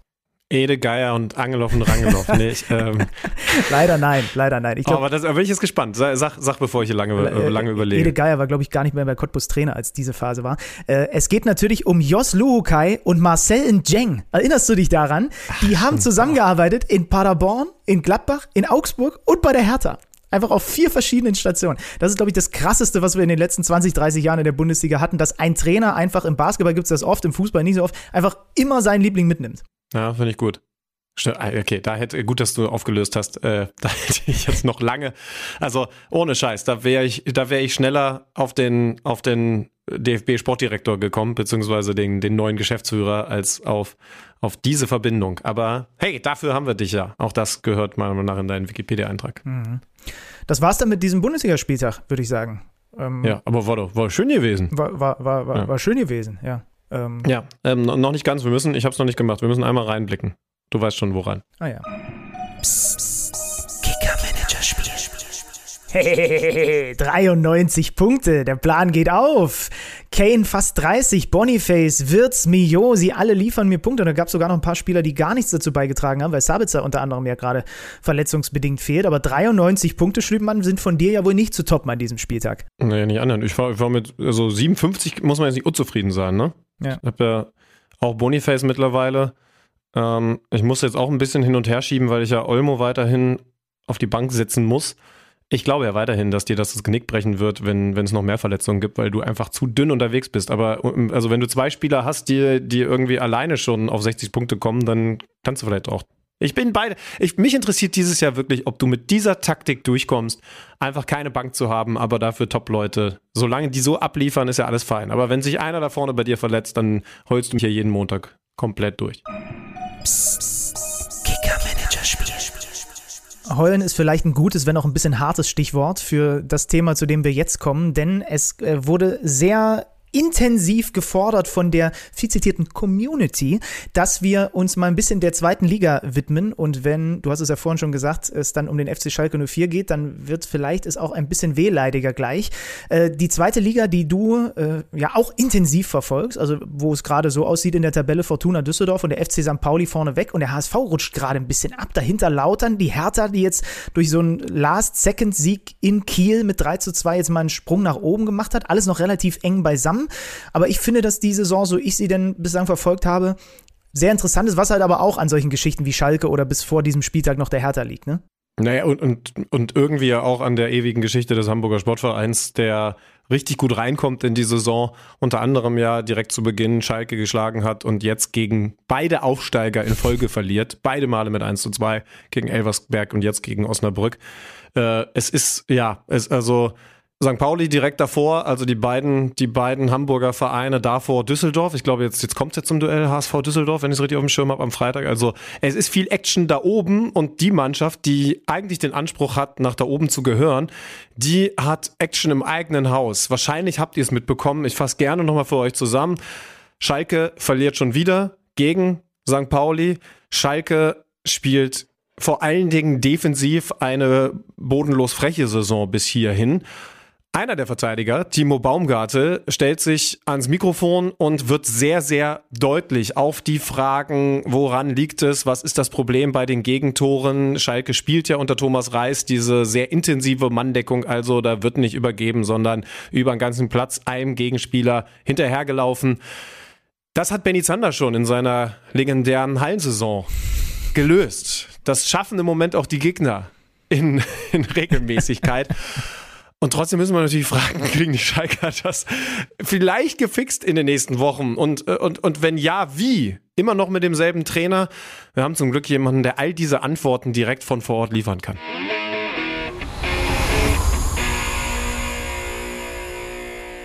S4: Ede Geier und Angeloff und Rangeloff. Nee, ich, ähm,
S3: leider nein, leider nein.
S4: Ich glaub, aber das, da bin ich jetzt gespannt. Sag, sag bevor ich hier lange, äh, lange überlege.
S3: Ede Geier war, glaube ich, gar nicht mehr bei Cottbus Trainer, als diese Phase war. Äh, es geht natürlich um Jos Luhukai und Marcel Njeng. Erinnerst du dich daran? Die Ach, haben zusammengearbeitet in Paderborn, in Gladbach, in Augsburg und bei der Hertha. Einfach auf vier verschiedenen Stationen. Das ist, glaube ich, das Krasseste, was wir in den letzten 20, 30 Jahren in der Bundesliga hatten, dass ein Trainer einfach im Basketball gibt es das oft, im Fußball nicht so oft, einfach immer seinen Liebling mitnimmt.
S4: Ja, finde ich gut. Ah, okay, da hätte gut, dass du aufgelöst hast. Äh, da hätte ich jetzt noch lange. Also ohne Scheiß, da wäre ich, da wäre ich schneller auf den auf den DFB Sportdirektor gekommen, beziehungsweise den den neuen Geschäftsführer als auf auf diese Verbindung. Aber hey, dafür haben wir dich ja. Auch das gehört meiner Meinung nach in deinen Wikipedia-Eintrag. Mhm.
S3: Das war's dann mit diesem Bundesligaspieltag, würde ich sagen.
S4: Ähm, ja, aber war doch war schön gewesen.
S3: War war war, war, ja. war schön gewesen, ja.
S4: Ähm, ja, ähm, noch nicht ganz. Wir müssen, ich habe es noch nicht gemacht. Wir müssen einmal reinblicken. Du weißt schon woran.
S3: Ah ja. Psst, psst. Kicker-Manager-Spiel. Hey, 93 Punkte, der Plan geht auf. Kane fast 30, Boniface, Wirtz, Mio, sie alle liefern mir Punkte. Und da gab es sogar noch ein paar Spieler, die gar nichts dazu beigetragen haben, weil Sabitzer unter anderem ja gerade verletzungsbedingt fehlt. Aber 93 Punkte, Schlübenmann, sind von dir ja wohl nicht zu toppen an diesem Spieltag.
S4: Naja, nicht anderen. Ich war, ich war mit also 57, muss man jetzt nicht unzufrieden sein, ne? Ja. Ich habe ja auch Boniface mittlerweile. Ähm, ich muss jetzt auch ein bisschen hin und her schieben, weil ich ja Olmo weiterhin auf die Bank setzen muss. Ich glaube ja weiterhin, dass dir das das Genick brechen wird, wenn, es noch mehr Verletzungen gibt, weil du einfach zu dünn unterwegs bist. Aber also wenn du zwei Spieler hast, die, die irgendwie alleine schon auf 60 Punkte kommen, dann kannst du vielleicht auch. Ich bin beide. Ich, mich interessiert dieses Jahr wirklich, ob du mit dieser Taktik durchkommst, einfach keine Bank zu haben, aber dafür Top-Leute. Solange die so abliefern, ist ja alles fein. Aber wenn sich einer da vorne bei dir verletzt, dann holst du mich hier jeden Montag komplett durch. Psst,
S3: Kicker-Manager-Spiel. Heulen ist vielleicht ein gutes, wenn auch ein bisschen hartes Stichwort für das Thema, zu dem wir jetzt kommen, denn es äh, wurde sehr intensiv gefordert von der viel zitierten Community, dass wir uns mal ein bisschen der zweiten Liga widmen. Und wenn, du hast es ja vorhin schon gesagt, es dann um den FC Schalke 04 geht, dann wird vielleicht es auch ein bisschen wehleidiger gleich. Äh, die zweite Liga, die du äh, ja auch intensiv verfolgst, also wo es gerade so aussieht in der Tabelle Fortuna Düsseldorf und der FC St. Pauli vorne weg und der HSV rutscht gerade ein bisschen ab. Dahinter Lautern, die Hertha, die jetzt durch so einen Last-Second-Sieg in Kiel mit 3 zu 2 jetzt mal einen Sprung nach oben gemacht hat. Alles noch relativ eng beisammen haben. Aber ich finde, dass die Saison, so ich sie denn bislang verfolgt habe, sehr interessant ist, was halt aber auch an solchen Geschichten wie Schalke oder bis vor diesem Spieltag noch der Hertha liegt, ne?
S4: Naja, und, und, und irgendwie ja auch an der ewigen Geschichte des Hamburger Sportvereins, der richtig gut reinkommt in die Saison, unter anderem ja direkt zu Beginn Schalke geschlagen hat und jetzt gegen beide Aufsteiger in Folge verliert. Beide Male mit 1 zu 2 gegen Elversberg und jetzt gegen Osnabrück. Äh, es ist, ja, es, also St. Pauli direkt davor, also die beiden, die beiden Hamburger Vereine davor Düsseldorf. Ich glaube, jetzt, jetzt kommt es jetzt zum Duell HSV Düsseldorf, wenn ich es richtig auf dem Schirm habe am Freitag. Also es ist viel Action da oben und die Mannschaft, die eigentlich den Anspruch hat, nach da oben zu gehören, die hat Action im eigenen Haus. Wahrscheinlich habt ihr es mitbekommen. Ich fasse gerne nochmal für euch zusammen. Schalke verliert schon wieder gegen St. Pauli. Schalke spielt vor allen Dingen defensiv eine bodenlos freche Saison bis hierhin. Einer der Verteidiger, Timo Baumgarte, stellt sich ans Mikrofon und wird sehr, sehr deutlich auf die Fragen, woran liegt es, was ist das Problem bei den Gegentoren. Schalke spielt ja unter Thomas Reis diese sehr intensive Manndeckung, also da wird nicht übergeben, sondern über den ganzen Platz einem Gegenspieler hinterhergelaufen. Das hat Benny Zander schon in seiner legendären Hallensaison gelöst. Das schaffen im Moment auch die Gegner in, in Regelmäßigkeit. Und trotzdem müssen wir natürlich fragen, kriegen die Schalker das vielleicht gefixt in den nächsten Wochen? Und, äh, und, und wenn ja, wie? Immer noch mit demselben Trainer? Wir haben zum Glück jemanden, der all diese Antworten direkt von vor Ort liefern kann.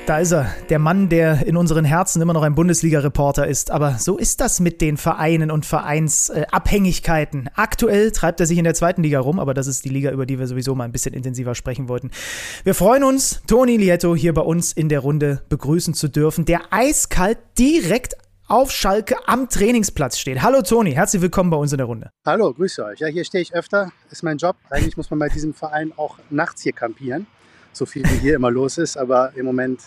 S3: Da ist er, der Mann, der in unseren Herzen immer noch ein Bundesliga-Reporter ist. Aber so ist das mit den Vereinen und Vereinsabhängigkeiten. Äh, Aktuell treibt er sich in der zweiten Liga rum, aber das ist die Liga, über die wir sowieso mal ein bisschen intensiver sprechen wollten. Wir freuen uns, Toni Lietto hier bei uns in der Runde begrüßen zu dürfen, der eiskalt direkt auf Schalke am Trainingsplatz steht. Hallo Toni, herzlich willkommen bei uns in der Runde.
S7: Hallo, grüße euch. Ja, hier stehe ich öfter, ist mein Job. Eigentlich muss man bei diesem Verein auch nachts hier kampieren so viel wie hier immer los ist, aber im Moment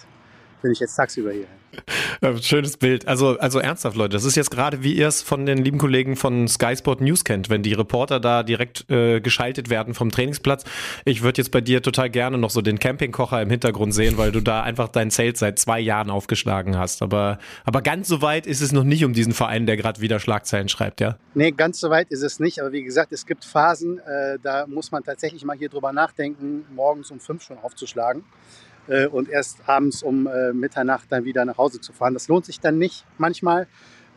S7: bin ich jetzt tagsüber hier.
S4: Schönes Bild. Also, also ernsthaft, Leute, das ist jetzt gerade, wie ihr es von den lieben Kollegen von Sky Sport News kennt, wenn die Reporter da direkt äh, geschaltet werden vom Trainingsplatz. Ich würde jetzt bei dir total gerne noch so den Campingkocher im Hintergrund sehen, weil du da einfach dein Zelt seit zwei Jahren aufgeschlagen hast. Aber, aber ganz so weit ist es noch nicht um diesen Verein, der gerade wieder Schlagzeilen schreibt, ja?
S7: Nee, ganz so weit ist es nicht. Aber wie gesagt, es gibt Phasen, äh, da muss man tatsächlich mal hier drüber nachdenken, morgens um fünf schon aufzuschlagen äh, und erst abends um äh, Mitternacht dann wieder nach Hause zu fahren. Das lohnt sich dann nicht manchmal,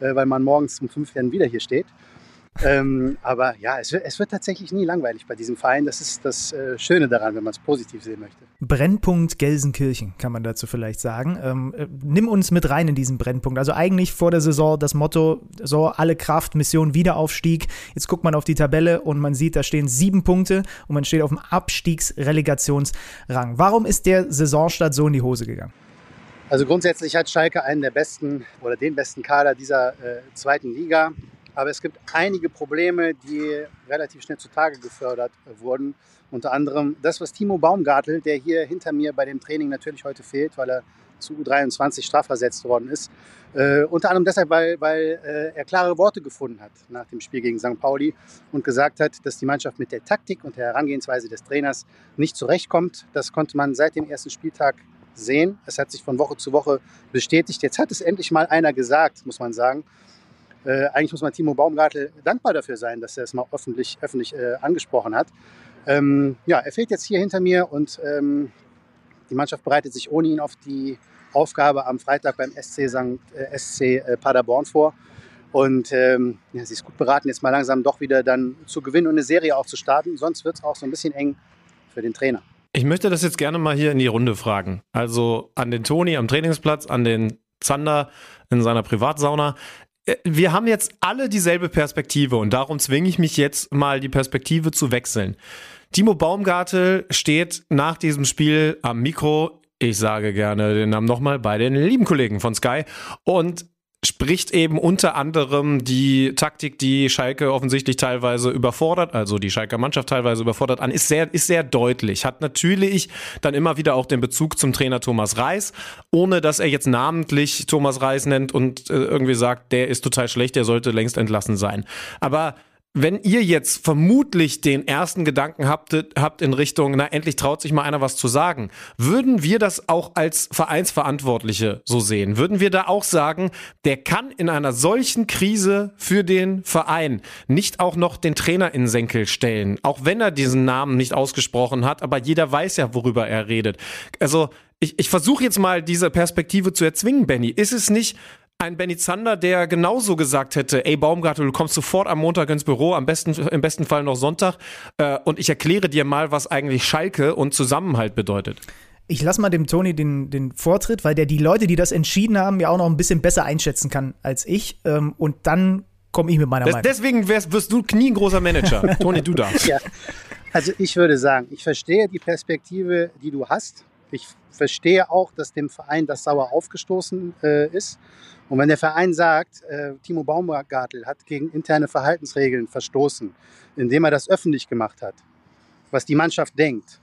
S7: äh, weil man morgens um fünf dann wieder hier steht. Ähm, aber ja, es wird, es wird, tatsächlich nie langweilig bei diesem Verein. Das ist das äh, Schöne daran, wenn man es positiv sehen möchte.
S3: Brennpunkt Gelsenkirchen, kann man dazu vielleicht sagen. Ähm, äh, nimm uns mit rein in diesen Brennpunkt. Also eigentlich vor der Saison das Motto, so alle Kraft, Mission, Wiederaufstieg. Jetzt guckt man auf die Tabelle und man sieht, da stehen sieben Punkte und man steht auf dem Abstiegsrelegationsrang. Warum ist der Saisonstart so in die Hose gegangen?
S7: Also grundsätzlich hat Schalke einen der besten oder den besten Kader dieser äh, zweiten Liga. Aber es gibt einige Probleme, die relativ schnell zutage gefördert wurden. Unter anderem das, was Timo Baumgartel, der hier hinter mir bei dem Training natürlich heute fehlt, weil er zu U23 strafversetzt worden ist. Äh, unter anderem deshalb, weil, weil äh, er klare Worte gefunden hat nach dem Spiel gegen St. Pauli und gesagt hat, dass die Mannschaft mit der Taktik und der Herangehensweise des Trainers nicht zurechtkommt. Das konnte man seit dem ersten Spieltag sehen. Es hat sich von Woche zu Woche bestätigt. Jetzt hat es endlich mal einer gesagt, muss man sagen. Äh, eigentlich muss man Timo Baumgartel dankbar dafür sein, dass er es mal öffentlich, öffentlich äh, angesprochen hat. Ähm, ja, er fehlt jetzt hier hinter mir und ähm, die Mannschaft bereitet sich ohne ihn auf die Aufgabe am Freitag beim SC, St., äh, SC äh, Paderborn vor. Und ähm, ja, sie ist gut beraten, jetzt mal langsam doch wieder dann zu gewinnen und eine Serie auch zu starten. Sonst wird es auch so ein bisschen eng für den Trainer.
S4: Ich möchte das jetzt gerne mal hier in die Runde fragen. Also an den Toni am Trainingsplatz, an den Zander in seiner Privatsauna. Äh, wir haben jetzt alle dieselbe Perspektive und darum zwinge ich mich jetzt mal die Perspektive zu wechseln. Timo Baumgartel steht nach diesem Spiel am Mikro. Ich sage gerne den Namen nochmal bei den lieben Kollegen von Sky und spricht eben unter anderem die Taktik, die Schalke offensichtlich teilweise überfordert, also die Schalker Mannschaft teilweise überfordert an, ist sehr, ist sehr deutlich. Hat natürlich dann immer wieder auch den Bezug zum Trainer Thomas Reis, ohne dass er jetzt namentlich Thomas Reis nennt und äh, irgendwie sagt, der ist total schlecht, der sollte längst entlassen sein. Aber wenn ihr jetzt vermutlich den ersten Gedanken habt, habt in Richtung, na, endlich traut sich mal einer was zu sagen, würden wir das auch als Vereinsverantwortliche so sehen? Würden wir da auch sagen, der kann in einer solchen Krise für den Verein nicht auch noch den Trainer in Senkel stellen? Auch wenn er diesen Namen nicht ausgesprochen hat, aber jeder weiß ja, worüber er redet. Also, ich, ich versuche jetzt mal diese Perspektive zu erzwingen, Benny. Ist es nicht ein Benny Zander, der genauso gesagt hätte, ey Baumgartel, du kommst sofort am Montag ins Büro, am besten, im besten Fall noch Sonntag, äh, und ich erkläre dir mal, was eigentlich Schalke und Zusammenhalt bedeutet.
S3: Ich lasse mal dem Toni den, den Vortritt, weil der die Leute, die das entschieden haben, ja auch noch ein bisschen besser einschätzen kann als ich. Ähm, und dann komme ich mit meiner das, Meinung.
S4: Deswegen wärst, wirst du nie ein großer Manager. Toni, du darfst. Ja.
S7: Also ich würde sagen, ich verstehe die Perspektive, die du hast. Ich verstehe auch, dass dem Verein das sauer aufgestoßen äh, ist. Und wenn der Verein sagt, äh, Timo Baumgartel hat gegen interne Verhaltensregeln verstoßen, indem er das öffentlich gemacht hat, was die Mannschaft denkt,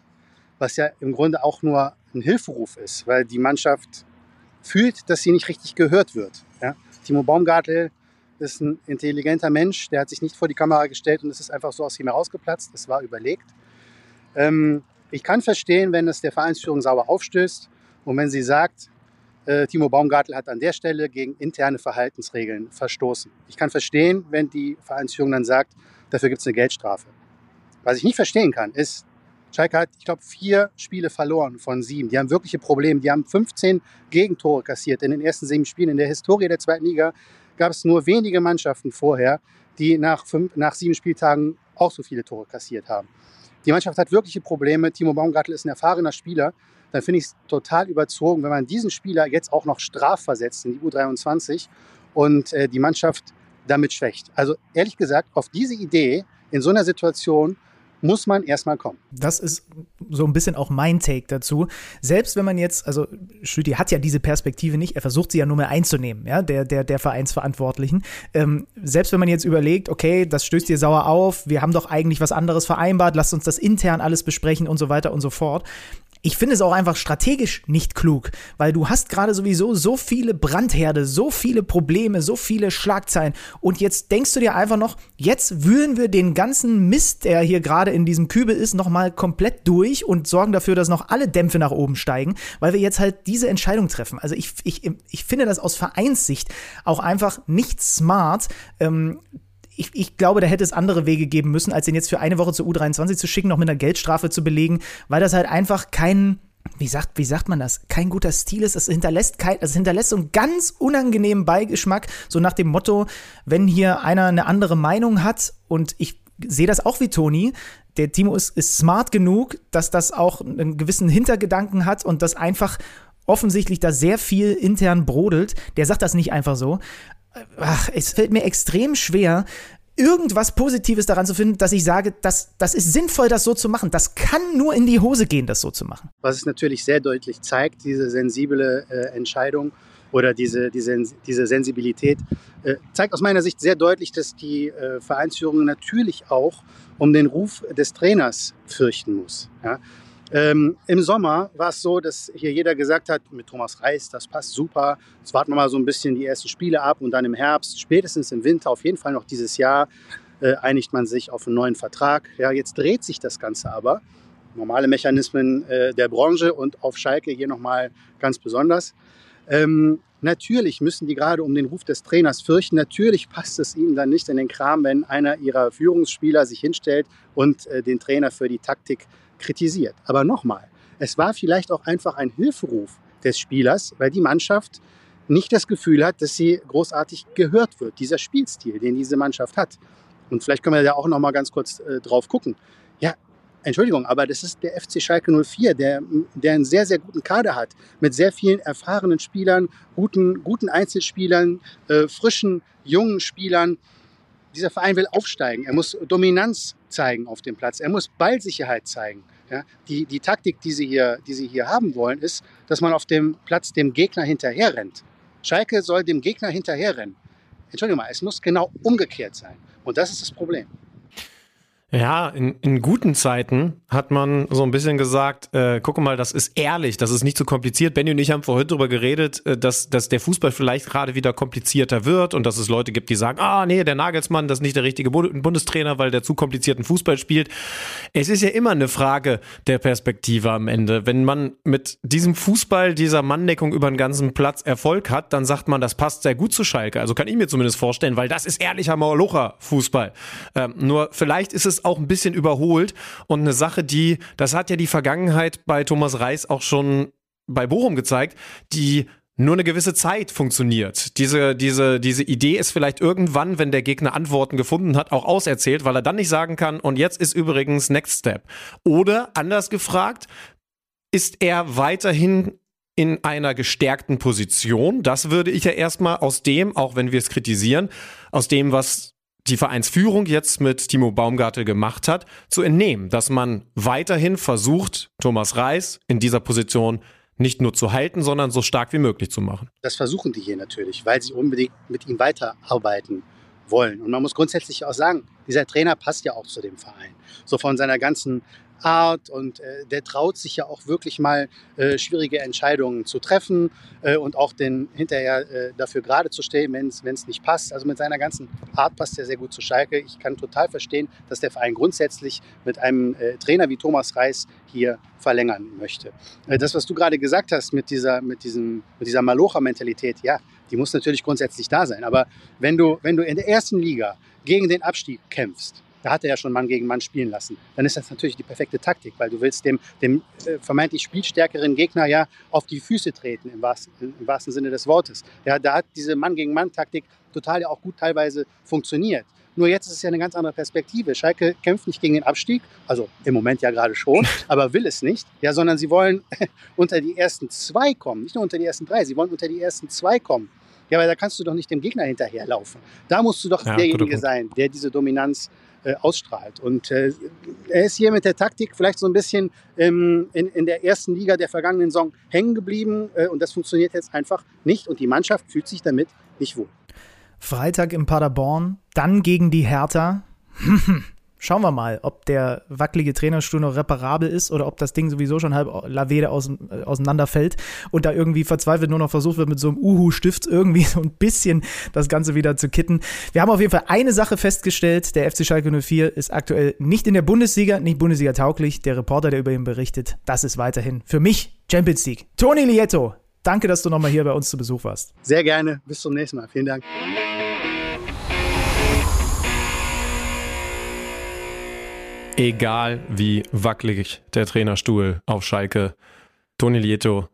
S7: was ja im Grunde auch nur ein Hilferuf ist, weil die Mannschaft fühlt, dass sie nicht richtig gehört wird. Ja? Timo Baumgartel ist ein intelligenter Mensch, der hat sich nicht vor die Kamera gestellt und es ist einfach so aus ihm herausgeplatzt. Es war überlegt. Ähm, ich kann verstehen, wenn es der Vereinsführung sauer aufstößt und wenn sie sagt, äh, Timo Baumgartel hat an der Stelle gegen interne Verhaltensregeln verstoßen. Ich kann verstehen, wenn die Vereinsführung dann sagt, dafür gibt es eine Geldstrafe. Was ich nicht verstehen kann, ist, Schalke hat, ich glaube, vier Spiele verloren von sieben. Die haben wirkliche Probleme. Die haben 15 Gegentore kassiert in den ersten sieben Spielen. In der Historie der zweiten Liga gab es nur wenige Mannschaften vorher, die nach, fünf, nach sieben Spieltagen auch so viele Tore kassiert haben. Die Mannschaft hat wirkliche Probleme. Timo Baumgartel ist ein erfahrener Spieler. Dann finde ich es total überzogen, wenn man diesen Spieler jetzt auch noch strafversetzt in die U23 und äh, die Mannschaft damit schwächt. Also ehrlich gesagt, auf diese Idee in so einer Situation muss man erstmal kommen.
S3: Das ist so ein bisschen auch mein Take dazu. Selbst wenn man jetzt, also Schütti hat ja diese Perspektive nicht, er versucht sie ja nur mehr einzunehmen, ja, der, der, der Vereinsverantwortlichen. Ähm, selbst wenn man jetzt überlegt, okay, das stößt dir sauer auf, wir haben doch eigentlich was anderes vereinbart, lasst uns das intern alles besprechen und so weiter und so fort ich finde es auch einfach strategisch nicht klug, weil du hast gerade sowieso so viele Brandherde, so viele Probleme, so viele Schlagzeilen und jetzt denkst du dir einfach noch, jetzt wühlen wir den ganzen Mist, der hier gerade in diesem Kübel ist, nochmal komplett durch und sorgen dafür, dass noch alle Dämpfe nach oben steigen, weil wir jetzt halt diese Entscheidung treffen. Also ich, ich, ich finde das aus Vereinssicht auch einfach nicht smart, ähm, ich, ich glaube, da hätte es andere Wege geben müssen, als den jetzt für eine Woche zur U23 zu schicken, noch mit einer Geldstrafe zu belegen, weil das halt einfach kein, wie sagt, wie sagt man das? Kein guter Stil ist. Es hinterlässt kein, es hinterlässt so einen ganz unangenehmen Beigeschmack, so nach dem Motto, wenn hier einer eine andere Meinung hat und ich sehe das auch wie Toni. Der Timo ist, ist smart genug, dass das auch einen gewissen Hintergedanken hat und das einfach offensichtlich da sehr viel intern brodelt. Der sagt das nicht einfach so ach, es fällt mir extrem schwer, irgendwas Positives daran zu finden, dass ich sage, das, das ist sinnvoll, das so zu machen. Das kann nur in die Hose gehen, das so zu machen.
S7: Was es natürlich sehr deutlich zeigt, diese sensible äh, Entscheidung oder diese, diese, diese Sensibilität, äh, zeigt aus meiner Sicht sehr deutlich, dass die äh, Vereinsführung natürlich auch um den Ruf des Trainers fürchten muss. Ja? Ähm, Im Sommer war es so, dass hier jeder gesagt hat, mit Thomas Reis, das passt super. Jetzt warten wir mal so ein bisschen die ersten Spiele ab und dann im Herbst, spätestens im Winter, auf jeden Fall noch dieses Jahr, äh, einigt man sich auf einen neuen Vertrag. Ja, jetzt dreht sich das Ganze aber. Normale Mechanismen äh, der Branche und auf Schalke hier nochmal ganz besonders. Ähm, natürlich müssen die gerade um den Ruf des Trainers fürchten. Natürlich passt es ihnen dann nicht in den Kram, wenn einer ihrer Führungsspieler sich hinstellt und äh, den Trainer für die Taktik kritisiert. Aber nochmal, es war vielleicht auch einfach ein Hilferuf des Spielers, weil die Mannschaft nicht das Gefühl hat, dass sie großartig gehört wird, dieser Spielstil, den diese Mannschaft hat. Und vielleicht können wir da auch noch mal ganz kurz äh, drauf gucken. Entschuldigung, aber das ist der FC Schalke 04, der, der einen sehr, sehr guten Kader hat, mit sehr vielen erfahrenen Spielern, guten, guten Einzelspielern, äh, frischen, jungen Spielern dieser Verein will aufsteigen. Er muss Dominanz zeigen auf dem Platz. Er muss Ballsicherheit zeigen. Ja, die, die Taktik, die sie, hier, die sie hier haben wollen, ist, dass man auf dem Platz dem Gegner hinterherrennt. Schalke soll dem Gegner hinterherrennen. Entschuldigung mal, es muss genau umgekehrt sein. Und das ist das Problem.
S4: Ja, in, in guten Zeiten hat man so ein bisschen gesagt, äh, guck mal, das ist ehrlich, das ist nicht so kompliziert. Benny und ich haben vorhin darüber geredet, äh, dass, dass der Fußball vielleicht gerade wieder komplizierter wird und dass es Leute gibt, die sagen, ah nee, der Nagelsmann, das ist nicht der richtige Bundestrainer, weil der zu komplizierten Fußball spielt. Es ist ja immer eine Frage der Perspektive am Ende. Wenn man mit diesem Fußball, dieser Manndeckung über den ganzen Platz Erfolg hat, dann sagt man, das passt sehr gut zu Schalke. Also kann ich mir zumindest vorstellen, weil das ist ehrlicher Mauerlocher-Fußball. Ähm, nur vielleicht ist es auch ein bisschen überholt und eine Sache, die, das hat ja die Vergangenheit bei Thomas Reis auch schon bei Bochum gezeigt, die nur eine gewisse Zeit funktioniert. Diese, diese, diese Idee ist vielleicht irgendwann, wenn der Gegner Antworten gefunden hat, auch auserzählt, weil er dann nicht sagen kann, und jetzt ist übrigens Next Step. Oder anders gefragt, ist er weiterhin in einer gestärkten Position? Das würde ich ja erstmal aus dem, auch wenn wir es kritisieren, aus dem, was die Vereinsführung jetzt mit Timo Baumgartel gemacht hat, zu entnehmen, dass man weiterhin versucht, Thomas Reis in dieser Position nicht nur zu halten, sondern so stark wie möglich zu machen.
S7: Das versuchen die hier natürlich, weil sie unbedingt mit ihm weiterarbeiten wollen. Und man muss grundsätzlich auch sagen, dieser Trainer passt ja auch zu dem Verein. So von seiner ganzen Art und äh, der traut sich ja auch wirklich mal äh, schwierige Entscheidungen zu treffen äh, und auch den hinterher äh, dafür gerade zu stehen, wenn es nicht passt. Also mit seiner ganzen Art passt er sehr gut zu Schalke. Ich kann total verstehen, dass der Verein grundsätzlich mit einem äh, Trainer wie Thomas Reis hier verlängern möchte. Äh, das, was du gerade gesagt hast mit dieser, mit mit dieser Malocha-Mentalität, ja, die muss natürlich grundsätzlich da sein. Aber wenn du, wenn du in der ersten Liga gegen den Abstieg kämpfst, da hat er ja schon Mann gegen Mann spielen lassen. Dann ist das natürlich die perfekte Taktik, weil du willst dem, dem äh, vermeintlich spielstärkeren Gegner ja auf die Füße treten, im wahrsten, im wahrsten Sinne des Wortes. Ja, da hat diese Mann gegen Mann Taktik total ja auch gut teilweise funktioniert. Nur jetzt ist es ja eine ganz andere Perspektive. Schalke kämpft nicht gegen den Abstieg, also im Moment ja gerade schon, aber will es nicht, ja, sondern sie wollen unter die ersten zwei kommen, nicht nur unter die ersten drei, sie wollen unter die ersten zwei kommen. Ja, weil da kannst du doch nicht dem Gegner hinterherlaufen. Da musst du doch ja, derjenige sein, der diese Dominanz äh, ausstrahlt. Und äh, er ist hier mit der Taktik vielleicht so ein bisschen ähm, in, in der ersten Liga der vergangenen Saison hängen geblieben äh, und das funktioniert jetzt einfach nicht und die Mannschaft fühlt sich damit nicht wohl.
S3: Freitag in Paderborn, dann gegen die Hertha. Schauen wir mal, ob der wackelige Trainerstuhl noch reparabel ist oder ob das Ding sowieso schon halb Lavede aus, äh, auseinanderfällt und da irgendwie verzweifelt nur noch versucht wird, mit so einem Uhu-Stift irgendwie so ein bisschen das Ganze wieder zu kitten. Wir haben auf jeden Fall eine Sache festgestellt. Der FC Schalke 04 ist aktuell nicht in der Bundesliga, nicht Bundesliga tauglich. Der Reporter, der über ihn berichtet, das ist weiterhin für mich Champions League. Toni Lieto, danke, dass du nochmal hier bei uns zu Besuch warst.
S7: Sehr gerne. Bis zum nächsten Mal. Vielen Dank.
S4: Egal wie wackelig der Trainerstuhl auf Schalke, Toni Lieto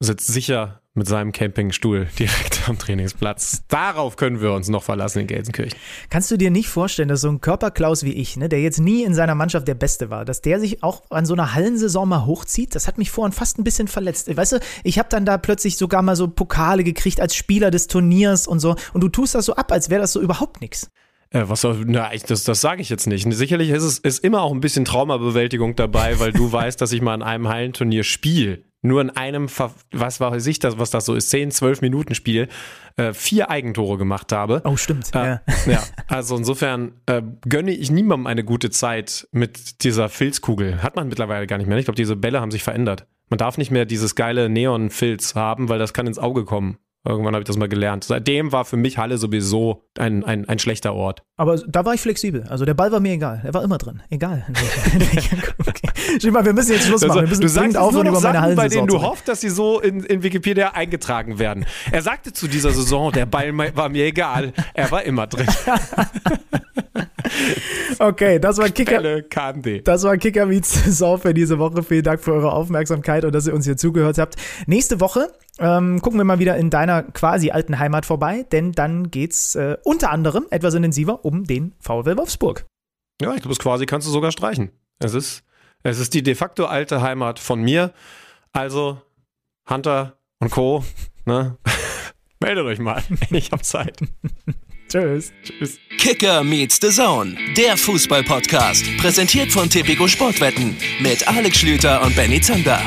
S4: sitzt sicher mit seinem Campingstuhl direkt am Trainingsplatz. Darauf können wir uns noch verlassen in Gelsenkirchen.
S3: Kannst du dir nicht vorstellen, dass so ein Körperklaus wie ich, ne, der jetzt nie in seiner Mannschaft der Beste war, dass der sich auch an so einer Hallensaison mal hochzieht? Das hat mich vorhin fast ein bisschen verletzt. Weißt du, ich habe dann da plötzlich sogar mal so Pokale gekriegt als Spieler des Turniers und so. Und du tust das so ab, als wäre das so überhaupt nichts.
S4: Äh, was soll, na, das, das sage ich jetzt nicht. Sicherlich ist es ist immer auch ein bisschen Traumabewältigung dabei, weil du weißt, dass ich mal in einem Hallenturnier spiele. Nur in einem, was weiß ich, das, was das so ist, 10, 12 Minuten Spiel, äh, vier Eigentore gemacht habe.
S3: Oh, stimmt.
S4: Äh,
S3: ja.
S4: ja, also insofern äh, gönne ich niemandem eine gute Zeit mit dieser Filzkugel. Hat man mittlerweile gar nicht mehr. Ich glaube, diese Bälle haben sich verändert. Man darf nicht mehr dieses geile Neon-Filz haben, weil das kann ins Auge kommen. Irgendwann habe ich das mal gelernt. Seitdem war für mich Halle sowieso ein, ein, ein schlechter Ort.
S3: Aber da war ich flexibel. Also der Ball war mir egal. Er war immer drin. Egal. okay. Mal, wir müssen jetzt Schluss machen. Wir müssen
S4: du sagst aufhören über meine Hallen. Bei denen du hoffst, dass sie so in, in Wikipedia eingetragen werden. Er sagte zu dieser Saison, der Ball war mir egal. Er war immer drin.
S3: okay, das war Kicker. Das war Kicker Meets Saison für diese Woche. Vielen Dank für eure Aufmerksamkeit und dass ihr uns hier zugehört habt. Nächste Woche ähm, gucken wir mal wieder in deiner quasi alten Heimat vorbei, denn dann geht's äh, unter anderem etwas intensiver um den VW Wolfsburg.
S4: Ja, ich glaube, es quasi kannst du sogar streichen. Es ist, es ist die de facto alte Heimat von mir. Also, Hunter und Co. Ne? Meldet euch mal. Ich hab Zeit.
S3: Tschüss.
S2: Tschüss. Kicker meets the Zone, der Fußball-Podcast. Präsentiert von Tipico Sportwetten mit Alex Schlüter und Benny Zander.